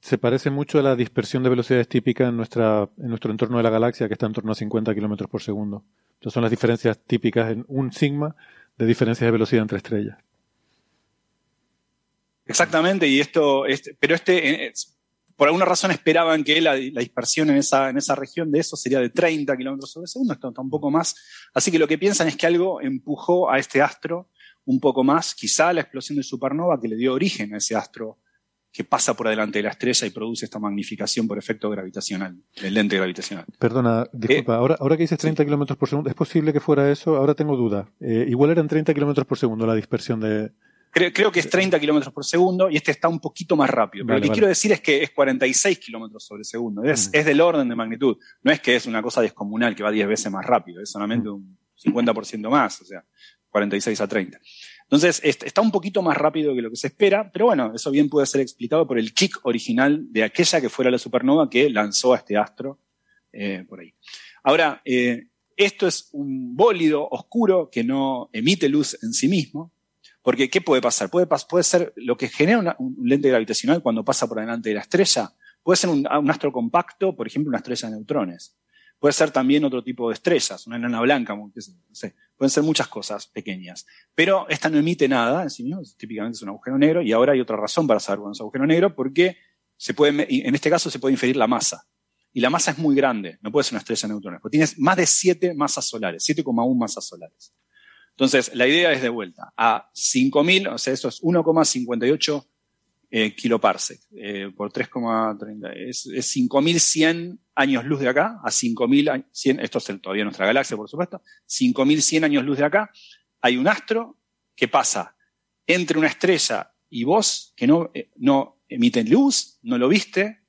Speaker 3: se parece mucho a la dispersión de velocidades típica en, nuestra, en nuestro entorno de la galaxia, que está en torno a 50 kilómetros por segundo. Estas son las diferencias típicas en un sigma de diferencias de velocidad entre estrellas.
Speaker 7: Exactamente, y esto, este, pero este, por alguna razón esperaban que la, dispersión en esa, en esa región de eso sería de 30 kilómetros sobre segundo, esto está un poco más. Así que lo que piensan es que algo empujó a este astro un poco más, quizá la explosión de supernova que le dio origen a ese astro que pasa por delante de la estrella y produce esta magnificación por efecto gravitacional, el lente gravitacional.
Speaker 3: Perdona, disculpa, eh, ahora, ahora que dices 30 kilómetros por segundo, ¿es posible que fuera eso? Ahora tengo duda. Eh, igual eran 30 kilómetros por segundo la dispersión de,
Speaker 7: Creo, que es 30 kilómetros por segundo y este está un poquito más rápido. Pero lo que quiero decir es que es 46 kilómetros sobre segundo. Es, es, del orden de magnitud. No es que es una cosa descomunal que va 10 veces más rápido. Es solamente un 50% más. O sea, 46 a 30. Entonces, está un poquito más rápido que lo que se espera, pero bueno, eso bien puede ser explicado por el kick original de aquella que fuera la supernova que lanzó a este astro eh, por ahí. Ahora, eh, esto es un bólido oscuro que no emite luz en sí mismo, porque, ¿qué puede pasar? Puede, puede ser lo que genera un lente gravitacional cuando pasa por delante de la estrella. Puede ser un, astro compacto, por ejemplo, una estrella de neutrones. Puede ser también otro tipo de estrellas, una enana blanca, no sé. Pueden ser muchas cosas pequeñas. Pero esta no emite nada en sí mismo, típicamente es un agujero negro, y ahora hay otra razón para saber cuándo es un agujero negro, porque se puede, en este caso se puede inferir la masa. Y la masa es muy grande, no puede ser una estrella de neutrones, porque tiene más de 7 masas solares, 7,1 masas solares. Entonces, la idea es de vuelta a 5.000, o sea, eso es 1,58 eh, kiloparsec eh, por 3,30. Es, es 5.100 años luz de acá a 5.100, esto es todavía nuestra galaxia, por supuesto, 5.100 años luz de acá. Hay un astro que pasa entre una estrella y vos, que no, eh, no emiten luz, no lo viste,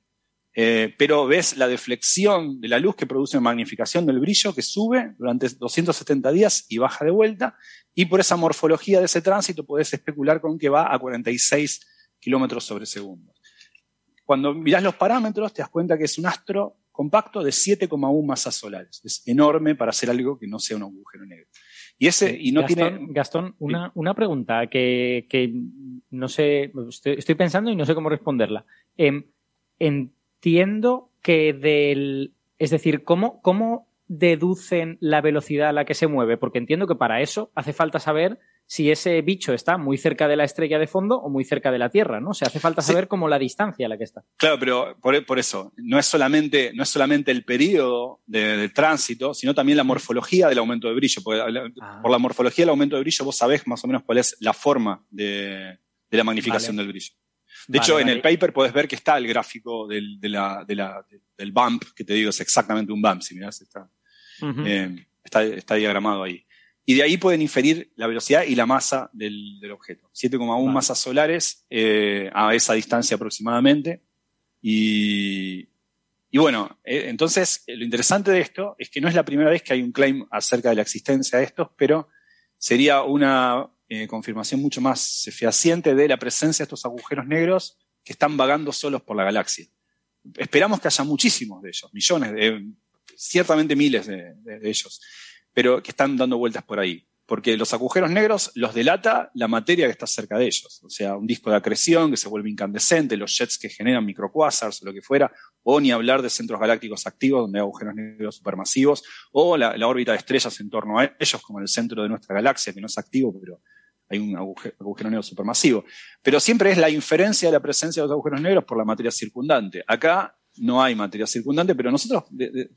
Speaker 7: eh, pero ves la deflexión de la luz que produce magnificación del brillo que sube durante 270 días y baja de vuelta, y por esa morfología de ese tránsito puedes especular con que va a 46 kilómetros sobre segundo. Cuando mirás los parámetros te das cuenta que es un astro compacto de 7,1 masas solares. Es enorme para hacer algo que no sea un agujero negro. Y ese, y no
Speaker 4: Gastón,
Speaker 7: tiene.
Speaker 4: Gastón, una, una pregunta que, que, no sé, estoy, pensando y no sé cómo responderla. Em, en, entiendo que del. Es decir, ¿cómo, ¿cómo deducen la velocidad a la que se mueve? Porque entiendo que para eso hace falta saber si ese bicho está muy cerca de la estrella de fondo o muy cerca de la Tierra, ¿no? O sea, hace falta saber cómo la distancia a la que está.
Speaker 7: Claro, pero por, eso, no es solamente, no es solamente el periodo de, tránsito, sino también la morfología del aumento de brillo. Ah. Por la morfología del aumento de brillo vos sabés más o menos cuál es la forma de, la magnificación del brillo. De
Speaker 4: Vale,
Speaker 7: hecho, en el paper podés ver que está el gráfico del, de la, de la- del bump, que te digo es exactamente un bump, si mirás, está, eh, está, está diagramado ahí. Y de ahí pueden inferir la velocidad y la masa del, del objeto. 7,1
Speaker 4: Vale.
Speaker 7: masas solares eh, a esa distancia aproximadamente. Y, y bueno, eh, entonces lo interesante de esto es que no es la primera vez que hay un claim acerca de la existencia de estos, pero sería una eh, confirmación mucho más fehaciente de la presencia de estos agujeros negros que están vagando solos por la galaxia. Esperamos que haya muchísimos de ellos, millones, de, ciertamente miles de, ellos, pero que están dando vueltas por ahí. Porque los agujeros negros los delata la materia que está cerca de ellos. O sea, un disco de acreción que se vuelve incandescente, los jets que generan microquasars o lo que fuera, o ni hablar de centros galácticos activos donde hay agujeros negros supermasivos, o la órbita de estrellas en torno a ellos, como en el centro de nuestra galaxia, que no es activo, pero hay un aguje- agujero negro supermasivo. Pero siempre es la inferencia de la presencia de los agujeros negros por la materia circundante. Acá no hay materia circundante, pero nosotros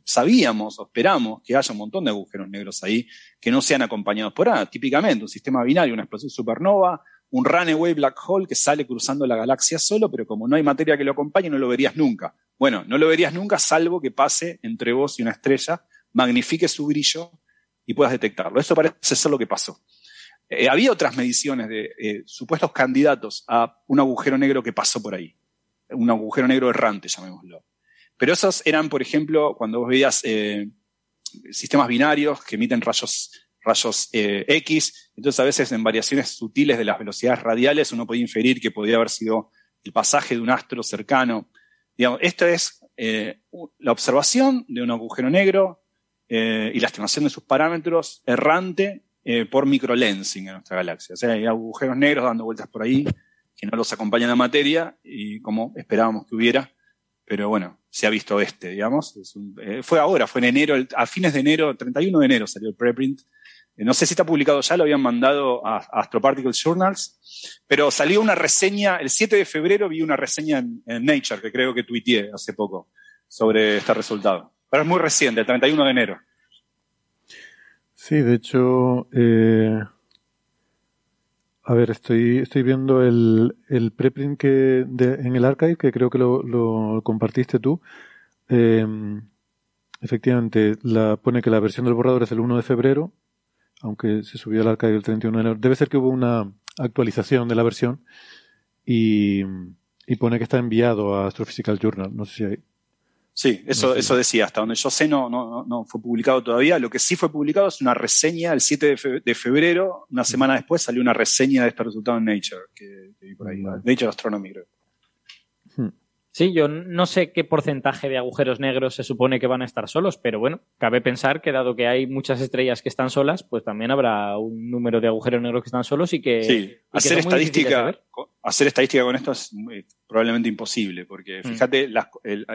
Speaker 7: sabíamos o esperamos que haya un montón de agujeros negros ahí que no sean acompañados por nada. Típicamente, un sistema binario, una explosión supernova, un runaway black hole que sale cruzando la galaxia solo, pero como no hay materia que lo acompañe, no lo verías nunca. Bueno, no lo verías nunca salvo que pase entre vos y una estrella, magnifique su brillo y puedas detectarlo. Eso parece ser lo que pasó. Eh, había otras mediciones de eh, supuestos candidatos a un agujero negro que pasó por ahí. Un agujero negro errante, llamémoslo. Pero esos eran, por ejemplo, cuando vos veías eh, sistemas binarios que emiten rayos, rayos X, entonces a veces en variaciones sutiles de las velocidades radiales uno podía inferir que podía haber sido el pasaje de un astro cercano. Digamos, esto es la observación de un agujero negro y la estimación de sus parámetros errante eh, por microlensing en nuestra galaxia. O sea, hay agujeros negros dando vueltas por ahí que no los acompaña la materia y como esperábamos que hubiera, pero bueno, se ha visto este, digamos. Eh, fue ahora, fue en enero, a fines de enero, 31 de enero salió el preprint. Eh, no sé si está publicado ya, lo habían mandado a, a Astroparticle Journals, pero salió una reseña, el 7 de febrero vi una reseña en, en Nature, que creo que tuiteé hace poco, sobre este resultado. Pero es muy reciente, el 31 de enero.
Speaker 3: Sí, de hecho, eh, a ver, estoy, estoy viendo el, el preprint que de- en el archive, que creo que lo, compartiste tú. Eh, efectivamente, la, pone que la versión del borrador es el 1 de febrero, aunque se subió al archive el 31 de enero. Debe ser que hubo una actualización de la versión y, y pone que está enviado a Astrophysical Journal. No sé si hay.
Speaker 7: Sí, eso, eso decía. Hasta donde yo sé, no, no, no- fue publicado todavía. Lo que sí fue publicado es una reseña el 7 de, fe- de febrero. Una semana después salió una reseña de este resultado en Nature, que, que vi por ahí.
Speaker 3: Vale.
Speaker 7: Nature Astronomy, creo.
Speaker 4: Sí, yo no sé qué porcentaje de agujeros negros se supone que van a estar solos, pero bueno, cabe pensar que dado que hay muchas estrellas que están solas, pues también habrá un número de agujeros negros que están solos y que,
Speaker 7: Sí,
Speaker 4: y
Speaker 7: hacer estadística, hacer estadística con esto es muy- probablemente imposible, porque
Speaker 4: Mm.
Speaker 7: fíjate, las- el-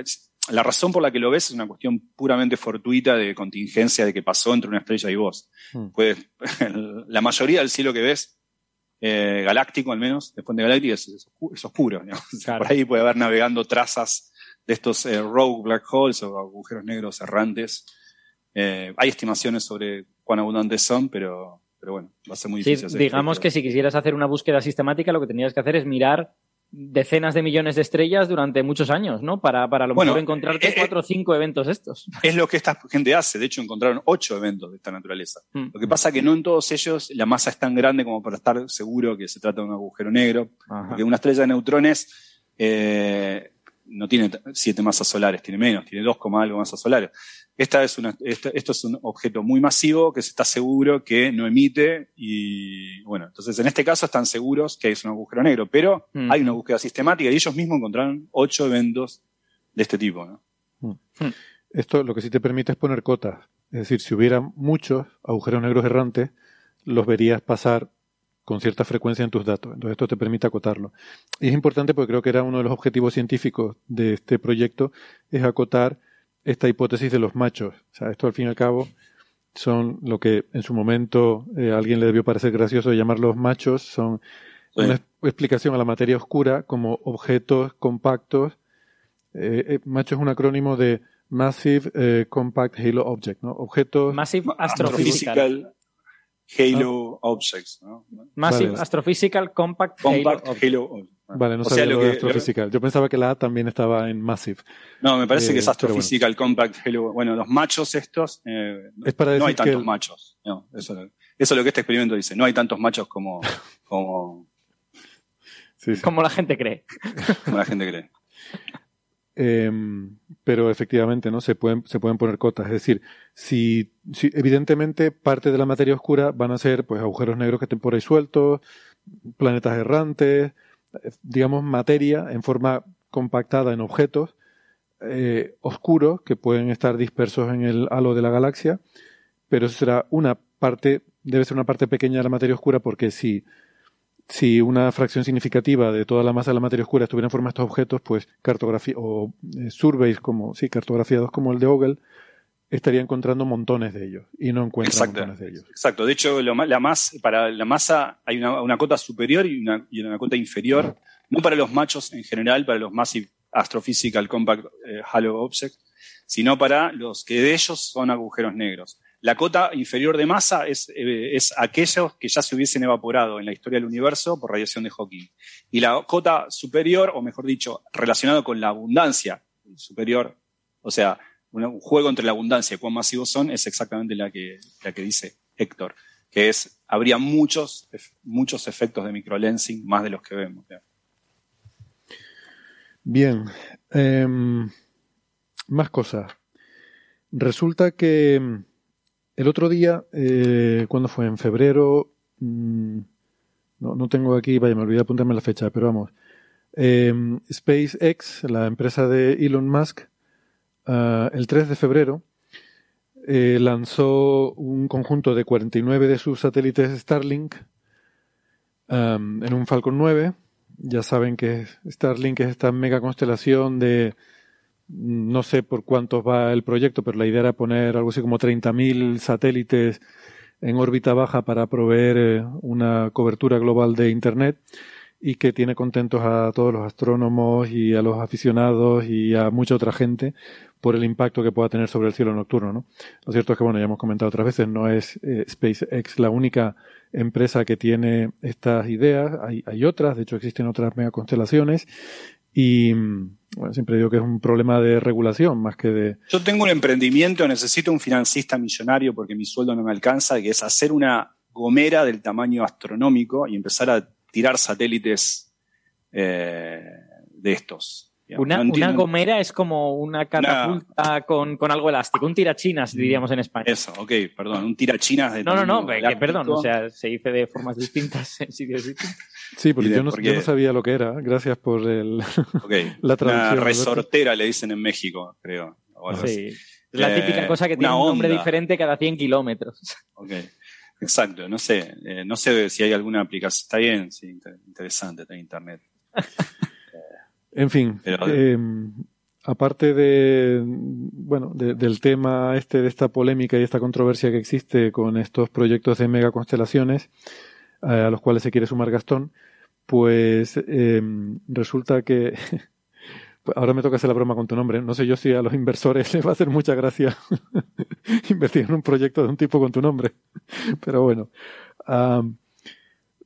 Speaker 7: la razón por la que lo ves es una cuestión puramente fortuita de contingencia de que pasó entre una estrella y vos.
Speaker 3: Mm.
Speaker 7: Pues, la mayoría del cielo que ves, eh, galáctico al menos, de fuente galáctica, es, es oscu- es oscuro.
Speaker 4: Claro.
Speaker 7: Por ahí puede haber navegando trazas de estos eh, rogue black holes o agujeros negros errantes. Eh, hay estimaciones sobre cuán abundantes son, pero, pero bueno, va a ser muy
Speaker 4: Sí,
Speaker 7: difícil. hacer
Speaker 4: digamos que si quisieras hacer una búsqueda sistemática, lo que tendrías que hacer es mirar decenas de millones de estrellas durante muchos años, ¿no? Para, para a lo
Speaker 7: Bueno,
Speaker 4: mejor encontrarte
Speaker 7: eh, eh,
Speaker 4: cuatro o cinco eventos estos.
Speaker 7: Es lo que esta gente hace. De hecho, encontraron ocho eventos de esta naturaleza.
Speaker 4: Mm.
Speaker 7: Lo que pasa es que no en todos ellos la masa es tan grande como para estar seguro que se trata de un agujero negro.
Speaker 4: Ajá.
Speaker 7: Porque una estrella de neutrones eh, no tiene siete masas solares, tiene menos, tiene 2, algo masas solares. Esta es una, esta- esto es un objeto muy masivo que se está seguro que no emite y bueno, entonces en este caso están seguros que es un agujero negro, pero
Speaker 4: Mm.
Speaker 7: hay una búsqueda sistemática y ellos mismos encontraron ocho eventos de este tipo. ¿no?
Speaker 3: Esto lo que sí te permite es poner cotas. Es decir, si hubiera muchos agujeros negros errantes, los verías pasar con cierta frecuencia en tus datos. Entonces esto te permite acotarlo. Y es importante porque creo que era uno de los objetivos científicos de este proyecto, es acotar esta hipótesis de los machos. O sea, esto al fin y al cabo son lo que en su momento eh, a alguien le debió parecer gracioso llamar los machos, son
Speaker 7: Sí.
Speaker 3: una explicación a la materia oscura como objetos compactos. Eh, eh, macho es un acrónimo de Massive eh, Compact Halo Object, ¿no? Objetos
Speaker 4: Massive Astrophysical.
Speaker 7: Halo Objects. ¿no?
Speaker 4: Massive
Speaker 3: Vale.
Speaker 4: Astrophysical Compact,
Speaker 7: Compact
Speaker 4: Halo Objects.
Speaker 7: Halo Objects.
Speaker 3: Vale, no
Speaker 7: O
Speaker 3: sabía
Speaker 7: sea,
Speaker 3: lo
Speaker 7: lo
Speaker 3: de
Speaker 7: que-
Speaker 3: astrofísica. Yo pensaba que la A también estaba en Massive.
Speaker 7: No, me parece
Speaker 3: Eh,
Speaker 7: que es
Speaker 3: pero
Speaker 7: Astrophysical Compact Halo. Bueno, los machos estos, eh,
Speaker 3: Es para
Speaker 7: no hay tantos
Speaker 3: el-
Speaker 7: machos. No, eso, eso es lo que este experimento dice. No hay tantos machos como, como,
Speaker 3: Sí, sí.
Speaker 4: Como la gente cree.
Speaker 7: como la gente cree.
Speaker 3: Em, pero efectivamente, ¿no? Se pueden, se pueden poner cotas. Es decir, si, si evidentemente parte de la materia oscura van a ser pues agujeros negros que estén por ahí sueltos, planetas errantes, eh, digamos materia en forma compactada en objetos eh, oscuros que pueden estar dispersos en el halo de la galaxia, pero eso será una parte, debe ser una parte pequeña de la materia oscura porque si si una fracción significativa de toda la masa de la materia oscura estuviera en forma de estos objetos, pues cartografía o eh, surveys como sí, cartografiados como el de Ogle estaría encontrando montones de ellos y no encuentra
Speaker 7: Exacto.
Speaker 3: montones de ellos.
Speaker 7: Exacto. De hecho, lo la más, para la masa hay una, una cota superior y una, y una cota inferior. No para los machos en general, para los Massive Astrophysical Compact eh, Halo Objects, sino para los que de ellos son agujeros negros. La cota inferior de masa es, eh, es aquellos que ya se hubiesen evaporado en la historia del universo por radiación de Hawking. Y la cota superior, o mejor dicho, relacionado con la abundancia superior, o sea, un, juego entre la abundancia y cuán masivos son, es exactamente la que, la que dice Héctor, que es, habría muchos, muchos efectos de microlensing, más de los que vemos.
Speaker 3: Bien, em, más cosas. Resulta que em, el otro día, eh, cuando fue en febrero, mm, no, no tengo aquí, vaya, me olvidé apuntarme la fecha, pero vamos. Em, SpaceX, la empresa de Elon Musk, ah, el 3 de febrero, eh, lanzó un conjunto de 49 de sus satélites Starlink am, en un Falcon 9. Ya saben que Starlink es esta mega constelación de no sé por cuántos va el proyecto, pero la idea era poner algo así como 30.000 satélites en órbita baja para proveer eh, una cobertura global de Internet y que tiene contentos a todos los astrónomos y a los aficionados y a mucha otra gente por el impacto que pueda tener sobre el cielo nocturno. ¿no? Lo cierto es que, bueno, ya hemos comentado otras veces, no es eh, SpaceX la única empresa que tiene estas ideas, hay, hay otras, de hecho existen otras megaconstelaciones y mm, bueno, siempre digo que es un problema de regulación más que de...
Speaker 7: Yo tengo un emprendimiento, necesito un financista millonario porque mi sueldo no me alcanza, que es hacer una gomera del tamaño astronómico y empezar a tirar satélites eh, de estos.
Speaker 4: Una,
Speaker 7: No
Speaker 4: una gomera es como una catapulta con, con algo elástico, un tirachinas, diríamos en España.
Speaker 7: Eso, ok, perdón, un tirachinas de
Speaker 4: No, no, no, que, perdón, o sea, se dice de formas distintas en sitios distintos.
Speaker 3: Sí, porque
Speaker 7: de-
Speaker 3: yo no,
Speaker 7: porque-
Speaker 3: yo no sabía lo que era, gracias por el... La
Speaker 7: Una
Speaker 3: traducción, Alberto.
Speaker 7: resortera le dicen en México, creo.
Speaker 4: Sí. Es la
Speaker 7: Eh,
Speaker 4: típica cosa que
Speaker 7: una
Speaker 4: tiene un nombre
Speaker 7: onda.
Speaker 4: diferente cada 100 kilómetros.
Speaker 7: Ok, exacto, no sé, eh, no sé si hay alguna aplicación, está bien, sí, inter- interesante tener internet.
Speaker 3: En fin,
Speaker 7: Pero-
Speaker 3: eh, aparte de, bueno, de- del tema este, de esta polémica y esta controversia que existe con estos proyectos de megaconstelaciones, eh, a los cuales se quiere sumar Gastón, pues eh, resulta que ahora me toca hacer la broma con tu nombre. No sé yo si a los inversores les va a hacer mucha gracia invertir en un proyecto de un tipo con tu nombre, pero bueno.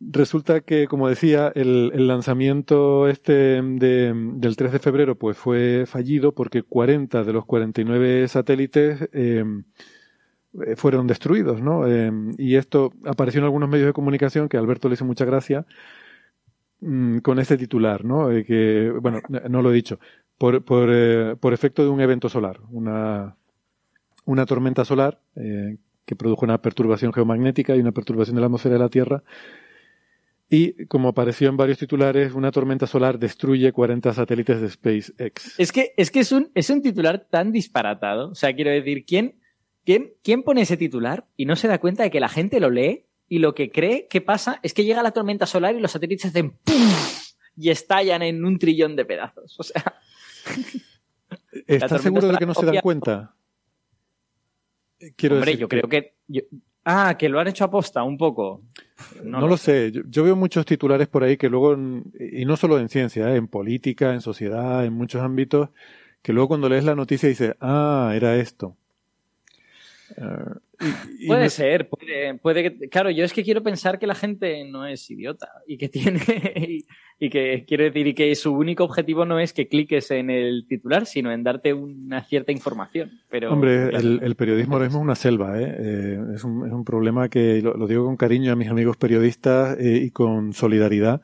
Speaker 3: Resulta que, como decía, el, lanzamiento este de- del 3 de febrero pues fue fallido porque 40 de los 49 satélites eh, eh, fueron destruidos, ¿no? Eh, y esto apareció en algunos medios de comunicación que Alberto le hizo mucha gracia mm, con este titular, ¿no? Eh, que, bueno, no lo he dicho, por, por, eh, por efecto de un evento solar, una, una tormenta solar que produjo una perturbación geomagnética y una perturbación de la atmósfera de la Tierra y, como apareció en varios titulares, una tormenta solar destruye 40 satélites de SpaceX.
Speaker 4: Es que es, que es, un, es un titular tan disparatado. O sea, quiero decir, ¿quién, quién, ¿quién pone ese titular y no se da cuenta de que la gente lo lee y lo que cree que pasa es que llega la tormenta solar y los satélites hacen ¡pum! y estallan en un trillón de pedazos? O sea,
Speaker 3: ¿Estás seguro de que no se dan cuenta? Quiero
Speaker 4: hombre,
Speaker 3: decir
Speaker 4: yo
Speaker 3: que-
Speaker 4: creo que... yo- ah, que lo han hecho aposta un poco.
Speaker 3: No, lo sé. Yo, yo veo muchos titulares por ahí que luego, y no solo en ciencia, ¿eh? en política, en sociedad, en muchos ámbitos, que luego cuando lees la noticia dices, ah, era esto.
Speaker 4: Puede ser, puede, puede que, claro, yo es que quiero pensar que la gente no es idiota y que tiene, y, que quiero decir, y que su único objetivo no es que cliques en el titular, sino en darte una cierta información. Pero,
Speaker 3: Hombre, el, periodismo ahora mismo es una selva, ¿eh? eh es, un, es, un, problema que lo, digo con cariño a mis amigos periodistas eh, y con solidaridad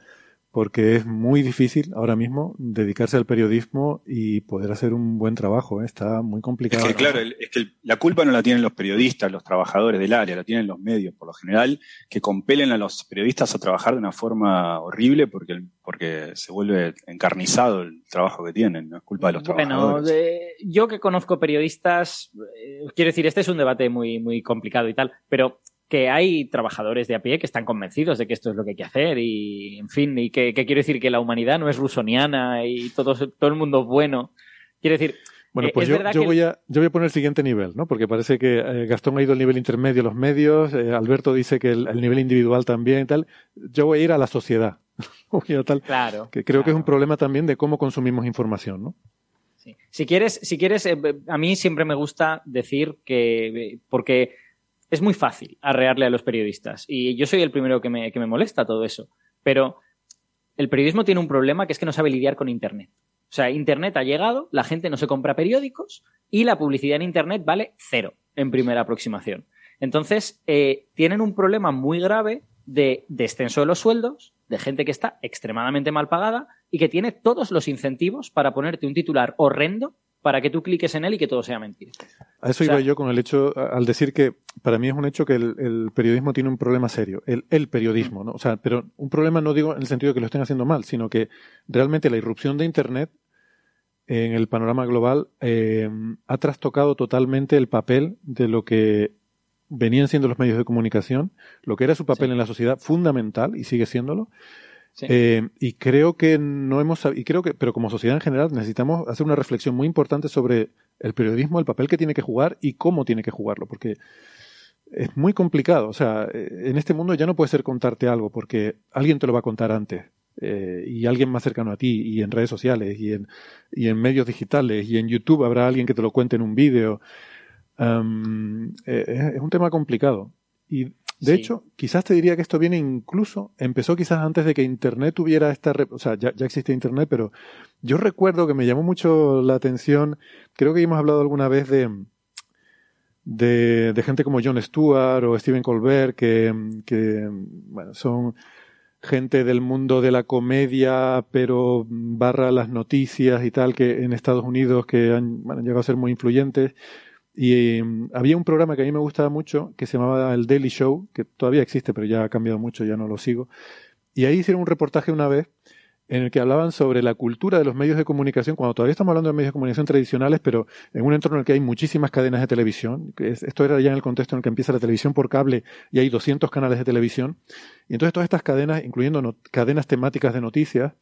Speaker 3: porque es muy difícil ahora mismo dedicarse al periodismo y poder hacer un buen trabajo. ¿eh? Está muy complicado.
Speaker 7: Es que, claro, es que la culpa no la tienen los periodistas, los trabajadores del área, la tienen los medios, por lo general, que compelen a los periodistas a trabajar de una forma horrible porque, porque se vuelve encarnizado el trabajo que tienen, no es culpa de los trabajadores.
Speaker 4: Bueno, yo que conozco periodistas, eh, quiero decir, este es un debate muy, muy complicado y tal, pero que hay trabajadores de a pie que están convencidos de que esto es lo que hay que hacer y, en fin, y que, quiero decir que la humanidad no es rusoniana y todo, todo el mundo es bueno. Quiero decir...
Speaker 3: Bueno, eh, pues yo, voy a, yo voy a poner el siguiente nivel, ¿no? Porque parece que eh, Gastón ha ido al nivel intermedio los medios, eh, Alberto dice que el, nivel individual también y tal. Yo voy a ir a la sociedad. tal,
Speaker 4: claro.
Speaker 3: Que creo que es un problema también de cómo consumimos información, ¿no?
Speaker 4: Sí. Si quieres, si quieres, a mí siempre me gusta decir que, porque es muy fácil arrearle a los periodistas. Y yo soy el primero que me, que me molesta todo eso. Pero el periodismo tiene un problema que es que no sabe lidiar con Internet. O sea, Internet ha llegado, la gente no se compra periódicos y la publicidad en Internet vale cero en primera aproximación. Entonces, eh, tienen un problema muy grave de descenso de los sueldos, de gente que está extremadamente mal pagada y que tiene todos los incentivos para ponerte un titular horrendo para que tú cliques en él y que todo sea mentira.
Speaker 3: A eso iba yo con el hecho, al decir que para mí es un hecho que el, periodismo tiene un problema serio, el, el, periodismo, ¿no? O sea, pero un problema no digo en el sentido de que lo estén haciendo mal, sino que realmente la irrupción de Internet en el panorama global eh, ha trastocado totalmente el papel de lo que venían siendo los medios de comunicación, lo que era su papel en la sociedad fundamental y sigue siéndolo, eh, y creo que no hemos, y creo que, pero como sociedad en general necesitamos hacer una reflexión muy importante sobre el periodismo, el papel que tiene que jugar y cómo tiene que jugarlo, porque es muy complicado. O sea, eh, en este mundo ya no puede ser contarte algo, porque alguien te lo va a contar antes. Eh, y alguien más cercano a ti, y en redes sociales, y en, y en medios digitales, y en YouTube habrá alguien que te lo cuente en un vídeo. es un tema complicado. De hecho, quizás te diría que esto viene incluso, empezó quizás antes de que Internet tuviera esta, o sea, ya, ya existe Internet, pero yo recuerdo que me llamó mucho la atención, creo que hemos hablado alguna vez de, de, de gente como Jon Stewart o Stephen Colbert, que, que bueno, son gente del mundo de la comedia, pero barra las noticias y tal, que en Estados Unidos que han, han llegado a ser muy influyentes. Y em, había un programa que a mí me gustaba mucho que se llamaba El Daily Show, que todavía existe, pero ya ha cambiado mucho, ya no lo sigo. Y ahí hicieron un reportaje una vez en el que hablaban sobre la cultura de los medios de comunicación, cuando todavía estamos hablando de medios de comunicación tradicionales, pero en un entorno en el que hay muchísimas cadenas de televisión. esto era ya en el contexto en el que empieza la televisión por cable y hay 200 canales de televisión. Y entonces todas estas cadenas, incluyendo cadenas temáticas de noticias,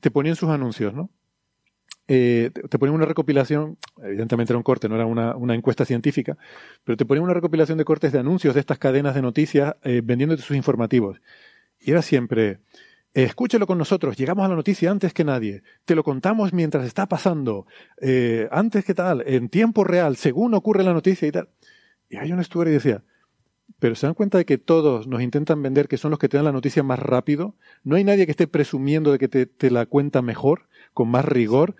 Speaker 3: te ponían sus anuncios, ¿no? Eh, te ponen una recopilación, evidentemente era un corte, no era una, encuesta científica, pero te ponen una recopilación de cortes de anuncios de estas cadenas de noticias eh, vendiéndote sus informativos. Y era siempre, escúchelo con nosotros, llegamos a la noticia antes que nadie, te lo contamos mientras está pasando, eh, antes que tal, en tiempo real, según ocurre la noticia y tal. Y hay un estuario y decía, pero se dan cuenta de que todos nos intentan vender que son los que te dan la noticia más rápido. No hay nadie que esté presumiendo de que te, te la cuenta mejor, con más rigor,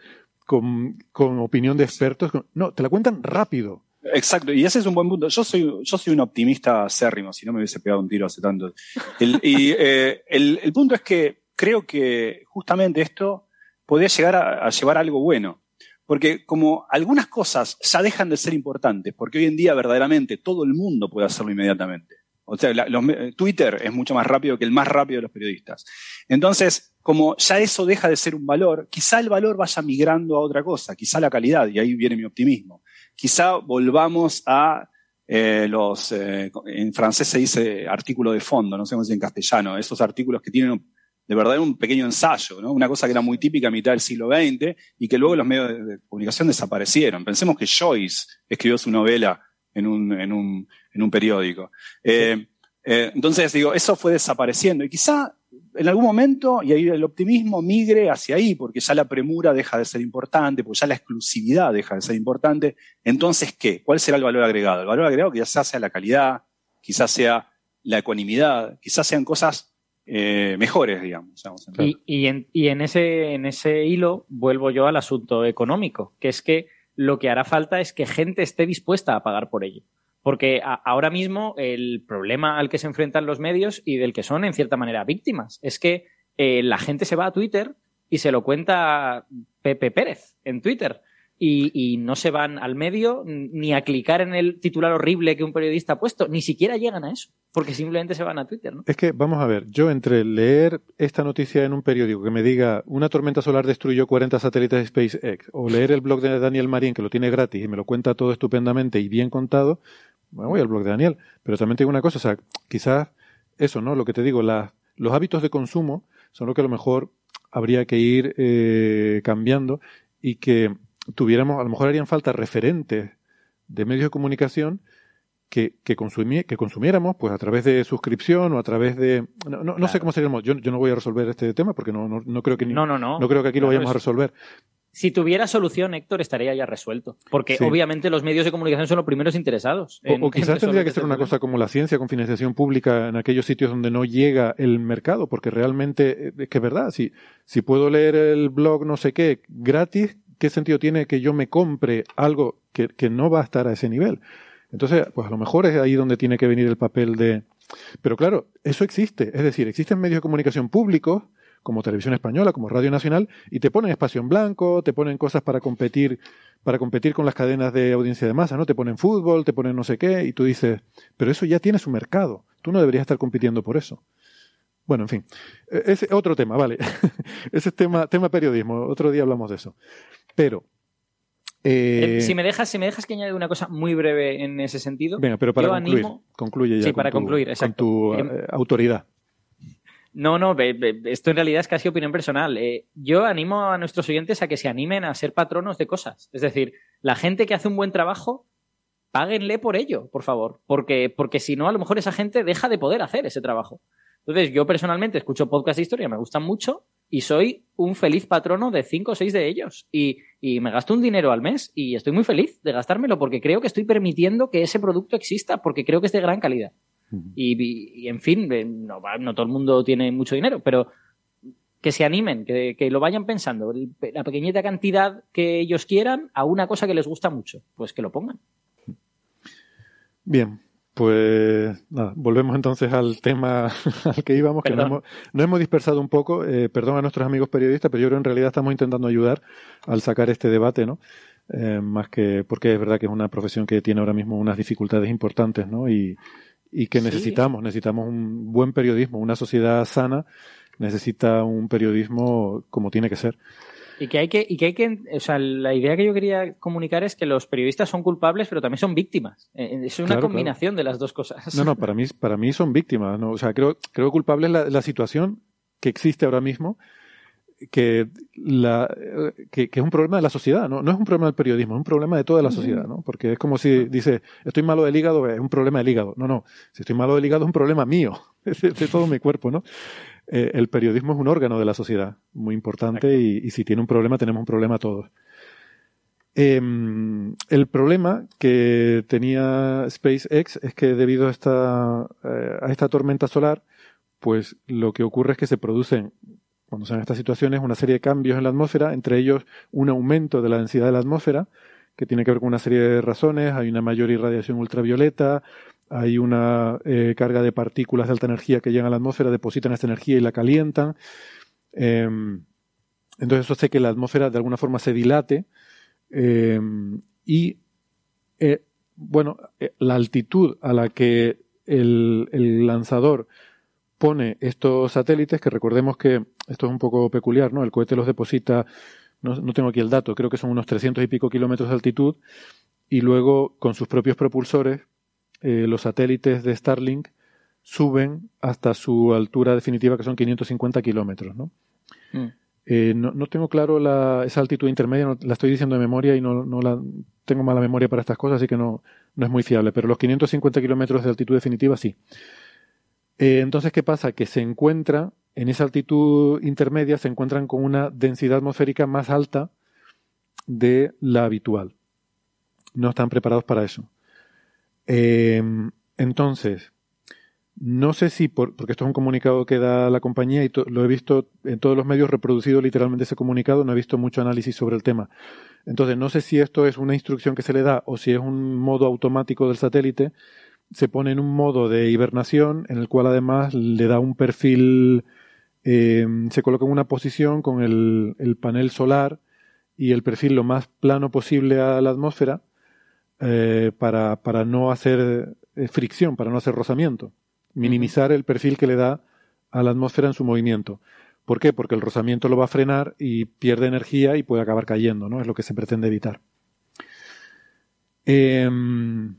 Speaker 3: con, con opinión de expertos. No, te la cuentan rápido.
Speaker 7: Exacto, y ese es un buen punto. Yo soy, yo soy un optimista acérrimo, si no me hubiese pegado un tiro hace tanto. Y eh, el, el, punto es que creo que justamente esto podría llegar a, a, llevar algo bueno. Porque como algunas cosas ya dejan de ser importantes, porque hoy en día verdaderamente todo el mundo puede hacerlo inmediatamente. O sea, Twitter es mucho más rápido que el más rápido de los periodistas. Entonces, como ya eso deja de ser un valor, quizá el valor vaya migrando a otra cosa, quizá la calidad, y ahí viene mi optimismo. Quizá volvamos a eh, los, eh, en francés se dice artículo de fondo, no sé cómo se dice en castellano, esos artículos que tienen de verdad un pequeño ensayo, ¿no? una cosa que era muy típica a mitad del siglo XX y que luego los medios de, comunicación desaparecieron. Pensemos que Joyce escribió su novela en un, en un, periódico. Eh, entonces, digo, eso fue desapareciendo y quizá en algún momento, y ahí el optimismo migre hacia ahí, porque ya la premura deja de ser importante, porque ya la exclusividad deja de ser importante. Entonces, ¿qué? ¿Cuál será el valor agregado? El valor agregado quizás sea la calidad, quizás sea la ecuanimidad, quizás sean cosas eh, mejores, digamos.
Speaker 4: Y, y, en, y en, ese, en ese hilo vuelvo yo al asunto económico, que es que lo que hará falta es que gente esté dispuesta a pagar por ello. Porque ahora mismo el problema al que se enfrentan los medios y del que son en cierta manera víctimas es que eh, la gente se va a Twitter y se lo cuenta Pepe Pérez en Twitter. Y, no se van al medio ni a clicar en el titular horrible que un periodista ha puesto, ni siquiera llegan a eso, porque simplemente se van a Twitter, ¿no?
Speaker 3: Es que, vamos a ver, yo entre leer esta noticia en un periódico que me diga una tormenta solar destruyó 40 satélites de SpaceX, o leer el blog de Daniel Marín que lo tiene gratis y me lo cuenta todo estupendamente y bien contado, me voy al blog de Daniel. Pero también tengo una cosa, o sea, quizás eso, ¿no? Lo que te digo, los hábitos de consumo son lo que a lo mejor habría que ir eh, cambiando y que tuviéramos, a lo mejor harían falta referentes de medios de comunicación que, que, que consumiéramos pues a través de suscripción o a través de no, no, sé cómo seríamos yo, yo no voy a resolver este tema porque no, no, no creo que
Speaker 4: no, no, no.
Speaker 3: no creo que aquí lo vayamos a resolver
Speaker 4: si tuviera solución, Héctor, estaría ya resuelto. Porque obviamente los medios de comunicación son los primeros interesados.
Speaker 3: o, quizás tendría que ser una cosa como la ciencia con financiación pública en aquellos sitios donde no llega el mercado, porque realmente eh, es que es verdad. Si, si puedo leer el blog no sé qué gratis, ¿qué sentido tiene que yo me compre algo que, que no va a estar a ese nivel? Entonces, pues a lo mejor es ahí donde tiene que venir el papel de... Pero claro, eso existe. Es decir, existen medios de comunicación públicos como Televisión Española, como Radio Nacional, y te ponen espacio en blanco, te ponen cosas para competir, para competir con las cadenas de audiencia de masa, ¿no? Te ponen fútbol, te ponen no sé qué, y tú dices, pero eso ya tiene su mercado. Tú no deberías estar compitiendo por eso. Bueno, en fin, e-, es otro tema, vale. Ese es tema, tema periodismo. Otro día hablamos de eso. Pero,
Speaker 4: eh, si me dejas, si me dejas que añade una cosa muy breve en ese sentido.
Speaker 3: Venga, pero para concluir, concluye ya.
Speaker 4: Sí, para concluir, exacto.
Speaker 3: Con tu eh, autoridad.
Speaker 4: No, no, esto en realidad es casi opinión personal. Eh, yo animo a nuestros oyentes a que se animen a ser patronos de cosas. Es decir, la gente que hace un buen trabajo, páguenle por ello, por favor. Porque, porque si no, a lo mejor esa gente deja de poder hacer ese trabajo. Entonces, yo personalmente escucho podcasts de historia, me gustan mucho y soy un feliz patrono de cinco o seis de ellos. Y, y, me gasto un dinero al mes y estoy muy feliz de gastármelo porque creo que estoy permitiendo que ese producto exista, porque creo que es de gran calidad y, en fin, eh, no, no, todo el mundo tiene mucho dinero, pero que se animen, que, lo vayan pensando, la pequeñita cantidad que ellos quieran a una cosa que les gusta mucho, pues que lo pongan.
Speaker 3: Bien, pues nada, volvemos entonces al tema al que íbamos, que nos hemos, hemos, dispersado un poco. Eh, perdón a nuestros amigos periodistas, pero yo creo que en realidad estamos intentando ayudar al sacar este debate, ¿no? Eh, más que porque es verdad que es una profesión que tiene ahora mismo unas dificultades importantes, ¿no? Y, y que necesitamos, necesitamos un buen periodismo, una sociedad sana necesita un periodismo como tiene que ser.
Speaker 4: Y que hay que, y que hay que, o sea, la idea que yo quería comunicar es que los periodistas son culpables, pero también son víctimas. Eh, eh, es una combinación de las dos cosas.
Speaker 3: No, no, para mí, para mí son víctimas. ¿no? O sea, creo, creo culpable es la, la situación que existe ahora mismo que, la, que, es un problema de la sociedad, ¿no? No es un problema del periodismo, es un problema de toda la sociedad, ¿no? Porque es como si dice, estoy malo del hígado, es un problema del hígado. No, no, si estoy malo del hígado es un problema mío, es de, todo mi cuerpo, ¿no? Eh, el periodismo es un órgano de la sociedad, muy importante, y, si tiene un problema, tenemos un problema todos. Em, el problema que tenía SpaceX es que debido a esta, eh, a esta tormenta solar, pues lo que ocurre es que se producen cuando se dan estas situaciones, una serie de cambios en la atmósfera, entre ellos un aumento de la densidad de la atmósfera, que tiene que ver con una serie de razones. Hay una mayor irradiación ultravioleta, hay una eh, carga de partículas de alta energía que llegan a la atmósfera, depositan esta energía y la calientan. Em, entonces eso hace que la atmósfera de alguna forma se dilate em, y, eh, bueno, eh, la altitud a la que el, el lanzador pone estos satélites, que recordemos que esto es un poco peculiar, ¿no? El cohete los deposita, no, no tengo aquí el dato, creo que son unos 300 y pico kilómetros de altitud, y luego con sus propios propulsores, eh, los satélites de Starlink suben hasta su altura definitiva, que son 550 kilómetros, ¿no? Mm. Eh, no, no, tengo claro la, esa altitud intermedia, la estoy diciendo de memoria y no, no la tengo mala memoria para estas cosas, así que no, no es muy fiable. Pero los 550 kilómetros de altitud definitiva sí. Eh, entonces, ¿qué pasa? Que se encuentra en esa altitud intermedia se encuentran con una densidad atmosférica más alta de la habitual. No están preparados para eso. Eh, entonces, no sé si, porque esto es un comunicado que da la compañía y lo he visto en todos los medios reproducido literalmente ese comunicado, no he visto mucho análisis sobre el tema. Entonces, no sé si esto es una instrucción que se le da o si es un modo automático del satélite. Se pone en un modo de hibernación en el cual además le da un perfil, eh, se coloca en una posición con el, panel solar y el perfil lo más plano posible a la atmósfera eh, para, para no hacer eh, fricción, para no hacer rozamiento minimizar el perfil que le da a la atmósfera en su movimiento. ¿Por qué? Porque el rozamiento lo va a frenar y pierde energía y puede acabar cayendo, ¿no? Es lo que se pretende evitar. Em,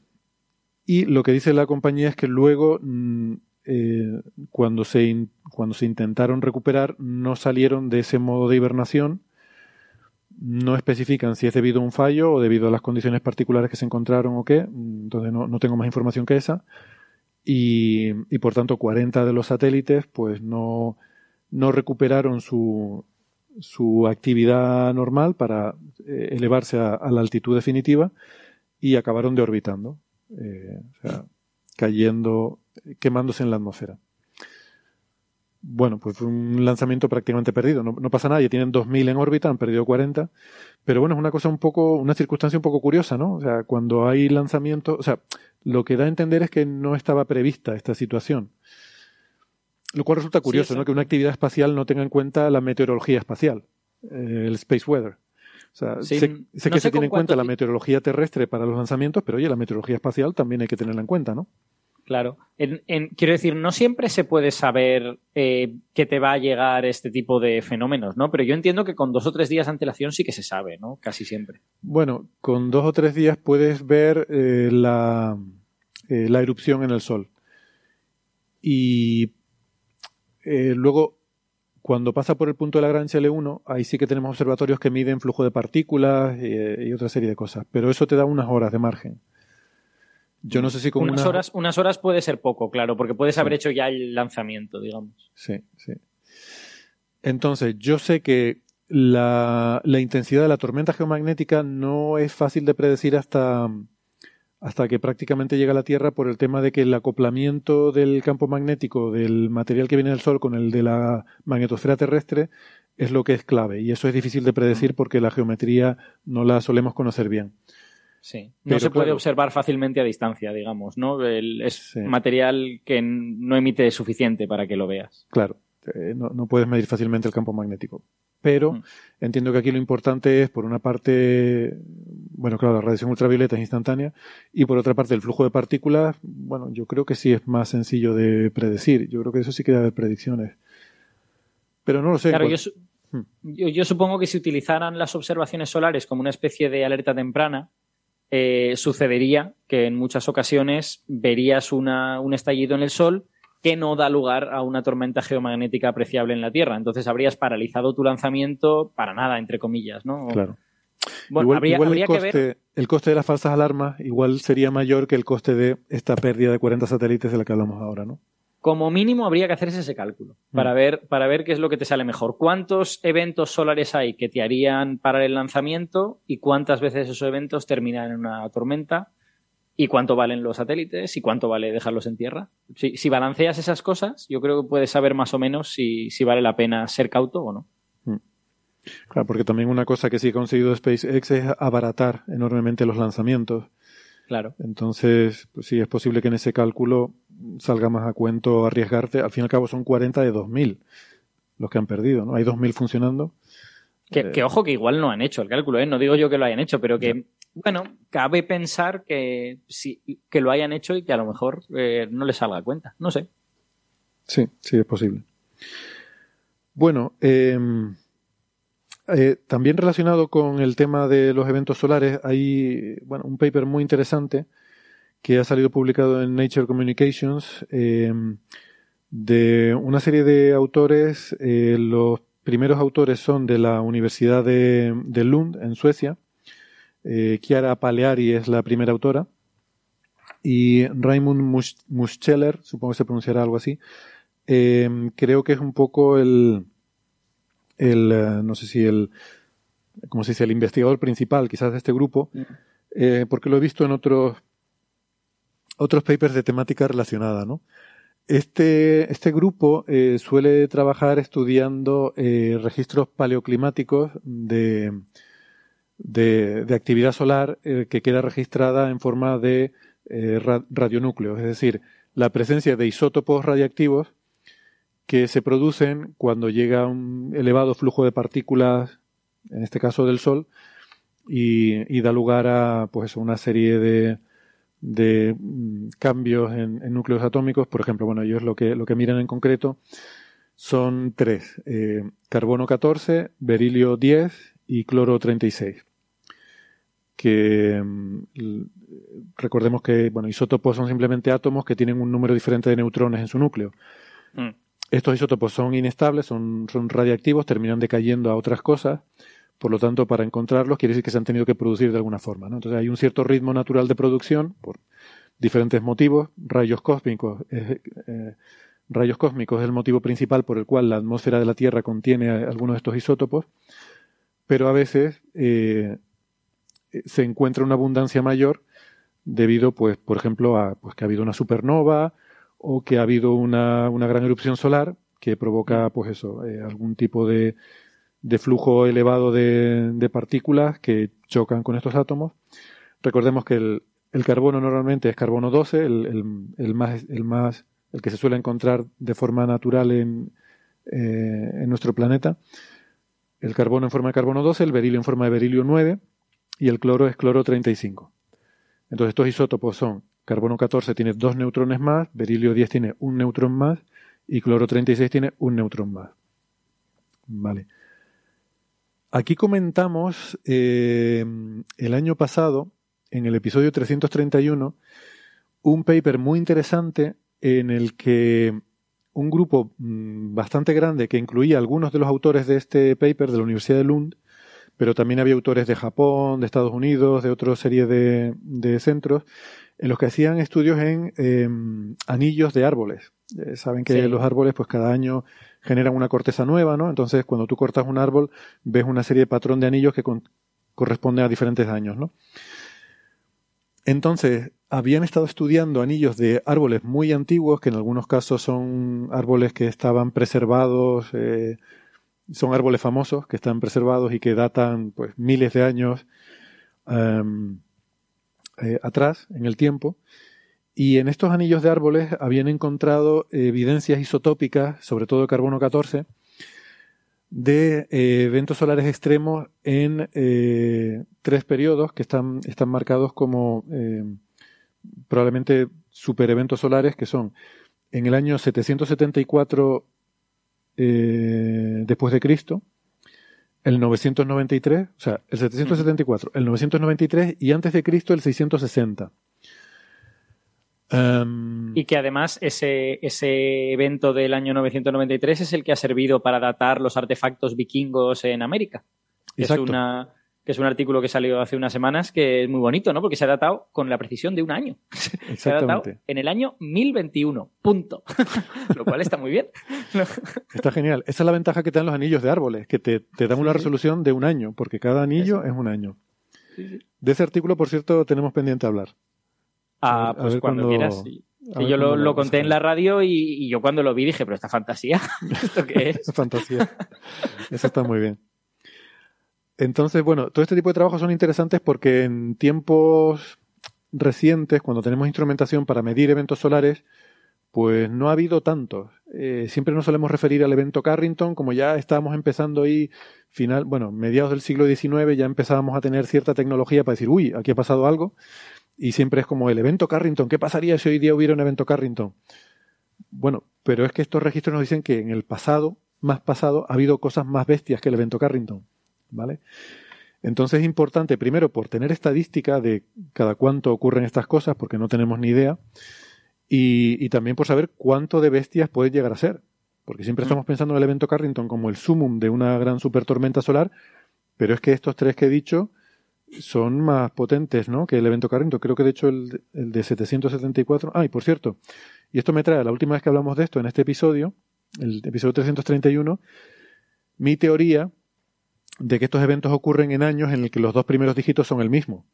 Speaker 3: y lo que dice la compañía es que luego, mm, eh, cuando, se cuando se intentaron recuperar, no salieron de ese modo de hibernación. No especifican si es debido a un fallo o debido a las condiciones particulares que se encontraron o qué. Entonces no, no tengo más información que esa y, por tanto 40 de los satélites pues no, no recuperaron su, su actividad normal para eh, elevarse a, la altitud definitiva y acabaron de orbitando, eh, o sea, cayendo, quemándose en la atmósfera. Bueno, pues fue un lanzamiento prácticamente perdido. No, no pasa nada, ya tienen 2.000 en órbita, han perdido 40. Pero bueno, es una cosa un poco, una circunstancia un poco curiosa, ¿no? O sea, cuando hay lanzamiento, o sea, lo que da a entender es que no estaba prevista esta situación. Lo cual resulta curioso, ¿no? Que una actividad espacial no tenga en cuenta la meteorología espacial, eh, el space weather. O sea, sé, que se tiene en cuenta la meteorología terrestre para los lanzamientos, pero oye, la meteorología espacial también hay que tenerla en cuenta, ¿no?
Speaker 4: Claro. quiero decir, no siempre se puede saber eh, que te va a llegar este tipo de fenómenos, ¿no? Pero yo entiendo que con dos o tres días de antelación sí que se sabe, ¿no? Casi siempre.
Speaker 3: Bueno, con dos o tres días puedes ver eh, la, eh, la, erupción en el Sol. Y luego, cuando pasa por el punto de la gran L1, ahí sí que tenemos observatorios que miden flujo de partículas y otra serie de cosas. Pero eso te da unas horas de margen. Yo no sé si con
Speaker 4: unas horas, unas horas puede ser poco, claro, porque puedes haber hecho ya el lanzamiento, digamos.
Speaker 3: Sí, sí. Entonces, yo sé que la, la, intensidad de la tormenta geomagnética no es fácil de predecir hasta, hasta que prácticamente llega a la Tierra por el tema de que el acoplamiento del campo magnético del material que viene del Sol con el de la magnetosfera terrestre es lo que es clave. Y eso es difícil de predecir porque la geometría no la solemos conocer bien.
Speaker 4: Sí, no se puede observar fácilmente a distancia, digamos, ¿no? es material que no emite suficiente para que lo veas.
Speaker 3: Claro, eh, no, puedes medir fácilmente el campo magnético. Pero mm. entiendo que aquí lo importante es, por una parte, bueno, claro, la radiación ultravioleta es instantánea, y por otra parte, el flujo de partículas, bueno, yo creo que sí es más sencillo de predecir. Yo creo que eso sí queda de predicciones. Pero no lo sé.
Speaker 4: Claro, hmm. yo supongo que si utilizaran las observaciones solares como una especie de alerta temprana, eh, sucedería que en muchas ocasiones verías un estallido en el Sol que no da lugar a una tormenta geomagnética apreciable en la Tierra. Entonces habrías paralizado tu lanzamiento para nada, entre comillas, ¿no?
Speaker 3: Claro. Bueno, habría, el, coste, el coste de las falsas alarmas igual sería mayor que el coste de esta pérdida de 40 satélites de la que hablamos ahora, ¿no?
Speaker 4: como mínimo habría que hacer ese cálculo para, mm. ver, para ver qué es lo que te sale mejor. ¿Cuántos eventos solares hay que te harían parar el lanzamiento y cuántas veces esos eventos terminan en una tormenta? ¿Y cuánto valen los satélites? ¿Y cuánto vale dejarlos en tierra? Si, balanceas esas cosas, yo creo que puedes saber más o menos si, vale la pena ser cauto o no. Mm.
Speaker 3: Claro, porque también una cosa que sí ha conseguido SpaceX es abaratar enormemente los lanzamientos.
Speaker 4: Claro.
Speaker 3: Entonces, pues sí, es posible que en ese cálculo salga más a cuento arriesgarte. Al fin y al cabo son 40 de 2.000 los que han perdido, ¿no? Hay 2.000 funcionando.
Speaker 4: Que, que, ojo que igual no han hecho el cálculo, ¿eh? No digo yo que lo hayan hecho, pero que, bueno, cabe pensar que, sí, que lo hayan hecho y que a lo mejor eh, no les salga cuenta. No sé.
Speaker 3: Sí, sí, es posible. Bueno, em, eh, también relacionado con el tema de los eventos solares, hay bueno, un paper muy interesante que ha salido publicado en Nature Communications eh, de una serie de autores. Eh, los primeros autores son de la Universidad de, Lund, en Suecia. Eh, Chiara Paleari es la primera autora. Y Raimund Muscheller, supongo que se pronunciará algo así, eh, creo que es un poco el, el eh, no sé si el, como se dice, el investigador principal quizás de este grupo, eh, porque lo he visto en otros, otros papers de temática relacionada, ¿no? Este, este grupo eh, suele trabajar estudiando registros paleoclimáticos de, de, actividad solar eh, que queda registrada en forma de eh, ra- radionúcleos, es decir, la presencia de isótopos radiactivos que se producen cuando llega un elevado flujo de partículas, en este caso del Sol, y, da lugar a pues una serie de, de mm, cambios en, en núcleos atómicos. Por ejemplo, bueno, ellos lo que, lo que miran en concreto son tres, eh, carbono 14, berilio 10 y cloro 36. Que mm, recordemos que, bueno, isótopos son simplemente átomos que tienen un número diferente de neutrones en su núcleo.
Speaker 4: Mm.
Speaker 3: Estos isótopos son inestables, son, son radiactivos, terminan decayendo a otras cosas. Por lo tanto, para encontrarlos quiere decir que se han tenido que producir de alguna forma. ¿no? Entonces hay un cierto ritmo natural de producción por diferentes motivos. Rayos cósmicos, eh, eh, rayos cósmicos es el motivo principal por el cual la atmósfera de la Tierra contiene algunos de estos isótopos, pero a veces eh, se encuentra una abundancia mayor debido, pues, por ejemplo, a pues, que ha habido una supernova o que ha habido una, gran erupción solar que provoca, pues eso, eh, algún tipo de, de flujo elevado de, de partículas que chocan con estos átomos. Recordemos que el, carbono normalmente es carbono 12, el, el, el más, el más, el que se suele encontrar de forma natural en, eh, en nuestro planeta. El carbono en forma de carbono 12, el berilio en forma de berilio 9 y el cloro es cloro 35. Entonces estos isótopos son carbono 14 tiene dos neutrones más, berilio 10 tiene un neutrón más y cloro 36 tiene un neutrón más. Vale. Aquí comentamos eh, el año pasado, en el episodio 331, un paper muy interesante en el que un grupo mm, bastante grande que incluía algunos de los autores de este paper de la Universidad de Lund, pero también había autores de Japón, de Estados Unidos, de otra serie de, de centros, en los que hacían estudios en eh, anillos de árboles. Eh, saben que
Speaker 4: Sí.
Speaker 3: los árboles, pues cada año generan una corteza nueva, ¿no? Entonces, cuando tú cortas un árbol, ves una serie de patrón de anillos que con- corresponden a diferentes años, ¿no? Entonces, habían estado estudiando anillos de árboles muy antiguos, que en algunos casos son árboles que estaban preservados, eh, son árboles famosos que están preservados y que datan pues miles de años em, eh, atrás en el tiempo. Y en estos anillos de árboles habían encontrado evidencias isotópicas, sobre todo de carbono 14, de eh, eventos solares extremos en eh, tres periodos que están, están marcados como eh, probablemente supereventos solares, que son en el año 774 eh, después de Cristo, el 993, o sea, el 774, el 993 y antes de Cristo el 660. Em,
Speaker 4: Y que además ese, ese evento del año 993 es el que ha servido para datar los artefactos vikingos en América. Es, una, que es un artículo que salió hace unas semanas que es muy bonito, ¿no? Porque se ha datado con la precisión de un año. Se ha datado en el año 1021. Punto. Lo cual está muy bien.
Speaker 3: Está genial. Esa es la ventaja que te dan los anillos de árboles, que te, te dan una resolución de un año, porque cada anillo es un año. De ese artículo, por cierto, tenemos pendiente hablar.
Speaker 4: Ah,
Speaker 3: A ver- a
Speaker 4: pues cuando quieras. sí. yo lo, lo conté en la radio y, y yo cuando lo vi dije, pero esta fantasía, ¿esto qué es?
Speaker 3: Fantasía. Eso está muy bien. Entonces, bueno, todo este tipo de trabajos son interesantes porque en tiempos recientes, cuando tenemos instrumentación para medir eventos solares, pues no ha habido tantos. Eh, siempre nos solemos referir al evento Carrington, como ya estábamos empezando ahí, final, bueno, mediados del siglo XIX, ya empezábamos a tener cierta tecnología para decir, uy, aquí ha pasado algo. Y siempre es como el evento Carrington, ¿qué pasaría si hoy día hubiera un evento Carrington? Bueno, pero es que estos registros nos dicen que en el pasado, más pasado, ha habido cosas más bestias que el evento Carrington. ¿Vale? Entonces es importante, primero, por tener estadística de cada cuánto ocurren estas cosas, porque no tenemos ni idea, y, y también por saber cuánto de bestias puede llegar a ser. Porque siempre estamos pensando en el evento Carrington como el sumum de una gran supertormenta solar, pero es que estos tres que he dicho son más potentes ¿no? que el evento Carrington. Creo que de hecho el, el de 774. Ah, y por cierto, Y esto me trae la última vez que hablamos de esto en este episodio, el episodio 331, mi teoría de que estos eventos ocurren en años en el que los dos primeros dígitos son el mismo.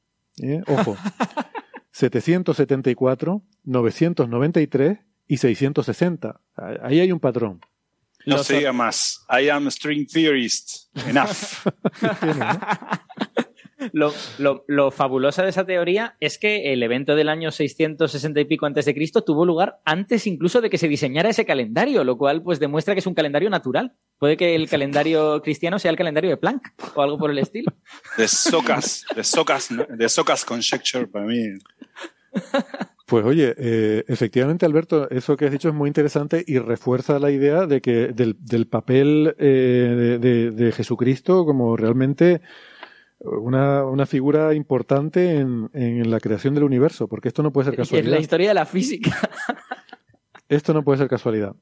Speaker 3: ¿Eh? Ojo, 774, 993 y 660. Ahí hay un patrón.
Speaker 7: No se diga más. I am a string theorist. Enough.
Speaker 4: lo, lo, lo, fabulosa de esa teoría es que el evento del año 660 y pico antes de Cristo tuvo lugar antes incluso de que se diseñara ese calendario, lo cual pues demuestra que es un calendario natural. Puede que el calendario cristiano sea el calendario de Planck o algo por el estilo.
Speaker 7: De Socas, de Socas, de Socas Conjecture para mí.
Speaker 3: Pues oye, eh, efectivamente, Alberto, eso que has dicho es muy interesante y refuerza la idea de que del, del papel eh, de, de, Jesucristo como realmente una, una figura importante en, en, la creación del universo, porque esto no puede ser casualidad.
Speaker 4: Es la historia de la física.
Speaker 3: Esto no puede ser casualidad.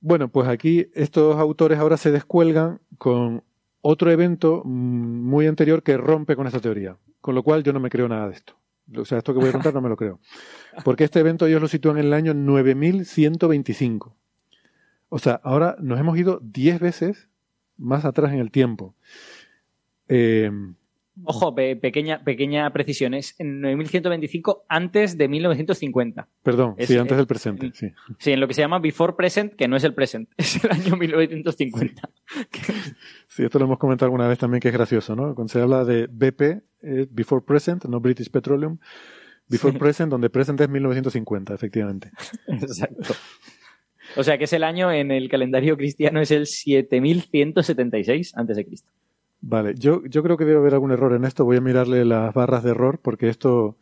Speaker 3: Bueno, pues aquí estos autores ahora se descuelgan con otro evento mm, muy anterior que rompe con esta teoría, con lo cual yo no me creo nada de esto. O sea, esto que voy a contar no me lo creo. Porque este evento ellos lo sitúan en el año 9125. O sea, ahora nos hemos ido 10 veces más atrás en el tiempo. Eh,
Speaker 4: Ojo, pequeña, pequeña precisión, es en 9125 antes de 1950.
Speaker 3: Perdón, sí, antes del presente, sí.
Speaker 4: Sí, en lo que se llama before present, que no es el present, es el año 1950.
Speaker 3: sí, esto lo hemos comentado alguna vez también, que es gracioso, ¿no? Cuando se habla de BP, es before present, no British Petroleum, before present, donde present es 1950, efectivamente.
Speaker 4: Exacto. O sea que es el año en el calendario cristiano, es el 7176 antes de Cristo.
Speaker 3: Vale, yo, yo creo que debe haber algún error en esto. Voy a mirarle las barras de error porque esto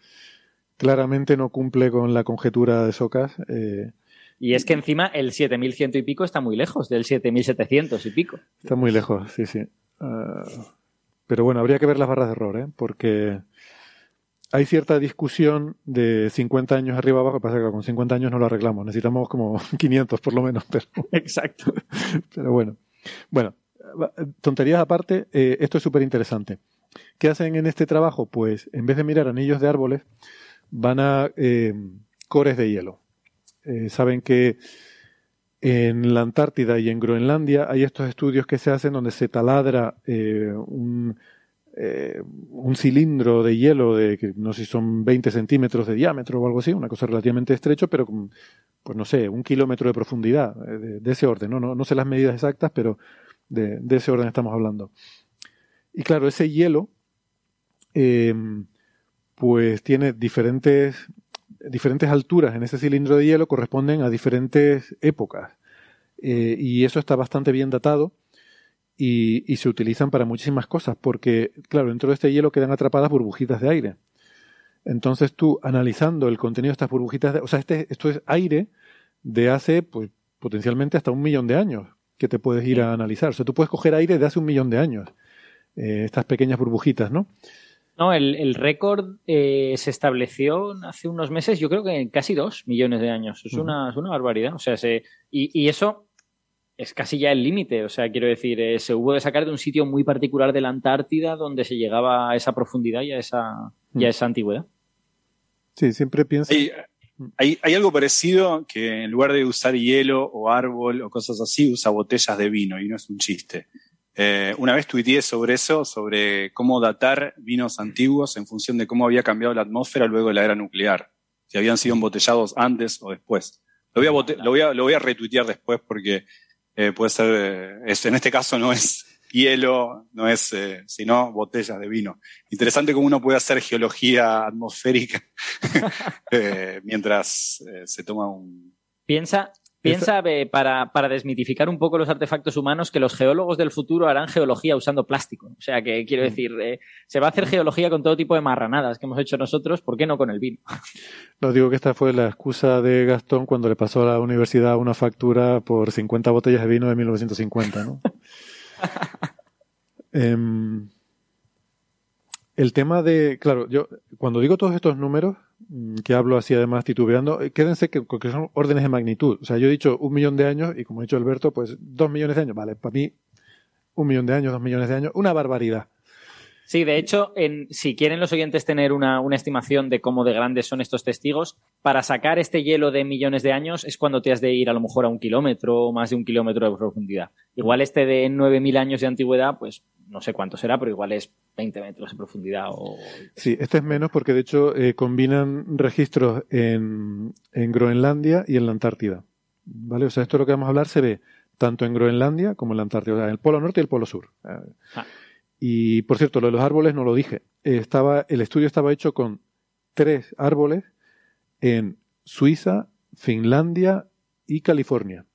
Speaker 3: claramente no cumple con la conjetura de Socas. Eh,
Speaker 4: y es que encima el 7100 y pico está muy lejos del 7700 y pico.
Speaker 3: Está muy lejos, sí, sí. Uh, pero bueno, habría que ver las barras de error, ¿eh? porque hay cierta discusión de 50 años arriba abajo. Pasa que con 50 años no lo arreglamos. Necesitamos como 500 por lo menos. Pero...
Speaker 4: Exacto.
Speaker 3: Pero bueno. Bueno, tonterías aparte, eh, esto es súper interesante. ¿Qué hacen en este trabajo? Pues en vez de mirar anillos de árboles, van a eh, cores de hielo. Eh, saben que en la Antártida y en Groenlandia hay estos estudios que se hacen donde se taladra un, cilindro de hielo de no sé si son 20 centímetros de diámetro o algo así, una cosa relativamente estrecho, pero con, pues no sé, un kilómetro de profundidad, de, de ese orden. ¿no? No, no sé las medidas exactas, pero de, ese orden estamos hablando. Y claro, ese hielo, eh, pues tiene diferentes, diferentes alturas en ese cilindro de hielo, corresponden a diferentes épocas. Eh, y eso está bastante bien datado y, y, se utilizan para muchísimas cosas, porque, claro, dentro de este hielo quedan atrapadas burbujitas de aire. Entonces tú, analizando el contenido de estas burbujitas, de, o sea, este, esto es aire de hace, pues, potencialmente hasta un millón de años, que te puedes ir a analizar. O sea, tú puedes coger aire de hace un millón de años, eh, estas pequeñas burbujitas, ¿no?
Speaker 4: No, el, el récord eh, se estableció hace unos meses, yo creo que en casi dos millones de años. Es, una, es una barbaridad. O sea, se, y, y eso es casi ya el límite. O sea, quiero decir, eh, se hubo de sacar de un sitio muy particular de la Antártida donde se llegaba a esa profundidad y a esa, y a esa antigüedad.
Speaker 3: Sí, siempre pienso.
Speaker 7: Hay, hay, algo parecido que en lugar de usar hielo o árbol o cosas así, usa botellas de vino y no es un chiste. Eh, una vez tuiteé sobre eso, sobre cómo datar vinos antiguos en función de cómo había cambiado la atmósfera luego de la era nuclear. Si habían sido embotellados antes o después. Lo voy a, lo voy a, lo voy a retuitear después porque eh, puede ser, eh, en este caso no es hielo, no es, eh, sino botellas de vino. Interesante cómo uno puede hacer geología atmosférica eh, mientras eh, se toma un...
Speaker 4: Piensa, piensa para, para desmitificar un poco los artefactos humanos que los geólogos del futuro harán geología usando plástico. O sea, que quiero mm. decir, eh, se va a hacer mm. geología con todo tipo de marranadas que hemos hecho nosotros, ¿por qué no con el vino?
Speaker 3: No, digo que esta fue la excusa de Gastón cuando le pasó a la universidad una factura por 50 botellas de vino de 1950, ¿no? eh, el tema de, claro, yo cuando digo todos estos números, mm, que hablo así además titubeando, eh, quédense que, que, son órdenes de magnitud. O sea, yo he dicho un millón de años y como ha dicho Alberto, pues dos millones de años. Vale, para mí un millón de años, dos millones de años, una barbaridad.
Speaker 4: Sí, de hecho, en, si quieren los oyentes tener una, una, estimación de cómo de grandes son estos testigos, para sacar este hielo de millones de años es cuando te has de ir a lo mejor a un kilómetro o más de un kilómetro de profundidad. Igual este de 9.000 años de antigüedad, pues no sé cuánto será, pero igual es 20 metros de profundidad. O...
Speaker 3: Sí, este es menos porque de hecho eh, combinan registros en, en Groenlandia y en la Antártida. ¿Vale? O sea, esto es lo que vamos a hablar se ve tanto en Groenlandia como en la Antártida, o sea, en el Polo Norte y el Polo Sur. Ah. Y por cierto, lo de los árboles no lo dije. Estaba, el estudio estaba hecho con tres árboles en Suiza, Finlandia y California.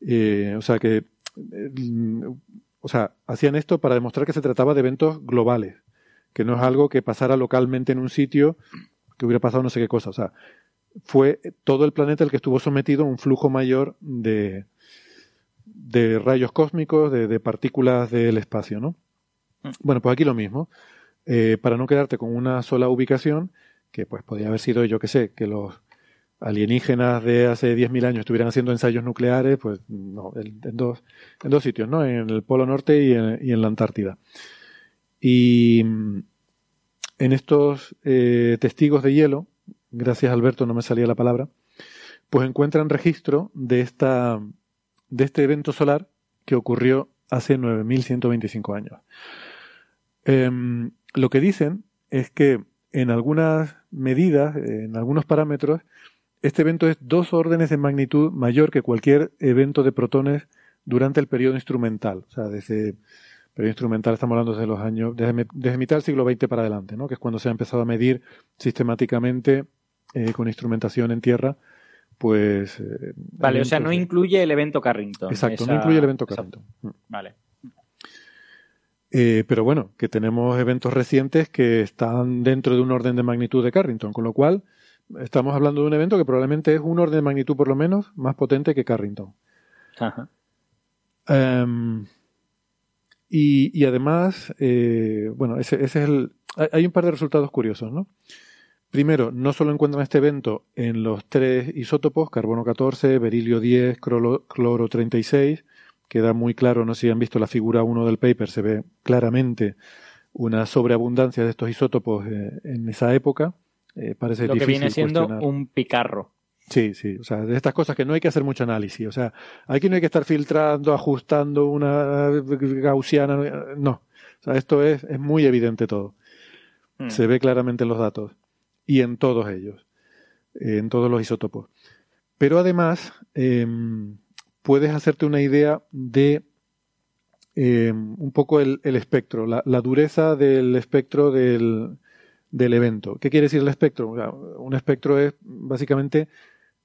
Speaker 3: Eh, o sea que, eh, o sea, hacían esto para demostrar que se trataba de eventos globales, que no es algo que pasara localmente en un sitio que hubiera pasado no sé qué cosa. O sea, fue todo el planeta el que estuvo sometido a un flujo mayor de, de rayos cósmicos, de, de partículas del espacio, ¿no? Bueno, pues aquí lo mismo. Eh, para no quedarte con una sola ubicación, que pues podría haber sido, yo que sé, que los alienígenas de hace 10.000 años estuvieran haciendo ensayos nucleares, pues no, en, dos, en dos sitios, ¿no? En el Polo Norte y en, y en la Antártida. Y mm, en estos eh, testigos de hielo, gracias Alberto, no me salía la palabra, pues encuentran registro de esta, de este evento solar que ocurrió hace 9.125 años. Eh, lo que dicen es que en algunas medidas, en algunos parámetros, este evento es dos órdenes de magnitud mayor que cualquier evento de protones durante el periodo instrumental. O sea, desde periodo instrumental estamos hablando desde los años, desde, desde mitad del siglo XX para adelante, ¿no? que es cuando se ha empezado a medir sistemáticamente eh, con instrumentación en tierra, pues... Eh,
Speaker 4: vale, o sea, no incluye el evento Carrington.
Speaker 3: Exacto, no incluye el evento Carrington.
Speaker 4: Vale.
Speaker 3: Eh, pero bueno, que tenemos eventos recientes que están dentro de un orden de magnitud de Carrington, con lo cual estamos hablando de un evento que probablemente es un orden de magnitud por lo menos más potente que Carrington.
Speaker 4: Ajá.
Speaker 3: Um, y, y, además, eh, bueno, ese, ese, es el. Hay un par de resultados curiosos, ¿no? Primero, no solo encuentran este evento en los tres isótopos, carbono 14, berilio 10, cloro, cloro 36, queda muy claro, no sé si han visto la figura 1 del paper, se ve claramente una sobreabundancia de estos isótopos eh, en esa época. Eh, parece
Speaker 4: Lo que viene siendo un picarro.
Speaker 3: Sí, sí, o sea, de estas cosas que no hay que hacer mucho análisis, o sea, aquí no hay que estar filtrando, ajustando una gaussiana, no, o sea, esto es, es muy evidente todo. Hmm. Se ve claramente en los datos y en todos ellos, en todos los isótopos. Pero además, eh, puedes hacerte una idea de eh, un poco el, espectro, la, dureza del espectro del, evento. ¿Qué quiere decir el espectro? Un espectro es básicamente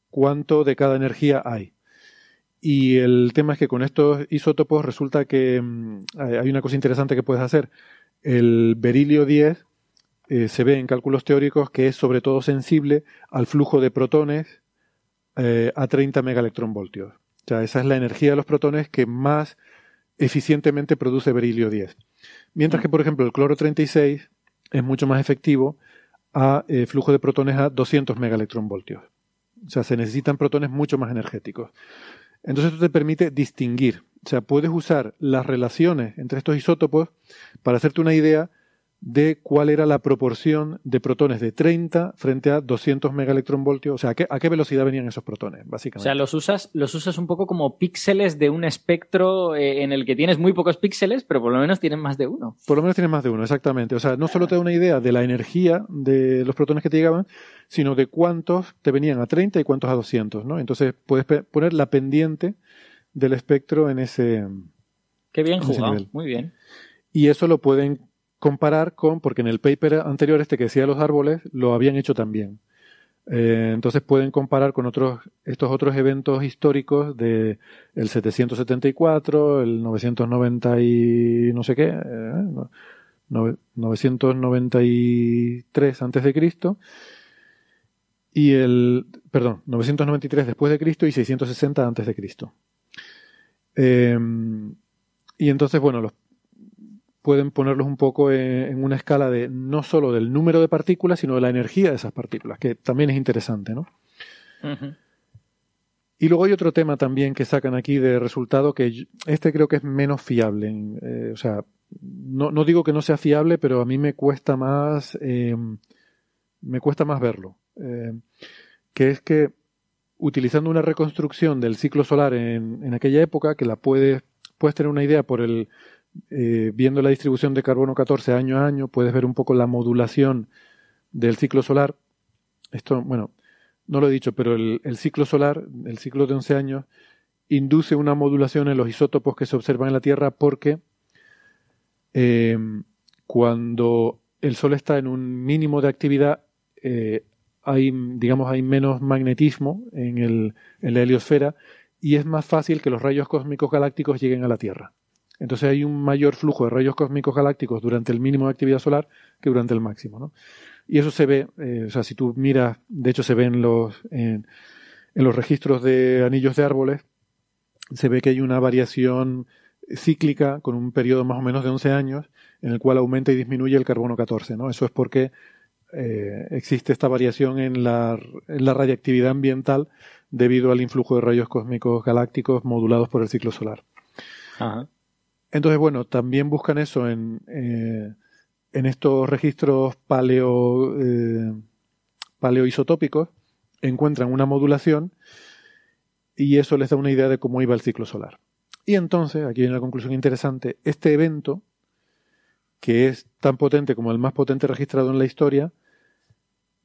Speaker 3: cuánto de cada energía hay. Y el tema es que con estos isótopos resulta que um, hay una cosa interesante que puedes hacer. El berilio 10 eh, se ve en cálculos teóricos que es sobre todo sensible al flujo de protones eh, a 30 megaelectronvoltios. O sea, esa es la energía de los protones que más eficientemente produce berilio 10. Mientras que, por ejemplo, el cloro 36 es mucho más efectivo a eh, flujo de protones a 200 megaelectronvoltios. O sea, se necesitan protones mucho más energéticos. Entonces esto te permite distinguir. O sea, puedes usar las relaciones entre estos isótopos para hacerte una idea de cuál era la proporción de protones de 30 frente a 200 megaelectronvoltios, o sea, ¿a qué, a qué, velocidad venían esos protones, básicamente.
Speaker 4: O sea, los usas, los usas un poco como píxeles de un espectro eh, en el que tienes muy pocos píxeles, pero por lo menos tienen más de uno.
Speaker 3: Por lo menos tienes más de uno, exactamente. O sea, no solo te da una idea de la energía de los protones que te llegaban, sino de cuántos te venían a 30 y cuántos a 200, ¿no? Entonces puedes poner la pendiente del espectro en ese...
Speaker 4: Qué bien jugado, muy bien.
Speaker 3: Y eso lo pueden comparar con, porque en el paper anterior este que decía los árboles, lo habían hecho también. Eh, entonces pueden comparar con otros, estos otros eventos históricos de el 774, el 990 y no sé qué, eh, 993 antes de Cristo y el, perdón, 993 después de Cristo y 660 antes de Cristo. Eh, y entonces, bueno, los, pueden ponerlos un poco en, una escala de no solo del número de partículas, sino de la energía de esas partículas, que también es interesante, ¿no? Uh -huh. Y luego hay otro tema también que sacan aquí de resultado que este creo que es menos fiable. Eh, o sea, no, no, digo que no sea fiable, pero a mí me cuesta más, eh, me cuesta más verlo. Eh, que es que utilizando una reconstrucción del ciclo solar en, en aquella época, que la puedes, puedes tener una idea por el, eh, viendo la distribución de carbono 14 año a año, puedes ver un poco la modulación del ciclo solar. Esto, bueno, no lo he dicho, pero el, ciclo solar, el ciclo de 11 años, induce una modulación en los isótopos que se observan en la Tierra porque eh, cuando el Sol está en un mínimo de actividad, eh, hay, digamos, hay menos magnetismo en, el, en la heliosfera y es más fácil que los rayos cósmicos galácticos lleguen a la Tierra. Entonces hay un mayor flujo de rayos cósmicos galácticos durante el mínimo de actividad solar que durante el máximo. ¿no? Y eso se ve, eh, o sea, si tú miras, de hecho se ve en los, en, en los registros de anillos de árboles, se ve que hay una variación cíclica con un periodo más o menos de 11 años en el cual aumenta y disminuye el carbono 14. ¿no? Eso es porque eh, existe esta variación en la, en la radiactividad ambiental debido al influjo de rayos cósmicos galácticos modulados por el ciclo solar.
Speaker 4: Ajá.
Speaker 3: Entonces, bueno, también buscan eso en, eh, en estos registros paleo, eh, paleoisotópicos, encuentran una modulación y eso les da una idea de cómo iba el ciclo solar. Y entonces, aquí hay una conclusión interesante, este evento, que es tan potente como el más potente registrado en la historia,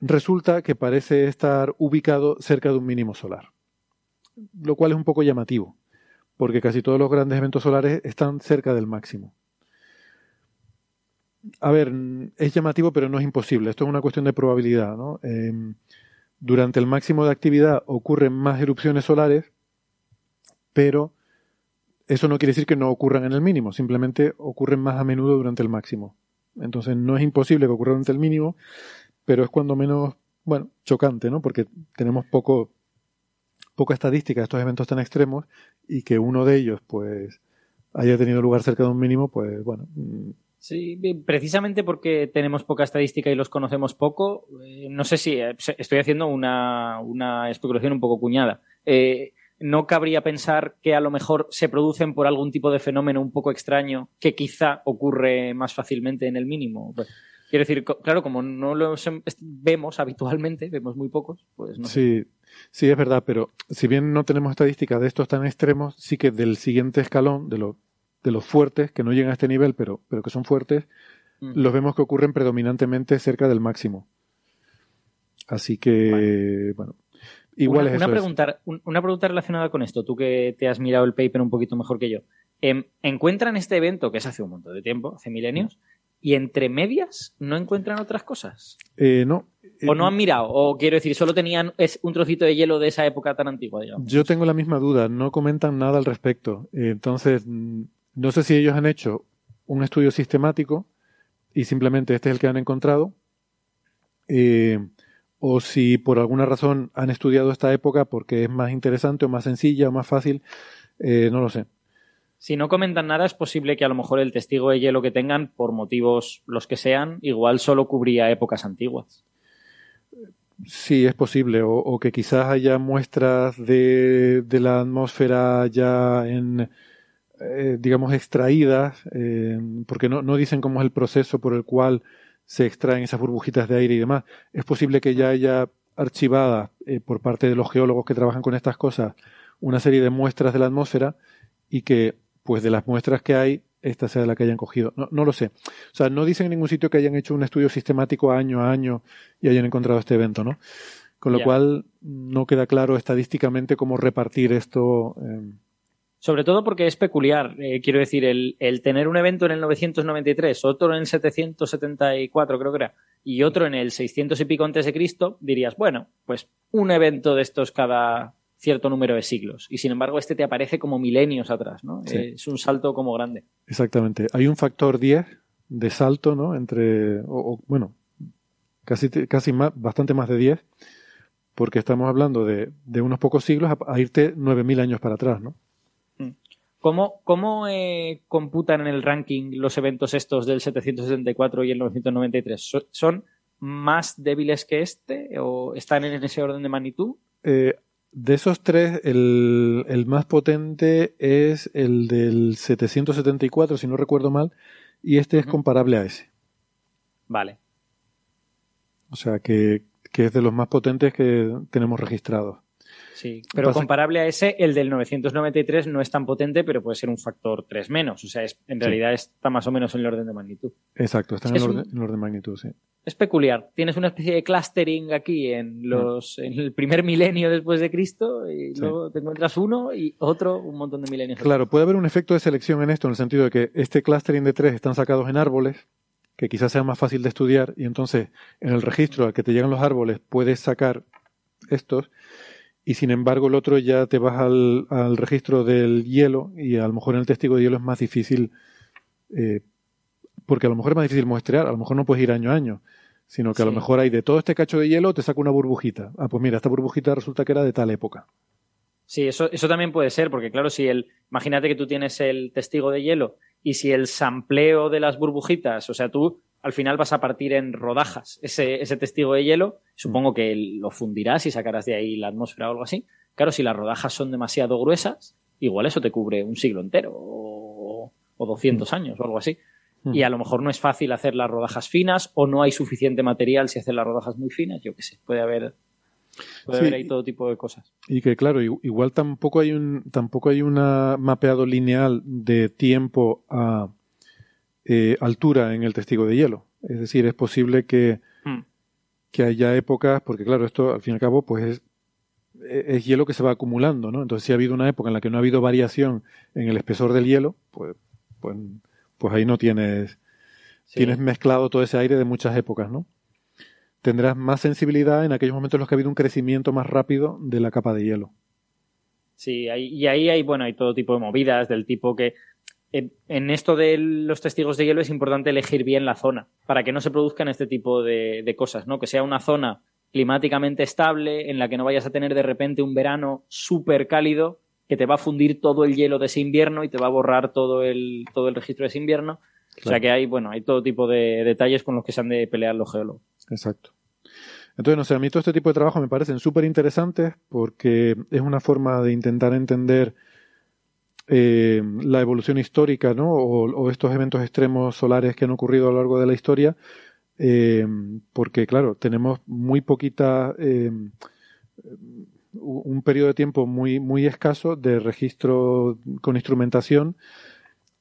Speaker 3: resulta que parece estar ubicado cerca de un mínimo solar, lo cual es un poco llamativo, porque casi todos los grandes eventos solares están cerca del máximo. A ver, es llamativo, pero no es imposible. Esto es una cuestión de probabilidad. ¿no? Eh, durante el máximo de actividad ocurren más erupciones solares, pero eso no quiere decir que no ocurran en el mínimo, simplemente ocurren más a menudo durante el máximo. Entonces no es imposible que ocurra durante el mínimo, pero es cuando menos, bueno, chocante, ¿no? Porque tenemos poco, poca estadística de estos eventos tan extremos y que uno de ellos, pues, haya tenido lugar cerca de un mínimo, pues, bueno. mm,
Speaker 4: Sí, precisamente porque tenemos poca estadística y los conocemos poco, eh, no sé si eh, estoy haciendo una, una especulación un poco cuñada. Eh, no cabría pensar que a lo mejor se producen por algún tipo de fenómeno un poco extraño que quizá ocurre más fácilmente en el mínimo. Pues, quiero decir, claro, como no los em- vemos habitualmente, vemos muy pocos, pues no sé.
Speaker 3: Sí, es verdad, pero si bien no tenemos estadísticas de estos tan extremos, sí que del siguiente escalón, de, lo- de los fuertes, que no llegan a este nivel, pero, pero que son fuertes,
Speaker 4: Mm.
Speaker 3: los vemos que ocurren predominantemente cerca del máximo. Así que, bueno, igual
Speaker 4: una,
Speaker 3: es
Speaker 4: una
Speaker 3: eso. es-
Speaker 4: pregunta, un- una pregunta relacionada con esto, tú que te has mirado el paper un poquito mejor que yo. Em, ¿Encuentran este evento, que es hace un montón de tiempo, hace milenios, y entre medias no encuentran otras cosas?
Speaker 3: Eh, no.
Speaker 4: ¿O no han mirado? O quiero decir, solo tenían es un trocito de hielo de esa época tan antigua, digamos.
Speaker 3: Yo tengo la misma duda, no comentan nada al respecto. Eh, Entonces, mm, no sé si ellos han hecho un estudio sistemático y simplemente este es el que han encontrado, eh, o si por alguna razón han estudiado esta época porque es más interesante o más sencilla o más fácil, eh, no lo sé.
Speaker 4: Si no comentan nada, es posible que a lo mejor el testigo de hielo que tengan, por motivos los que sean, igual solo cubría épocas antiguas.
Speaker 3: Sí, es posible, o, que quizás haya muestras de, de la atmósfera ya en, eh, digamos, extraídas, eh, porque no, no dicen cómo es el proceso por el cual se extraen esas burbujitas de aire y demás. Es posible que ya haya archivada eh, por parte de los geólogos que trabajan con estas cosas una serie de muestras de la atmósfera y que, pues de las muestras que hay, esta sea la que hayan cogido. No, no lo sé. O sea, no dicen en ningún sitio que hayan hecho un estudio sistemático año a año y hayan encontrado este evento, ¿no? Con lo cual no queda claro estadísticamente cómo repartir esto. eh,
Speaker 4: Sobre todo porque es peculiar. eh, quiero decir, el, el tener un evento en el 993, otro en el 774, creo que era, y otro en el 600 y pico antes de Cristo, dirías, bueno, pues un evento de estos cada cierto número de siglos. Y sin embargo, este te aparece como milenios atrás, ¿no?
Speaker 3: Sí.
Speaker 4: Eh, es un salto como grande.
Speaker 3: exactamente. Hay un factor 10 de salto, ¿no? Entre, o, o, bueno, casi, casi más, bastante más de 10, porque estamos hablando de, de unos pocos siglos a, a irte 9.000 años para atrás, ¿no?
Speaker 4: ¿Cómo, cómo eh, computan en el ranking los eventos estos del 774 y el 993? ¿So- ¿Son más débiles que este o están en ese orden de magnitud?
Speaker 3: Eh, de esos tres, el, el más potente es el del 774, si no recuerdo mal, y este es comparable a ese.
Speaker 4: Vale.
Speaker 3: O sea que, que es de los más potentes que tenemos registrados.
Speaker 4: Sí, pero comparable a ese, el del 993 no es tan potente, pero puede ser un factor 3 menos. O sea, es, en realidad está más o menos en el orden de magnitud.
Speaker 3: Exacto, está en, el orden, de magnitud, sí.
Speaker 4: Es peculiar. Tienes una especie de clustering aquí en, los, en el primer milenio después de Cristo y luego te encuentras uno y otro un montón de milenios.
Speaker 3: Claro, puede haber un efecto de selección en esto, en el sentido de que este clustering de tres están sacados en árboles, que quizás sea más fácil de estudiar, y entonces en el registro al que te llegan los árboles puedes sacar estos y sin embargo el otro ya te vas al, al, registro del hielo y a lo mejor en el testigo de hielo es más difícil, eh, porque a lo mejor es más difícil muestrear, a lo mejor no puedes ir año a año, sino que a lo mejor hay de todo este cacho de hielo te saca una burbujita. Ah, pues mira, esta burbujita resulta que era de tal época.
Speaker 4: Sí, eso, eso también puede ser, porque claro, si el, imagínate que tú tienes el testigo de hielo y si el sampleo de las burbujitas, o sea, tú al final vas a partir en rodajas ese, ese testigo de hielo. Supongo que lo fundirás y sacarás de ahí la atmósfera o algo así. Claro, si las rodajas son demasiado gruesas, igual eso te cubre un siglo entero o, o 200 años o algo así. Y a lo mejor no es fácil hacer las rodajas finas o no hay suficiente material si haces las rodajas muy finas. Yo qué sé, puede haber Puede haber ahí todo tipo de cosas.
Speaker 3: Y que claro, igual tampoco hay un tampoco hay un mapeado lineal de tiempo a eh, altura en el testigo de hielo. Es decir, es posible que, hmm. que haya épocas, porque claro, esto al fin y al cabo, pues es, hielo que se va acumulando, ¿no? Entonces, si ha habido una época en la que no ha habido variación en el espesor del hielo, pues, pues, pues ahí no tienes, tienes mezclado todo ese aire de muchas épocas, ¿no? Tendrás más sensibilidad en aquellos momentos en los que ha habido un crecimiento más rápido de la capa de hielo.
Speaker 4: Sí, y ahí hay, bueno, hay todo tipo de movidas del tipo que en esto de los testigos de hielo es importante elegir bien la zona para que no se produzcan este tipo de, cosas, ¿no? Que sea una zona climáticamente estable en la que no vayas a tener de repente un verano súper cálido que te va a fundir todo el hielo de ese invierno y te va a borrar todo el, todo el registro de ese invierno. O sea que hay, bueno, hay todo tipo de detalles con los que se han de pelear los geólogos.
Speaker 3: Exacto. Entonces, no sé, a mí todo este tipo de trabajo me parecen súper interesantes porque es una forma de intentar entender eh, la evolución histórica, ¿no? O, estos eventos extremos solares que han ocurrido a lo largo de la historia, eh, porque claro, tenemos muy poquita, eh, un periodo de tiempo muy, muy escaso de registro con instrumentación,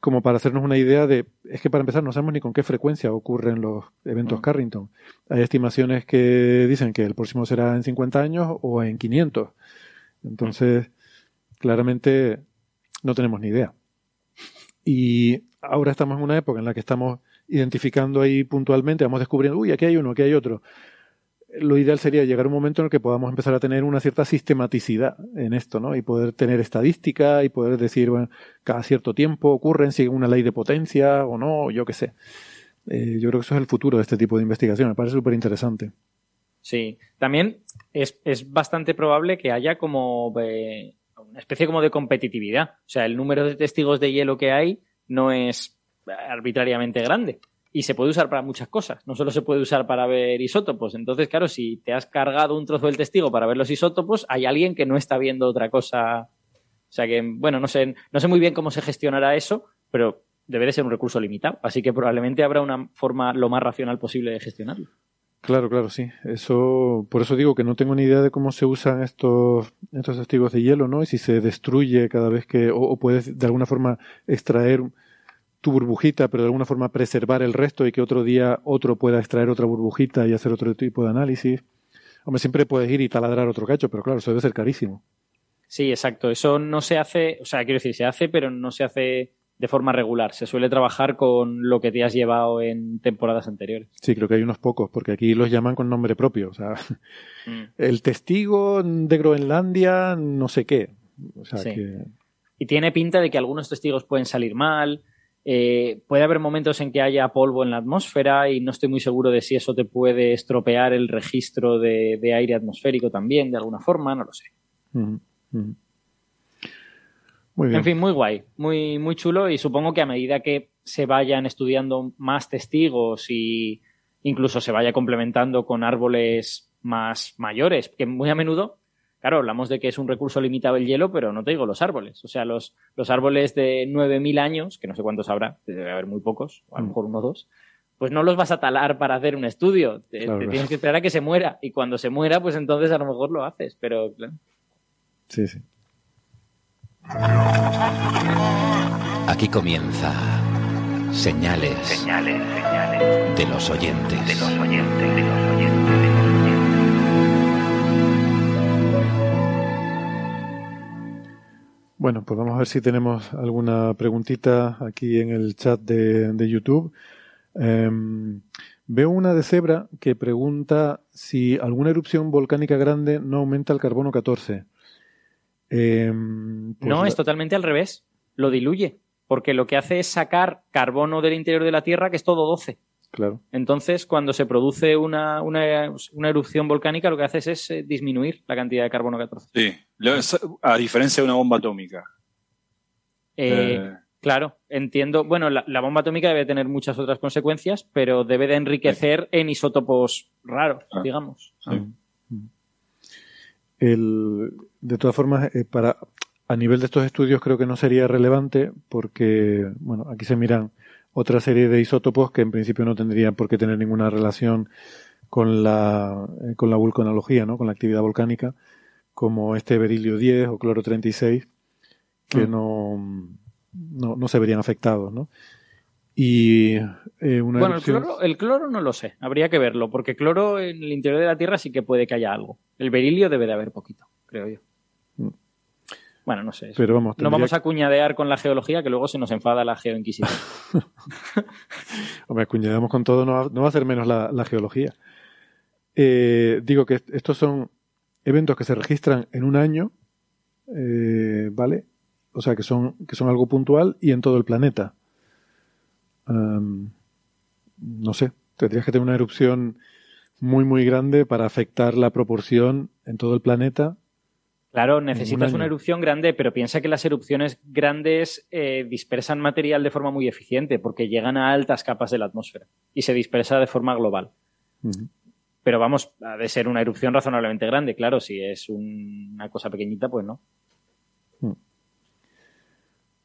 Speaker 3: como para hacernos una idea de, es que para empezar no sabemos ni con qué frecuencia ocurren los eventos mm. Carrington. Hay estimaciones que dicen que el próximo será en 50 años o en 500. Entonces, claramente no tenemos ni idea. Y ahora estamos en una época en la que estamos identificando ahí puntualmente, vamos descubriendo, uy, aquí hay uno, aquí hay otro. Lo ideal sería llegar a un momento en el que podamos empezar a tener una cierta sistematicidad en esto, ¿no? Y poder tener estadística y poder decir, bueno, cada cierto tiempo ocurren, sigue una ley de potencia o no, yo qué sé. Eh, yo creo que eso es el futuro de este tipo de investigación, me parece súper interesante.
Speaker 4: Sí, también es, es, bastante probable que haya como eh, una especie como de competitividad. O sea, el número de testigos de hielo que hay no es arbitrariamente grande y se puede usar para muchas cosas. No solo se puede usar para ver isótopos. Entonces, claro, si te has cargado un trozo del testigo para ver los isótopos, hay alguien que no está viendo otra cosa. O sea que, bueno, no sé, no sé muy bien cómo se gestionará eso, pero debe de ser un recurso limitado. Así que probablemente habrá una forma lo más racional posible de gestionarlo.
Speaker 3: Claro, claro, sí. Eso, por eso digo que no tengo ni idea de cómo se usan estos, estos testigos de hielo, ¿no? Y si se destruye cada vez que, o, puedes de alguna forma extraer tu burbujita, pero de alguna forma preservar el resto y que otro día otro pueda extraer otra burbujita y hacer otro tipo de análisis. Hombre, siempre puedes ir y taladrar otro cacho, pero claro, eso debe ser carísimo.
Speaker 4: Sí, exacto. Eso no se hace, o sea, quiero decir, se hace, pero no se hace de forma regular. Se suele trabajar con lo que te has llevado en temporadas anteriores.
Speaker 3: Sí, creo que hay unos pocos, porque aquí los llaman con nombre propio. O sea, mm. el testigo de Groenlandia, no sé qué. O sea, que...
Speaker 4: Y tiene pinta de que algunos testigos pueden salir mal. Eh, puede haber momentos en que haya polvo en la atmósfera y no estoy muy seguro de si eso te puede estropear el registro de, aire atmosférico también, de alguna forma, no lo sé. En fin, muy guay, muy, muy chulo y supongo que a medida que se vayan estudiando más testigos y incluso se vaya complementando con árboles más mayores, que muy a menudo Claro, hablamos de que es un recurso limitado el hielo, pero no te digo los árboles. O sea, los, los árboles de 9.000 años, que no sé cuántos habrá, debe haber muy pocos, o a lo
Speaker 3: Mm.
Speaker 4: mejor uno o dos, pues no los vas a talar para hacer un estudio. Te,
Speaker 3: Claro,
Speaker 4: te tienes que esperar a que se muera. Y cuando se muera, pues entonces a lo mejor lo haces. Pero claro.
Speaker 3: Sí, sí.
Speaker 8: Aquí comienza Señales, de los oyentes.
Speaker 2: de los oyentes.
Speaker 3: Bueno, pues vamos a ver si tenemos alguna preguntita aquí en el chat de, YouTube. Em, veo una de Zebra que pregunta si alguna erupción volcánica grande no aumenta el carbono 14. Em, pues
Speaker 4: no,
Speaker 3: la-
Speaker 4: es totalmente al revés. Lo diluye. Porque lo que hace es sacar carbono del interior de la Tierra, que es todo 12.
Speaker 3: Claro.
Speaker 4: Entonces, cuando se produce una, una, una erupción volcánica, lo que haces es eh, disminuir la cantidad de carbono 14.
Speaker 7: Sí, a diferencia de una bomba atómica.
Speaker 4: Eh,
Speaker 7: Eh,
Speaker 4: Claro, entiendo. Bueno, la, la bomba atómica debe tener muchas otras consecuencias, pero debe de enriquecer en isótopos raros,
Speaker 7: Ah.
Speaker 4: digamos.
Speaker 3: El, de todas formas, eh, para a nivel de estos estudios creo que no sería relevante porque, bueno, aquí se miran otra serie de isótopos que en principio no tendrían por qué tener ninguna relación con la, eh, con la vulcanología, ¿no? Con la actividad volcánica, como este berilio 10 o cloro 36, que
Speaker 4: Mm.
Speaker 3: no, no, no se verían afectados, ¿no? Y eh, una
Speaker 4: Bueno, el
Speaker 3: erupción-
Speaker 4: cloro, el cloro no lo sé, habría que verlo, porque cloro en el interior de la Tierra sí que puede que haya algo. El berilio debe de haber poquito, creo yo.
Speaker 3: Mm.
Speaker 4: Bueno, no sé. eso.
Speaker 3: Pero vamos,
Speaker 4: no
Speaker 3: tendría
Speaker 4: vamos a cuñadear con la geología, que luego se nos enfada la geoinquisición.
Speaker 3: Hombre, cuñadamos con todo, no va, no va a ser menos la, la geología. Eh, digo que est- estos son eventos que se registran en un año, eh, ¿vale? O sea, que son, que son algo puntual y en todo el planeta. Am, no sé, tendrías que tener una erupción muy, muy grande para afectar la proporción en todo el planeta.
Speaker 4: Claro, necesitas una erupción grande, pero piensa que las erupciones grandes eh, dispersan material de forma muy eficiente, porque llegan a altas capas de la atmósfera y se dispersa de forma global. Pero vamos, ha de ser una erupción razonablemente grande, claro, si es un- una cosa pequeñita, pues no.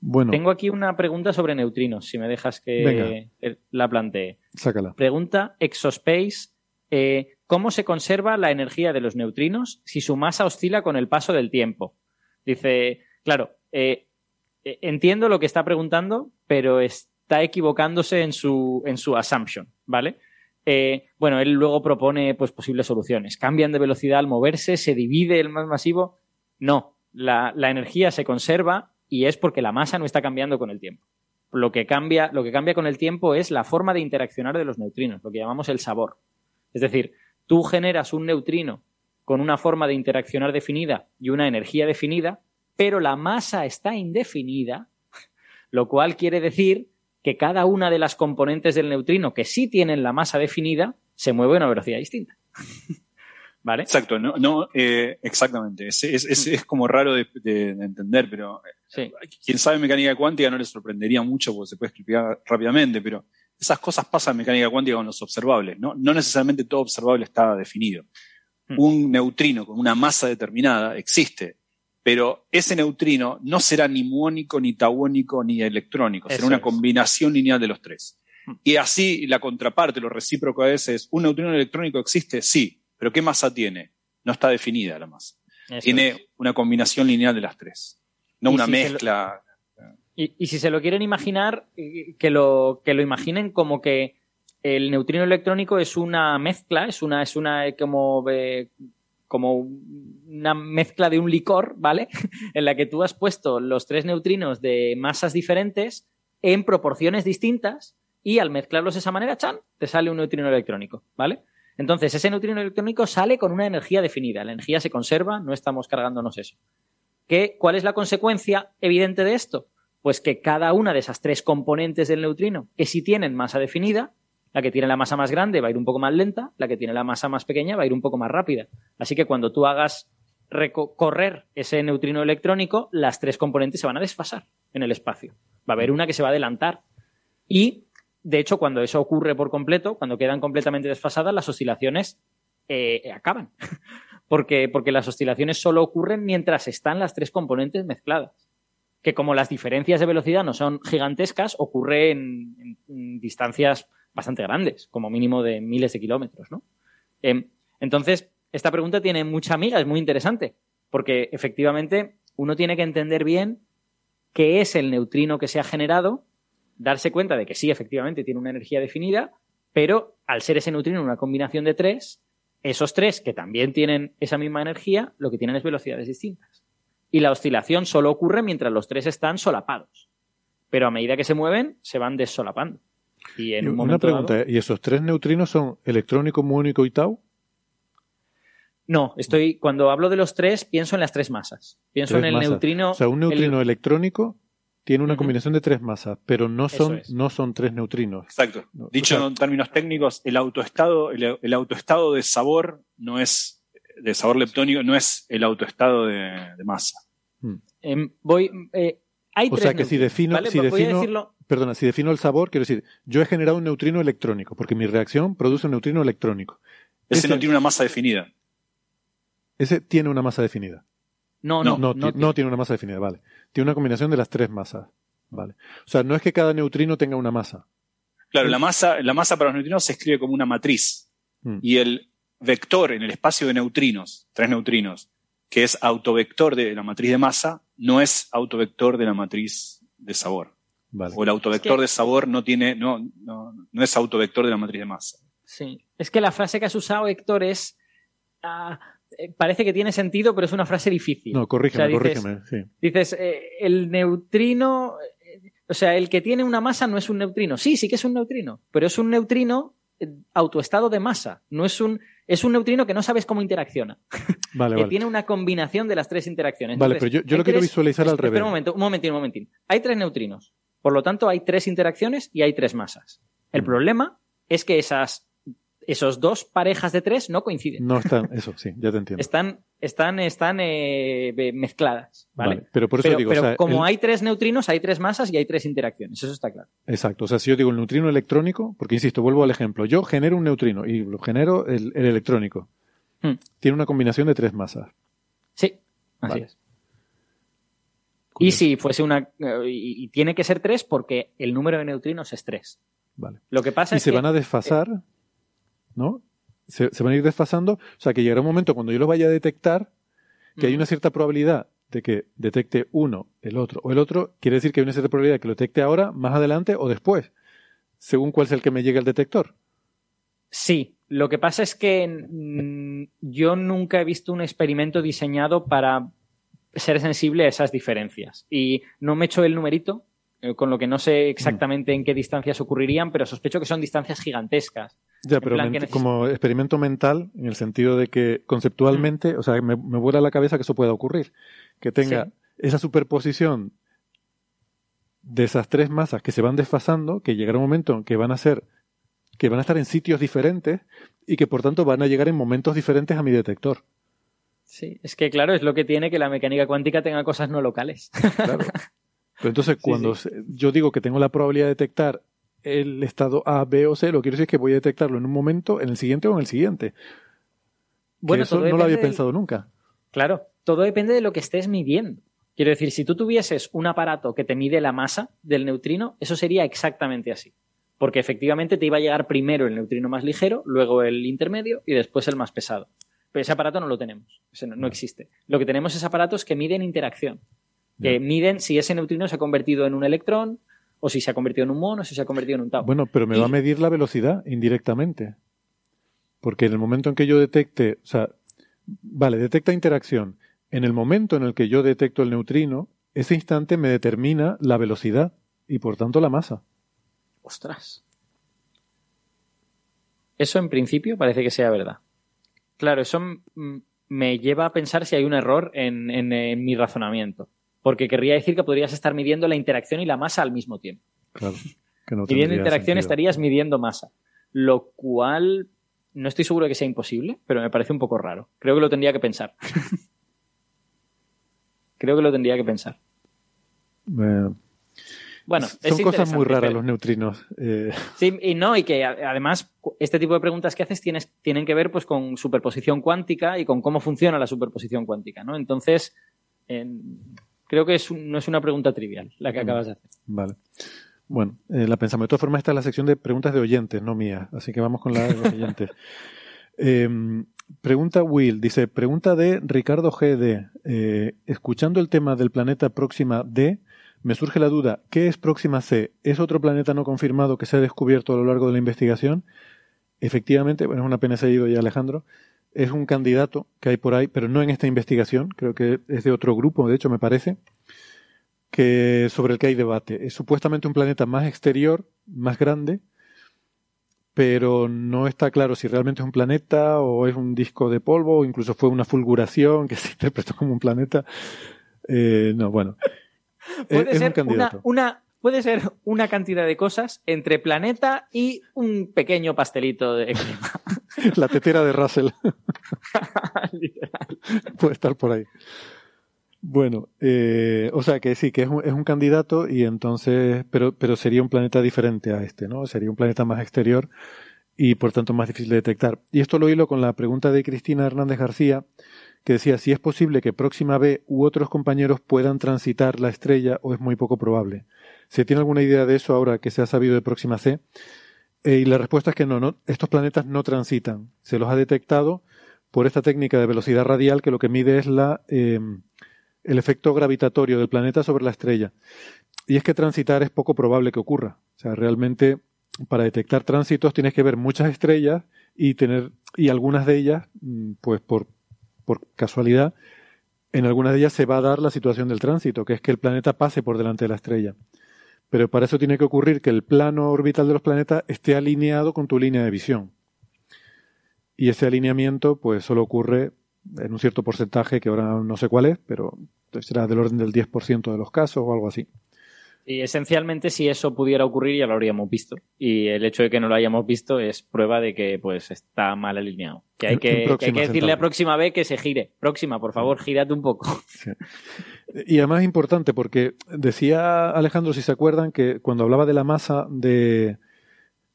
Speaker 3: Bueno,
Speaker 4: Tengo aquí una pregunta sobre neutrinos, si me dejas que
Speaker 3: Venga.
Speaker 4: la plantee.
Speaker 3: sácala.
Speaker 4: Pregunta Exospace, eh, ¿cómo se conserva la energía de los neutrinos si su masa oscila con el paso del tiempo? Dice, claro, eh, eh, entiendo lo que está preguntando, pero está equivocándose en su, en su assumption, ¿vale? Eh, bueno, él luego propone pues, posibles soluciones. ¿Cambian de velocidad al moverse? ¿Se divide el más masivo? No, la, la energía se conserva y es porque la masa no está cambiando con el tiempo. Lo que, cambia, lo que cambia con el tiempo es la forma de interaccionar de los neutrinos, lo que llamamos el sabor. Es decir, tú generas un neutrino con una forma de interaccionar definida y una energía definida, pero la masa está indefinida, lo cual quiere decir que cada una de las componentes del neutrino que sí tienen la masa definida se mueve a una velocidad distinta. ¿Vale?
Speaker 7: Exacto, no, no eh, exactamente. Es, es, es, es como raro de, de- de entender, pero eh,
Speaker 4: Sí.
Speaker 7: quien sabe mecánica cuántica no le sorprendería mucho porque se puede explicar rápidamente, pero esas cosas pasan en mecánica cuántica con los observables, ¿no? No necesariamente todo observable está definido.
Speaker 4: Hmm.
Speaker 7: Un neutrino con una masa determinada existe, pero ese neutrino no será ni muónico, ni tauónico, ni electrónico, será una combinación lineal de los tres.
Speaker 4: Hmm.
Speaker 7: Y así la contraparte, lo recíproco a veces es, ¿un neutrino electrónico existe? Sí, pero ¿qué masa tiene? No está definida la masa.
Speaker 4: Eso
Speaker 7: Tiene
Speaker 4: es.
Speaker 7: una combinación lineal de las tres, no una
Speaker 4: si se lo-
Speaker 7: mezcla.
Speaker 4: Y, y si se lo quieren imaginar, eh, que lo, que lo imaginen como que el neutrino electrónico es una mezcla, es una, es una eh, como, eh, como una mezcla de un licor, ¿vale? en la que tú has puesto los tres neutrinos de masas diferentes en proporciones distintas y al mezclarlos de esa manera, chan, te sale un neutrino electrónico, ¿vale? Entonces, ese neutrino electrónico sale con una energía definida. La energía se conserva, no estamos cargándonos eso. ¿Qué, ¿Cuál es la consecuencia evidente de esto? Pues que cada una de esas tres componentes del neutrino, que sí tienen masa definida, la que tiene la masa más grande va a ir un poco más lenta, la que tiene la masa más pequeña va a ir un poco más rápida. Así que cuando tú hagas correr ese neutrino electrónico, las tres componentes se van a desfasar en el espacio. Va a haber una que se va a adelantar. Y, de hecho, cuando eso ocurre por completo, cuando quedan completamente desfasadas, las oscilaciones eh, acaban. porque, porque las oscilaciones solo ocurren mientras están las tres componentes mezcladas. Que como las diferencias de velocidad no son gigantescas, ocurre en, distancias bastante grandes, como mínimo de miles de kilómetros, ¿no? Em, entonces, esta pregunta tiene mucha amiga, es muy interesante, porque efectivamente uno tiene que entender bien qué es el neutrino que se ha generado, darse cuenta de que sí, efectivamente, tiene una energía definida, pero al ser ese neutrino una combinación de tres, esos tres que también tienen esa misma energía, lo que tienen es velocidades distintas. Y la oscilación solo ocurre mientras los tres están solapados. Pero a medida que se mueven, se van desolapando. Y en un
Speaker 3: Una pregunta,
Speaker 4: dado-.
Speaker 3: ¿y esos tres neutrinos son electrónico, muónico y tau?
Speaker 4: No, estoy cuando hablo de los tres pienso en las tres masas. Pienso
Speaker 3: Tres
Speaker 4: en el
Speaker 3: masas.
Speaker 4: neutrino.
Speaker 3: O sea, un
Speaker 4: el-
Speaker 3: neutrino electrónico tiene una combinación de tres masas, pero no son,
Speaker 4: es.
Speaker 3: no son tres neutrinos.
Speaker 7: Exacto.
Speaker 3: No,
Speaker 7: Dicho
Speaker 3: o sea-
Speaker 7: en términos técnicos, el autoestado, el, el autoestado de sabor no es, de sabor leptónico, no es el autoestado de, de masa.
Speaker 4: em, voy. eh, hay
Speaker 3: O
Speaker 4: tres
Speaker 3: sea que si
Speaker 4: neutrinos,
Speaker 3: defino,
Speaker 4: ¿vale?
Speaker 3: si
Speaker 4: Voy a
Speaker 3: defino, perdona, si defino el sabor, quiero decir, yo he generado un neutrino electrónico, porque mi reacción produce un neutrino electrónico.
Speaker 7: Ese,
Speaker 3: Ese-
Speaker 7: no tiene una masa definida.
Speaker 3: Ese tiene una masa definida.
Speaker 4: No, no,
Speaker 3: No,
Speaker 4: no,
Speaker 3: ti- no tiene una masa definida, vale. Tiene una combinación de las tres masas. Vale. O sea, no es que cada neutrino tenga una masa.
Speaker 7: Claro, la masa, la masa para los neutrinos se escribe como una matriz.
Speaker 3: Mm.
Speaker 7: Y el vector en el espacio de neutrinos, tres neutrinos, que es autovector de la matriz de masa, no es autovector de la matriz de sabor.
Speaker 3: Vale.
Speaker 7: O el autovector
Speaker 4: Es que-
Speaker 7: de sabor no tiene, no, no, no es autovector de la matriz de masa.
Speaker 4: Sí. Es que la frase que has usado, Héctor, es. ah, parece que tiene sentido, pero es una frase difícil.
Speaker 3: No, corrígeme,
Speaker 4: O sea, dices-
Speaker 3: corrígeme. Sí.
Speaker 4: Dices, eh, el neutrino. eh, O sea, el que tiene una masa no es un neutrino. Sí, sí que es un neutrino, pero es un neutrino eh, autoestado de masa. No es un. Es un neutrino que no sabes cómo interacciona.
Speaker 3: Vale,
Speaker 4: que
Speaker 3: vale.
Speaker 4: tiene una combinación de las tres interacciones.
Speaker 3: Vale, pero yo, yo lo quiero
Speaker 4: tres-
Speaker 3: visualizar al
Speaker 4: Espera
Speaker 3: revés.
Speaker 4: un momento, un momentín, un momentín. Hay tres neutrinos. Por lo tanto, hay tres interacciones y hay tres masas. El
Speaker 3: Mm.
Speaker 4: problema es que esas, esos dos parejas de tres no coinciden.
Speaker 3: No están, eso sí, ya te entiendo.
Speaker 4: Están, están, están eh, mezcladas. ¿vale?
Speaker 3: Vale, pero por eso
Speaker 4: pero
Speaker 3: digo,
Speaker 4: pero
Speaker 3: o sea,
Speaker 4: como
Speaker 3: el-
Speaker 4: hay tres neutrinos, hay tres masas y hay tres interacciones. Eso está claro.
Speaker 3: Exacto. O sea, si yo digo el neutrino electrónico, porque insisto, vuelvo al ejemplo. Yo genero un neutrino y lo genero el, el electrónico.
Speaker 4: Hmm.
Speaker 3: Tiene una combinación de tres masas.
Speaker 4: Sí, así
Speaker 3: Vale.
Speaker 4: es. Y si fuese una. eh, Y, y tiene que ser tres porque el número de neutrinos es tres.
Speaker 3: Vale.
Speaker 4: Lo que pasa
Speaker 3: Y
Speaker 4: es
Speaker 3: se
Speaker 4: que.
Speaker 3: van a desfasar, ¿no? Se, se van a ir desfasando. O sea, que llegará un momento cuando yo lo vaya a detectar que hay una cierta probabilidad de que detecte uno, el otro o el otro. Quiere decir que hay una cierta probabilidad de que lo detecte ahora, más adelante o después, según cuál sea el que me llegue al detector.
Speaker 4: Sí, lo que pasa es que yo nunca he visto un experimento diseñado para ser sensible a esas diferencias. Y no me he hecho el numerito, eh, con lo que no sé exactamente en qué distancias ocurrirían, pero sospecho que son distancias gigantescas.
Speaker 3: Ya, pero
Speaker 4: neces-
Speaker 3: como experimento mental, en el sentido de que conceptualmente, o sea, me, me vuela la cabeza que eso pueda ocurrir. Que tenga
Speaker 4: Sí.
Speaker 3: esa superposición de esas tres masas que se van desfasando, que llegará un momento en que van a ser, que van a estar en sitios diferentes y que por tanto van a llegar en momentos diferentes a mi detector.
Speaker 4: Sí, es que claro, es lo que tiene que la mecánica cuántica tenga cosas no locales.
Speaker 3: Claro. Pero entonces, cuando
Speaker 4: sí.
Speaker 3: yo digo que tengo la probabilidad de detectar el estado A, B o C, lo que quiero decir es que voy a detectarlo en un momento, en el siguiente o en el siguiente.
Speaker 4: Bueno,
Speaker 3: que eso no lo había pensado nunca.
Speaker 4: Claro, todo depende de lo que estés midiendo. Quiero decir, si tú tuvieses un aparato que te mide la masa del neutrino, eso sería exactamente así. Porque efectivamente te iba a llegar primero el neutrino más ligero, luego el intermedio y después el más pesado. Pero ese aparato no lo tenemos, ese no, no existe. Lo que tenemos es aparatos que miden interacción, que miden si ese neutrino se ha convertido en un electrón, o si se ha convertido en un muón, o si se ha convertido en un tau.
Speaker 3: Bueno, pero me
Speaker 4: Y-
Speaker 3: va a medir la velocidad indirectamente. Porque en el momento en que yo detecte, o sea, vale, detecta interacción. En el momento en el que yo detecto el neutrino, ese instante me determina la velocidad y por tanto la masa.
Speaker 4: Ostras. Eso en principio parece que sea verdad. Claro, eso me lleva a pensar si hay un error en, en- en mi razonamiento. Porque querría decir que podrías estar midiendo la interacción y la masa al mismo tiempo.
Speaker 3: Claro. Que no
Speaker 4: Midiendo interacción
Speaker 3: sentido.
Speaker 4: estarías midiendo masa. Lo cual no estoy seguro de que sea imposible, pero me parece un poco raro. Creo que lo tendría que pensar. Creo que lo tendría que pensar.
Speaker 3: Eh,
Speaker 4: Bueno,
Speaker 3: Son
Speaker 4: es
Speaker 3: cosas muy raras
Speaker 4: pero-
Speaker 3: los neutrinos. eh,
Speaker 4: Sí, y no, y que además este tipo de preguntas que haces tienes, tienen que ver pues con superposición cuántica y con cómo funciona la superposición cuántica, ¿no? Entonces, en- creo que es un- no es una pregunta trivial la que
Speaker 3: Mm.
Speaker 4: acabas de hacer.
Speaker 3: Vale. Bueno, eh, la pensamos. De todas formas, esta es la sección de preguntas de oyentes, no mías. Así que vamos con la de los oyentes. Eh, pregunta Will, dice, pregunta de Ricardo GD. Eh, escuchando el tema del planeta Próxima D, me surge la duda, ¿qué es Próxima C? ¿Es otro planeta no confirmado que se ha descubierto a lo largo de la investigación? Efectivamente, bueno, es una pena se ha ido ya Alejandro, es un candidato que hay por ahí, pero no en esta investigación, creo que es de otro grupo, de hecho me parece, que sobre el que hay debate. Es supuestamente un planeta más exterior, más grande, pero no está claro si realmente es un planeta o es un disco de polvo o incluso fue una fulguración que se interpretó como un planeta. Eh, no, bueno.
Speaker 4: Puede
Speaker 3: es
Speaker 4: ser
Speaker 3: un candidato.
Speaker 4: una, una- puede ser una cantidad de cosas entre planeta y un pequeño pastelito de crema.
Speaker 3: La tetera de Russell puede estar por ahí. Bueno, eh, o sea que sí, que es un, es un candidato y entonces, pero, pero sería un planeta diferente a este, ¿no? Sería un planeta más exterior y por tanto más difícil de detectar. Y esto lo hilo con la pregunta de Cristina Hernández García, que decía si es posible que Próxima B u otros compañeros puedan transitar la estrella o es muy poco probable. ¿Se tiene alguna idea de eso ahora que se ha sabido de Próxima C? Eh, y la respuesta es que no, no, estos planetas no transitan. Se los ha detectado por esta técnica de velocidad radial que lo que mide es la, eh, el efecto gravitatorio del planeta sobre la estrella. Y es que transitar es poco probable que ocurra. O sea, realmente para detectar tránsitos tienes que ver muchas estrellas y tener y algunas de ellas, mm, pues por, por casualidad, en algunas de ellas se va a dar la situación del tránsito, que es que el planeta pase por delante de la estrella. Pero para eso tiene que ocurrir que el plano orbital de los planetas esté alineado con tu línea de visión. Y ese alineamiento, pues solo ocurre en un cierto porcentaje que ahora no sé cuál es, pero será del orden del 10% de los casos o algo así.
Speaker 4: Y esencialmente, si eso pudiera ocurrir, ya lo habríamos visto. Y el hecho de que no lo hayamos visto es prueba de que pues está mal alineado. Que hay que,
Speaker 3: en
Speaker 4: que hay
Speaker 3: Próxima
Speaker 4: que decirle a próxima vez que se gire. Próxima, por favor, gírate un poco.
Speaker 3: Y además es importante porque decía Alejandro, si se acuerdan, que cuando hablaba de la masa de,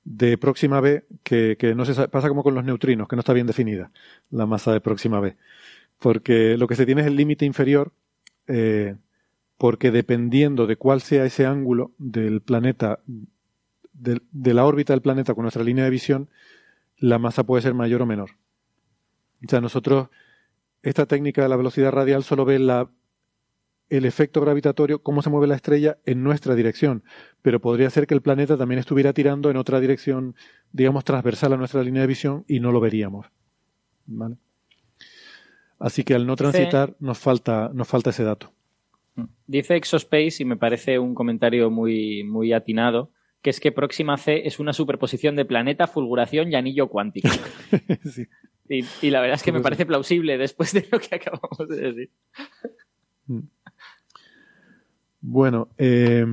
Speaker 3: de próxima B, que, que no se sa- pasa como con los neutrinos, que no está bien definida la masa de próxima B. Porque lo que se tiene es el límite inferior, eh, porque dependiendo de cuál sea ese ángulo del planeta, de la órbita del planeta con nuestra línea de visión, la masa puede ser mayor o menor. O sea, nosotros, esta técnica de la velocidad radial solo ve la, el efecto gravitatorio, cómo se mueve la estrella en nuestra dirección. Pero podría ser que el planeta también estuviera tirando en otra dirección, digamos, transversal a nuestra línea de visión y no lo veríamos. ¿Vale? Así que al no transitar nos falta, nos falta ese dato.
Speaker 4: Dice Exospace, y me parece un comentario muy, muy atinado, que es que Próxima C es una superposición de planeta, fulguración y anillo cuántico.
Speaker 3: Sí.
Speaker 4: y, y la verdad es que me parece plausible después de lo que acabamos de decir.
Speaker 3: Bueno, eh,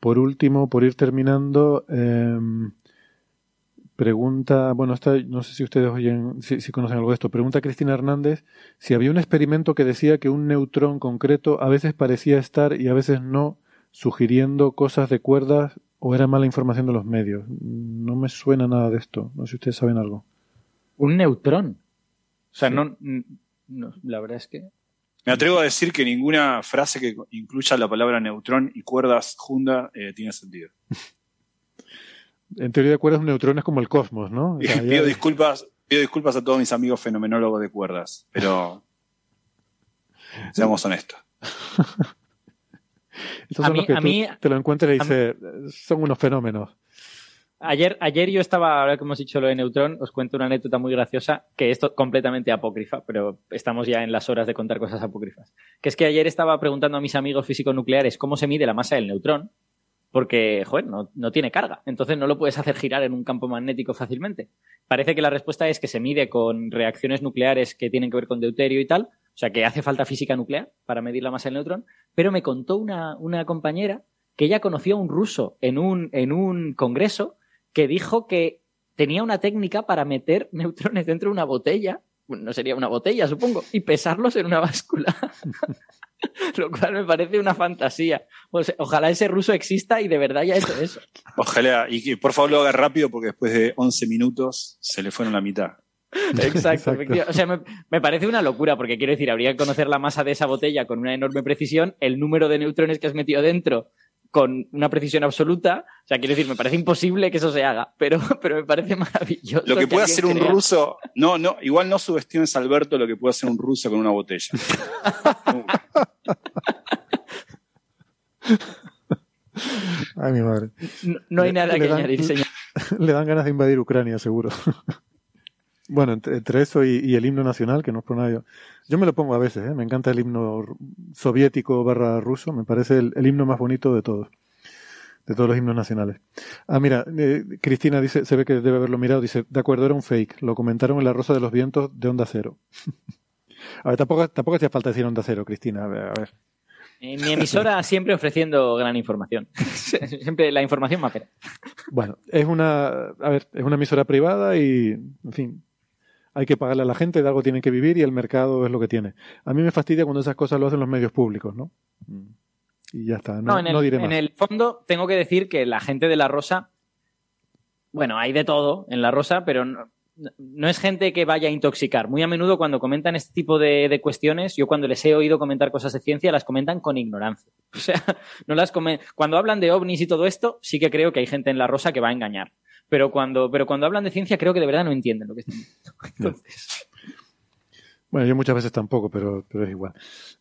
Speaker 3: por último, por ir terminando, eh, pregunta, bueno, esta, no sé si ustedes oyen, si, si conocen algo de esto, pregunta Cristina Hernández si había un experimento que decía que un neutrón concreto a veces parecía estar y a veces no, sugiriendo cosas de cuerdas o era mala información de los medios. No me suena nada de esto, no sé si ustedes saben algo.
Speaker 4: Un neutrón. O sea,
Speaker 3: Sí.
Speaker 4: no, no- La verdad es que.
Speaker 7: Me atrevo a decir que ninguna frase que incluya la palabra neutrón y cuerdas juntas eh, tiene sentido.
Speaker 3: En teoría de cuerdas un neutrón es como el cosmos, ¿no? O ya-
Speaker 7: pido disculpas, pido disculpas a todos mis amigos fenomenólogos de cuerdas, pero seamos honestos.
Speaker 3: Estos
Speaker 4: A
Speaker 3: son
Speaker 4: mí-
Speaker 3: los que
Speaker 4: a
Speaker 3: tú
Speaker 4: mí-
Speaker 3: te lo encuentras y dices, son unos fenómenos.
Speaker 4: Ayer, ayer yo estaba, ahora que hemos dicho lo de neutrón, os cuento una anécdota muy graciosa, que es to- completamente apócrifa, pero estamos ya en las horas de contar cosas apócrifas. Que es que ayer estaba preguntando a mis amigos físicos nucleares cómo se mide la masa del neutrón, porque, joder, no, tiene carga. Entonces no lo puedes hacer girar en un campo magnético fácilmente. Parece que la respuesta es que se mide con reacciones nucleares que tienen que ver con deuterio y tal, o sea que hace falta física nuclear para medir la masa del neutrón, pero me contó una, una compañera que ella conoció a un ruso en un, en un congreso que dijo que tenía una técnica para meter neutrones dentro de una botella, bueno, no sería una botella, supongo, y pesarlos en una báscula. Lo cual me parece una fantasía. O sea, ojalá ese ruso exista y de verdad haya hecho eso.
Speaker 7: Ojalá, y que por favor lo haga rápido porque después de 11 minutos se le fueron la mitad.
Speaker 4: Exacto. efectivamente. O sea, me, me parece una locura porque quiero decir, habría que conocer la masa de esa botella con una enorme precisión, el número de neutrones que has metido dentro con una precisión absoluta. O sea, quiero decir, me parece imposible que eso se haga, pero, pero me parece maravilloso.
Speaker 7: Lo que puede hacer un
Speaker 4: crea-
Speaker 7: ruso, no, no, igual no subestimes a Alberto lo que puede hacer un ruso con una botella.
Speaker 3: Ay, mi madre.
Speaker 4: No, no hay
Speaker 3: Le-
Speaker 4: nada
Speaker 3: le
Speaker 4: que
Speaker 3: dan-
Speaker 4: añadir, señor.
Speaker 3: Le dan ganas de invadir Ucrania, seguro. bueno, entre, entre eso y, y el himno nacional, que no es por nada. Yo, me lo pongo a veces, ¿eh? me encanta el himno soviético barra ruso, me parece el, el himno más bonito de todos. De todos los himnos nacionales. Ah, mira, eh, Cristina dice, se ve que debe haberlo mirado, dice, de acuerdo, era un fake. Lo comentaron en La Rosa de los Vientos de Onda Cero. a ver, tampoco, tampoco hacía falta decir Onda Cero, Cristina. A ver, a ver.
Speaker 4: En mi emisora siempre ofreciendo gran información. siempre la información más
Speaker 3: Bueno, es una, a ver, es una emisora privada y, en fin, hay que pagarle a la gente, de algo tienen que vivir y el mercado es lo que tiene. A mí me fastidia cuando esas cosas lo hacen los medios públicos, ¿no? Y ya está, no,
Speaker 4: No, en, el,
Speaker 3: no diré
Speaker 4: en
Speaker 3: más.
Speaker 4: el fondo tengo que decir que la gente de La Rosa, bueno, hay de todo en La Rosa, pero no, no es gente que vaya a intoxicar. Muy a menudo cuando comentan este tipo de, de cuestiones, yo cuando les he oído comentar cosas de ciencia, las comentan con ignorancia. O sea, no las comen- cuando hablan de ovnis y todo esto, sí que creo que hay gente en La Rosa que va a engañar. Pero cuando, pero cuando hablan de ciencia, creo que de verdad no entienden lo que están diciendo. Entonces,
Speaker 3: Bueno, yo muchas veces tampoco, pero, pero es igual.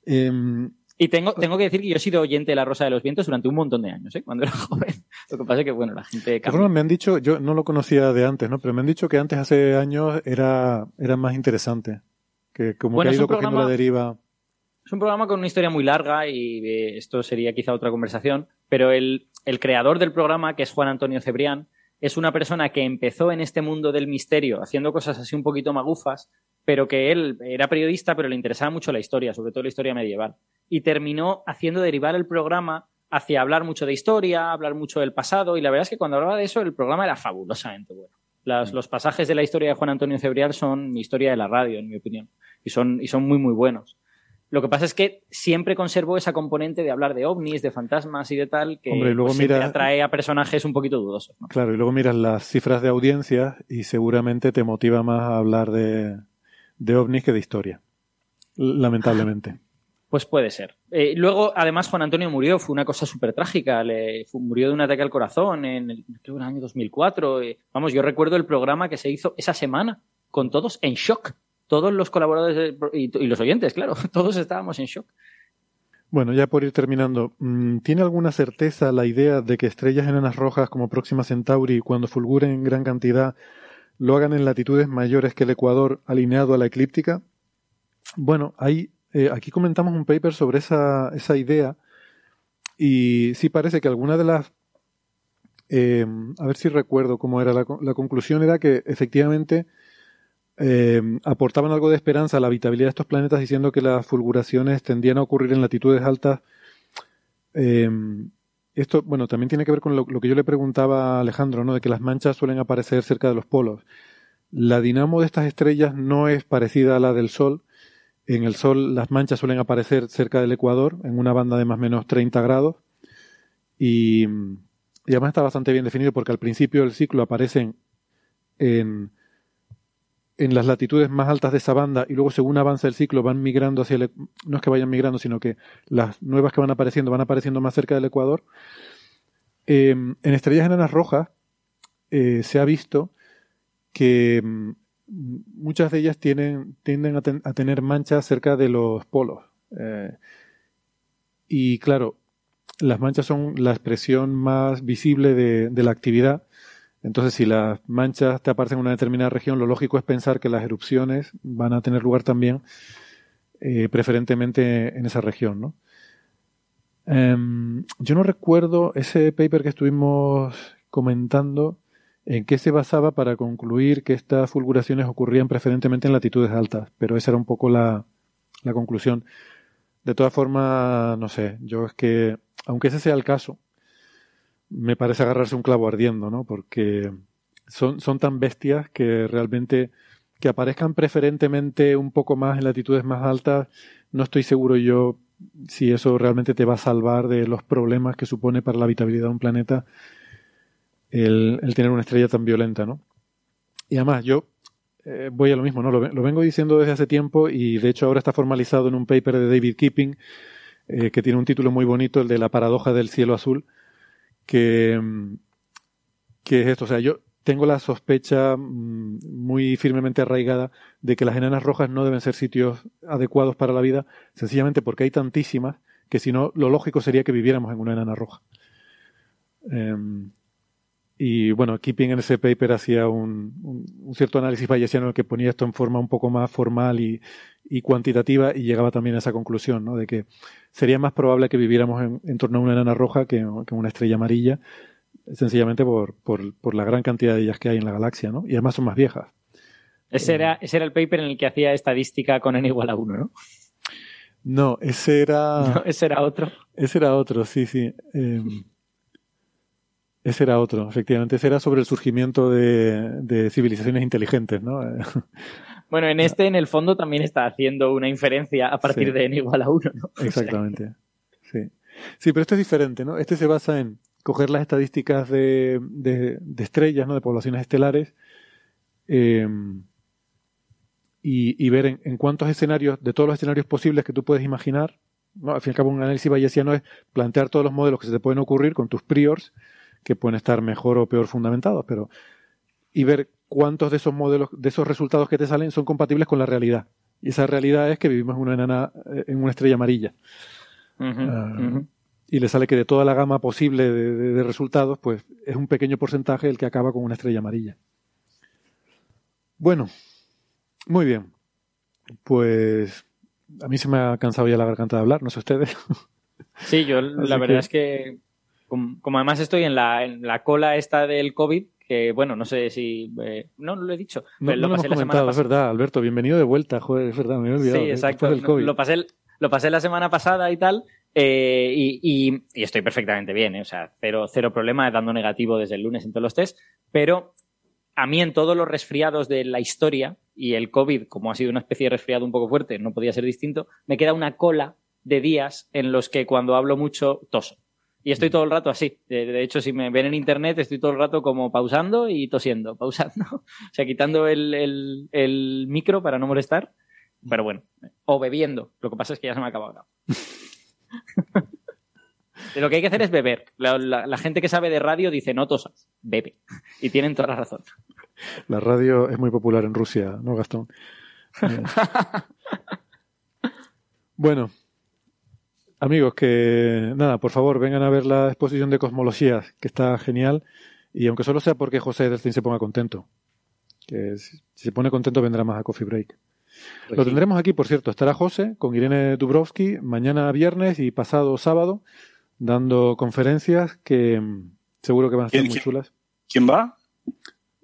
Speaker 3: Em,
Speaker 4: Y tengo, tengo que decir que yo he sido oyente de La Rosa de los Vientos durante un montón de años, ¿eh? cuando era joven. Lo que pasa es que, bueno, la gente cambia.
Speaker 3: me han dicho, yo no lo conocía de antes, ¿no? Pero me han dicho que antes, hace años, era, era más interesante. Que como
Speaker 4: Bueno,
Speaker 3: que ha ido cogiendo
Speaker 4: programa-
Speaker 3: la deriva.
Speaker 4: Es un programa con una historia muy larga y eh, esto sería quizá otra conversación, pero el, el creador del programa, que es Juan Antonio Cebrián, es una persona que empezó en este mundo del misterio haciendo cosas así un poquito magufas, pero que él era periodista, pero le interesaba mucho la historia, sobre todo la historia medieval. Y terminó haciendo derivar el programa hacia hablar mucho de historia, hablar mucho del pasado, y la verdad es que cuando hablaba de eso, el programa era fabulosamente bueno. Las- los pasajes de la historia de Juan Antonio Cebrián son historia de la radio, en mi opinión, y son, y son muy, muy buenos. Lo que pasa es que siempre conservó esa componente de hablar de ovnis, de fantasmas y de tal, que
Speaker 3: Hombre, luego
Speaker 4: pues,
Speaker 3: mira-
Speaker 4: atrae a personajes un poquito dudosos. ¿no?
Speaker 3: Claro, y luego miras las cifras de audiencia y seguramente te motiva más a hablar de, de ovnis que de historia. Lamentablemente.
Speaker 4: Pues puede ser. Eh, luego, además, Juan Antonio murió, fue una cosa súper trágica. Le, murió de un ataque al corazón en el, creo en el año 2004. Eh, vamos, yo recuerdo el programa que se hizo esa semana, con todos en shock. Todos los colaboradores pro- y, y los oyentes, claro, todos estábamos en shock.
Speaker 3: Bueno, ya por ir terminando, mm, ¿tiene alguna certeza la idea de que estrellas enanas rojas como Próxima Centauri, cuando fulguren en gran cantidad, lo hagan en latitudes mayores que el Ecuador alineado a la eclíptica? Bueno, hay, eh, aquí comentamos un paper sobre esa, esa idea y sí parece que alguna de las... eh, a ver si recuerdo cómo era la, la conclusión, era que efectivamente eh, aportaban algo de esperanza a la habitabilidad de estos planetas diciendo que las fulguraciones tendían a ocurrir en latitudes altas. Eh, esto, bueno, también tiene que ver con lo, que yo le preguntaba a Alejandro, ¿no? De que las manchas suelen aparecer cerca de los polos. La dinamo de estas estrellas no es parecida a la del Sol. En el Sol las manchas suelen aparecer cerca del Ecuador, en una banda de más o menos 30 grados. Y, y además está bastante bien definido porque al principio del ciclo aparecen en, en las latitudes más altas de esa banda y luego según avanza el ciclo van migrando hacia el... No es que vayan migrando, sino que las nuevas que van apareciendo van apareciendo más cerca del Ecuador. Eh, en estrellas enanas rojas eh, se ha visto que mm, muchas de ellas tienden a, ten- a tener manchas cerca de los polos. Eh, y claro, las manchas son la expresión más visible de la actividad. Entonces, si las manchas te aparecen en una determinada región, lo lógico es pensar que las erupciones van a tener lugar también, eh, preferentemente en esa región, ¿no? Em, yo no recuerdo ese paper que estuvimos comentando en qué se basaba para concluir que estas fulguraciones ocurrían preferentemente en latitudes altas, pero esa era un poco la, la conclusión. De todas formas, no sé, yo es que, aunque ese sea el caso, me parece agarrarse un clavo ardiendo, ¿no? Porque son, son tan bestias que realmente que aparezcan preferentemente un poco más en latitudes más altas, no estoy seguro yo si eso realmente te va a salvar de los problemas que supone para la habitabilidad de un planeta el, tener una estrella tan violenta, ¿no? Y además, yo eh, voy a lo mismo, ¿no? Lo, lo, vengo diciendo desde hace tiempo y de hecho ahora está formalizado en un paper de David Keeping eh, que tiene un título muy bonito, el de la paradoja del cielo azul, que, que es esto. O sea, yo tengo la sospecha mm, muy firmemente arraigada de que las enanas rojas no deben ser sitios adecuados para la vida, sencillamente porque hay tantísimas que si no, lo lógico sería que viviéramos en una enana roja. Eh, y bueno, Keeping en ese paper hacía un, un, cierto análisis bayesiano en el que ponía esto en forma un poco más formal y, y, cuantitativa y llegaba también a esa conclusión, ¿no? De que sería más probable que viviéramos en, en torno a una enana roja que, que, una estrella amarilla, sencillamente por, por, por, la gran cantidad de ellas que hay en la galaxia, ¿no? Y además son más viejas.
Speaker 4: Ese era, ese era el paper en el que hacía estadística con n igual a 1, ¿no?
Speaker 3: No, ese era...
Speaker 4: No, ese era otro.
Speaker 3: Ese era otro, sí, sí. Eh, ese era otro, efectivamente. Ese era sobre el surgimiento de, de civilizaciones inteligentes, ¿no?
Speaker 4: Bueno, en este, en el fondo, también está haciendo una inferencia a partir sí. de n igual a 1, ¿no?
Speaker 3: Exactamente. Sí. Sí, pero esto es diferente, ¿no? Este se basa en coger las estadísticas de, de, de estrellas, ¿no? De poblaciones estelares, eh, y, y, ver en, en, cuántos escenarios, de todos los escenarios posibles que tú puedes imaginar, ¿no? Al fin y al cabo, un análisis bayesiano es plantear todos los modelos que se te pueden ocurrir con tus priors, que pueden estar mejor o peor fundamentados, pero y ver cuántos de esos modelos, de esos resultados que te salen son compatibles con la realidad. Y esa realidad es que vivimos en una enana, en una estrella amarilla. Uh -huh, uh -huh. Y le sale que de toda la gama posible de, de, de, resultados, pues es un pequeño porcentaje el que acaba con una estrella amarilla. Bueno, muy bien. Pues a mí se me ha cansado ya la garganta de hablar, no sé ustedes.
Speaker 4: Sí, yo la verdad que... es que como, como, además estoy en la, en la cola esta del COVID, que bueno, no sé si... Eh, no, no lo he dicho.
Speaker 3: No,
Speaker 4: lo
Speaker 3: no pasé lo hemos comentado, es verdad, Alberto, bienvenido de vuelta, joder, es verdad, me he olvidado.
Speaker 4: Sí, exacto, lo pasé, lo pasé la semana pasada y tal, eh, y, y, y, estoy perfectamente bien, eh, o sea, cero, cero problema dando negativo desde el lunes en todos los test, pero a mí en todos los resfriados de la historia, y el COVID, como ha sido una especie de resfriado un poco fuerte, no podía ser distinto, me queda una cola de días en los que cuando hablo mucho toso. Y estoy todo el rato así. De, hecho, si me ven en internet, estoy todo el rato como pausando y tosiendo, pausando. O sea, quitando el, el, el micro para no molestar. Pero bueno, o bebiendo. Lo que pasa es que ya se me ha acabado. lo que hay que hacer es beber. La, la, la, gente que sabe de radio dice no tosas, bebe. Y tienen toda la razón.
Speaker 3: La radio es muy popular en Rusia, ¿no, Gastón? bueno, Amigos, que nada, por favor, vengan a ver la exposición de cosmologías, que está genial. Y aunque solo sea porque José Edelstein se ponga contento. Que si se pone contento vendrá más a Coffee Break. Pues Lo sí. tendremos aquí, por cierto. Estará José con Irene Dubrovsky mañana viernes y pasado sábado dando conferencias que mm, seguro que van a estar muy
Speaker 7: ¿quién,
Speaker 3: chulas.
Speaker 7: ¿Quién va?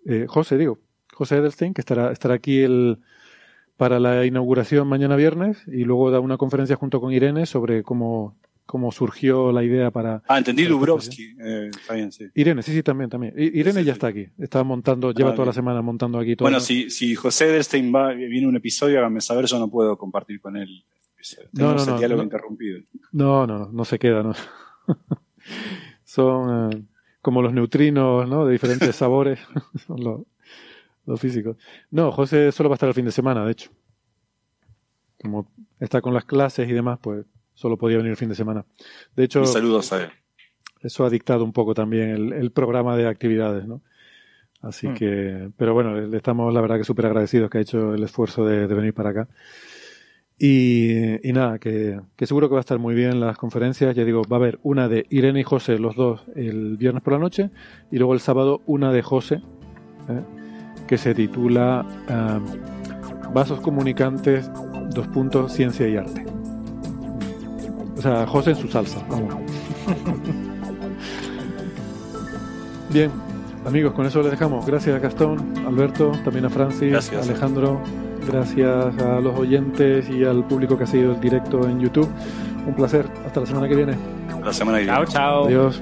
Speaker 3: Eh, José, digo. José Edelstein, que estará, estará aquí el, para la inauguración mañana viernes y luego da una conferencia junto con Irene sobre cómo, cómo surgió la idea para...
Speaker 7: Ah, entendí Dubrovsky. Eh, sí.
Speaker 3: Irene, sí, sí, también, también. Irene sí, ya sí. está aquí. Está montando, lleva ah, toda bien. la semana montando aquí todo.
Speaker 7: Bueno, si, si José Edelstein va, viene un episodio, hágame saber, yo no puedo compartir con él.
Speaker 3: Tenemos no, no,
Speaker 7: el diálogo
Speaker 3: no,
Speaker 7: interrumpido.
Speaker 3: No, no, no se queda, no. Son uh, como los neutrinos, ¿no? De diferentes sabores. Son los, los físicos. No, José solo va a estar el fin de semana, de hecho. Como está con las clases y demás, pues solo podía venir el fin de semana. De hecho,
Speaker 7: saludos a él.
Speaker 3: Eso ha dictado un poco también el, el programa de actividades, ¿no? Así mm. que, pero bueno, le estamos la verdad que súper agradecidos que ha hecho el esfuerzo de, de venir para acá. Y, y nada, que, que, seguro que va a estar muy bien las conferencias. Ya digo, va a haber una de Irene y José, los dos, el viernes por la noche, y luego el sábado una de José, ¿eh? Que se titula um, Vasos comunicantes, dos puntos, ciencia y arte. O sea, José en su salsa, vamos. Bien, amigos, con eso les dejamos. Gracias a Gastón, Alberto, también a Francis, Gracias. Alejandro. Gracias a los oyentes y al público que ha seguido el directo en YouTube. Un placer. Hasta la semana que viene.
Speaker 7: La semana que
Speaker 4: viene. Chao, chao.
Speaker 3: Adiós.